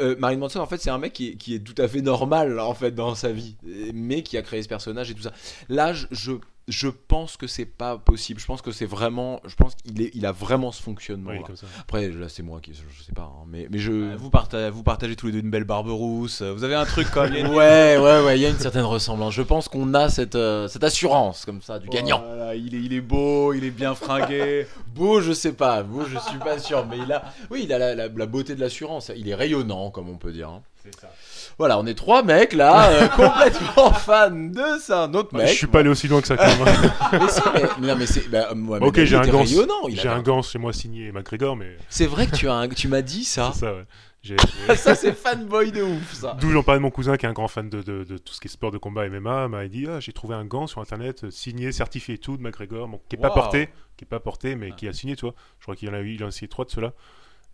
Euh, Marilyn Manson, en fait, c'est un mec qui est, qui est tout à fait normal en fait dans sa vie, mais qui a créé ce personnage et tout ça. Là, je, je, pense que c'est pas possible. Je pense que c'est vraiment, je pense qu'il est, il a vraiment ce fonctionnement. Oui, comme ça. Après, là, c'est moi qui, je, je sais pas, hein, mais, mais je. Euh, Vous partagez, vous partagez tous les deux une belle barbe rousse. Vous avez un truc a une- Ouais, ouais, ouais, il y a une certaine ressemblance. Je pense qu'on a cette, euh, cette assurance comme ça du gagnant. Voilà, il, est, il est beau, il est bien fringué. Beau, je sais pas, beau, je suis pas sûr, mais il a, oui, il a la, la- la beauté de l'assurance. Il est rayonnant, comme on peut dire. hein. C'est ça. Voilà, on est trois mecs là, euh, complètement fans de ça. Un autre mec. je suis pas allé aussi loin que ça quand même. Mais si, mais, mais non, mais c'est. Bah, Mohamed ok, Ali j'ai un était gant. rayonnant. il J'ai avait un gant chez moi signé McGregor, mais C'est vrai que tu as un... tu m'as dit ça. c'est ça, ouais. J'ai- j'ai- ça c'est fanboy de ouf ça. D'où j'en parlais de mon cousin qui est un grand fan de, de- de tout ce qui est sport de combat MMA, m'a dit ah, j'ai trouvé un gant sur internet euh, signé, certifié et tout de McGregor, bon, qui est pas porté, qui est pas porté, mais Ah. qui a signé, tu vois. Je crois qu'il en a eu, il en a essayé trois de ceux-là.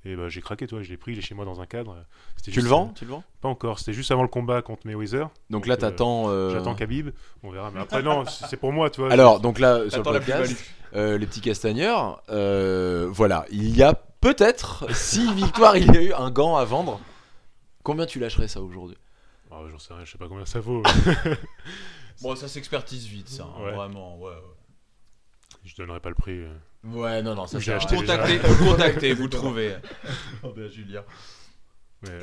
Et bah, j'ai craqué, toi, je l'ai pris, il est chez moi dans un cadre. Tu le vends Tu le vends Pas encore, c'était juste avant le combat contre Mayweather. Donc là euh, t'attends. euh, J'attends Khabib, on verra. Mais après, non, c'est pour moi, tu vois. Alors donc là sur le podcast, euh, les petits castagneurs, euh, voilà, il y a peut-être si victoire il y a eu un gant à vendre. Combien tu lâcherais ça aujourd'hui? Oh, J'en sais rien, je sais pas combien ça vaut. Bon, ça s'expertise vite, ça. hein, Ouais. Vraiment, ouais. ouais. je donnerai pas le prix. Ouais non non ça J'ai sert à acheté rien. Contactez, déjà. vous le contactez, vous le trouvez. Oh, ben, Julien.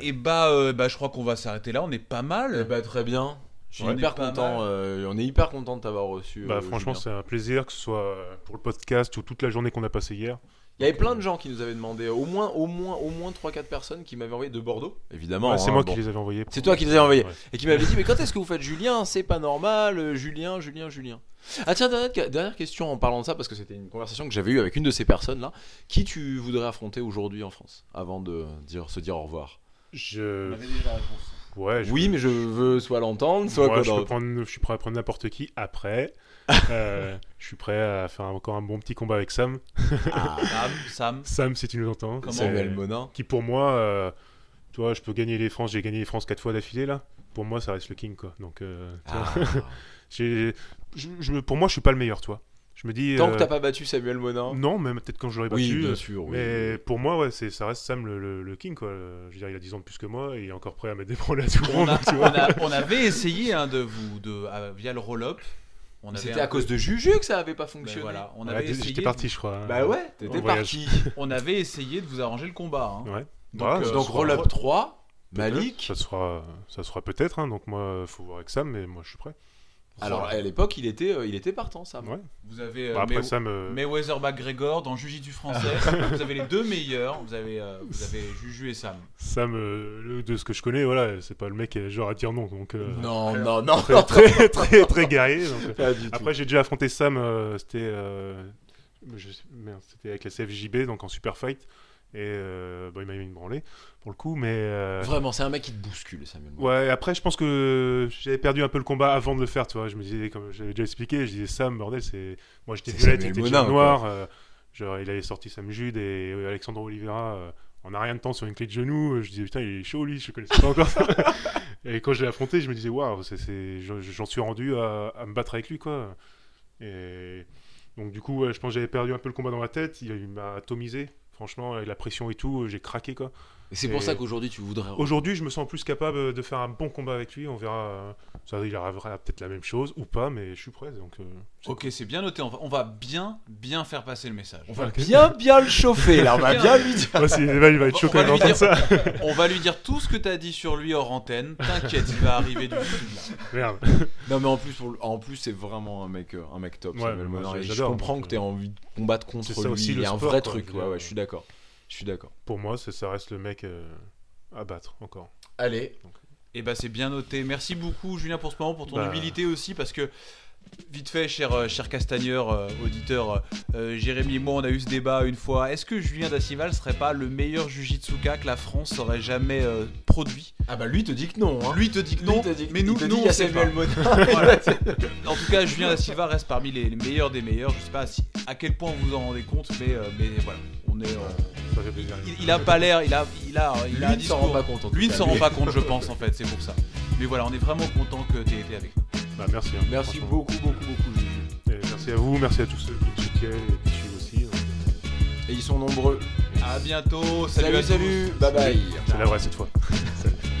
Et bah, euh, bah, je crois qu'on va s'arrêter là. On est pas mal. Eh bah, très bien. Je suis Ouais, hyper content. euh, on est hyper content de t'avoir reçu. bah, euh, franchement, c'est un plaisir, que ce soit pour le podcast ou toute la journée qu'on a passée hier. Il y avait plein de gens qui nous avaient demandé, au moins, au moins, au moins 3-4 personnes qui m'avaient envoyé de Bordeaux, évidemment. Ouais, c'est hein, moi bon. qui les avais envoyés. C'est toi qui les avais envoyés. Ouais. Et qui m'avait dit, mais quand est-ce que vous faites Julien? C'est pas normal, euh, Julien, Julien, Julien. Ah tiens, dernière, dernière question en parlant de ça, parce que c'était une conversation que j'avais eue avec une de ces personnes-là. Qui tu voudrais affronter aujourd'hui en France, avant de dire, se dire au revoir? Je... On avait déjà la réponse. Ouais, je Oui, mais je veux soit l'entendre, soit quoi je, peux prendre, je suis prêt à prendre n'importe qui après. Euh, je suis prêt à faire encore un bon petit combat avec Sam. Ah, Sam, Sam. Sam, si tu nous entends. Comment C'est- Samuel Monin. Qui pour moi, euh, tu vois, je peux gagner les France. J'ai gagné les France quatre fois d'affilée là. Pour moi, ça reste le king quoi. Donc, euh, Ah. pour moi, je suis pas le meilleur, toi. Je me dis. Tant euh, que t'as pas battu Samuel Monin. Non, même peut-être quand je l'aurais Oui, battu. bien euh, sûr. oui, Mais oui. pour moi, ouais, ça reste Sam le, le- le king quoi. Euh, Je veux dire, il a 10 ans de plus que moi et il est encore prêt à mettre des problèmes à tout le On, monde. a- on vois. a- on avait essayé hein, de vous, de, via le roll-up. On avait C'était à peu- cause de Juju que ça avait pas Ben fonctionné. voilà, on Ouais, avait J'étais essayé. parti, je crois. Bah ouais, t'étais parti. On avait essayé de vous arranger le combat. hein. Ouais. Donc, Bah, euh, ça Donc sera- roll up 3, peut-être, Malik. Ça sera, ça sera peut-être. hein, donc moi, faut voir avec Sam, mais moi, je suis prêt. Alors Voilà. à l'époque, il était, euh, il était partant, ça. Ouais. Vous avez euh, Bah, après Sam, euh, Mayweather McGregor dans Jiu-Jitsu français. vous avez les deux meilleurs. Vous avez, euh, vous avez Juju et Sam. Sam, euh, de ce que je connais, voilà, c'est pas le mec qui est genre à dire non. Donc, euh, Non, non, non, très, très, très, très guerrier. donc, euh. du. Après, j'ai déjà affronté Sam. euh, c'était, euh, c'était avec la CFJB, donc en super fight. Et euh, bon, il m'a mis une branlée pour le coup, mais. euh, Vraiment, c'est un mec qui te bouscule, Samuel. Ouais, après, je pense que j'avais perdu un peu le combat avant de le faire, tu vois. Je me disais, comme j'avais déjà expliqué, je disais Sam, bordel, c'est. Moi, j'étais C'est violette, Samuel Monin, déjà noir. euh, genre, il avait sorti Sam Jude et euh, Alexandre Oliveira euh, en a rien de temps sur une clé de genou. Je disais, putain, il est chaud, lui, je connaissais pas encore ça. et quand je l'ai affronté, je me disais, waouh, c'est- c'est- j'en j'en suis rendu à, à me battre avec lui, quoi. Et donc, du coup, ouais, je pense que j'avais perdu un peu le combat dans ma tête. Il, il m'a atomisé. Franchement, avec la pression et tout, j'ai craqué, quoi. Et c'est pour ça qu'aujourd'hui, tu voudrais. Aujourd'hui, je me sens plus capable de faire un bon combat avec lui. On verra. euh, Ça, il arrivera peut-être la même chose ou pas, mais je suis prêt. Donc, euh, Ok, c'est bien noté. On va, on va bien, bien faire passer le message. On va bien, bien le chauffer, là. On va bien lui dire. c'est- il va il va être On chaud va quand il va lui entendre ça. On va lui dire tout ce que tu as dit sur lui hors antenne. T'inquiète, il va arriver du sud. Merde. Non, mais en plus, en plus, c'est vraiment un mec, euh, un mec top. Ouais, Samuel moi, je comprends que t'aies envie de combattre contre c'est ça lui. aussi, il le y a un sport, vrai quoi, truc. Ouais, ouais, je suis d'accord. Je suis d'accord. Pour moi, ça reste le mec euh, à battre encore. Allez. Et bah c'est bien noté. Merci beaucoup Julien pour ce moment, pour ton Bah. humilité aussi, parce que Vite fait, cher, euh, cher Castagneur, euh, auditeur, euh, Jérémy et moi, on a eu ce débat une fois. Est-ce que Julien Dacival serait pas le meilleur jujitsuka que la France aurait jamais euh, produit? Ah bah lui te dit que non. Hein. Lui te dit que non, te dit que- mais nous, nous on sait pas. Samuel Monin. Voilà. En tout cas, Julien Da Silva reste parmi les, les meilleurs des meilleurs. Je sais pas si, à quel point vous vous en rendez compte, mais, euh, mais voilà, on est. Ça fait plaisir. il, il a pas l'air, il a, il a, il a un Lui ne s'en rend discours. pas compte. Lui ne s'en rend pas compte, je pense en fait, c'est pour ça. Mais voilà, on est vraiment content que tu aies été avec nous. Bah, merci. hein, Merci beaucoup, beaucoup, beaucoup. Et merci à vous, merci à tous ceux qui soutiennent et qui suivent aussi. donc, Et ils sont nombreux. À bientôt, Salut, salut, à salut. Bye bye. C'est la vraie cette fois. Salut.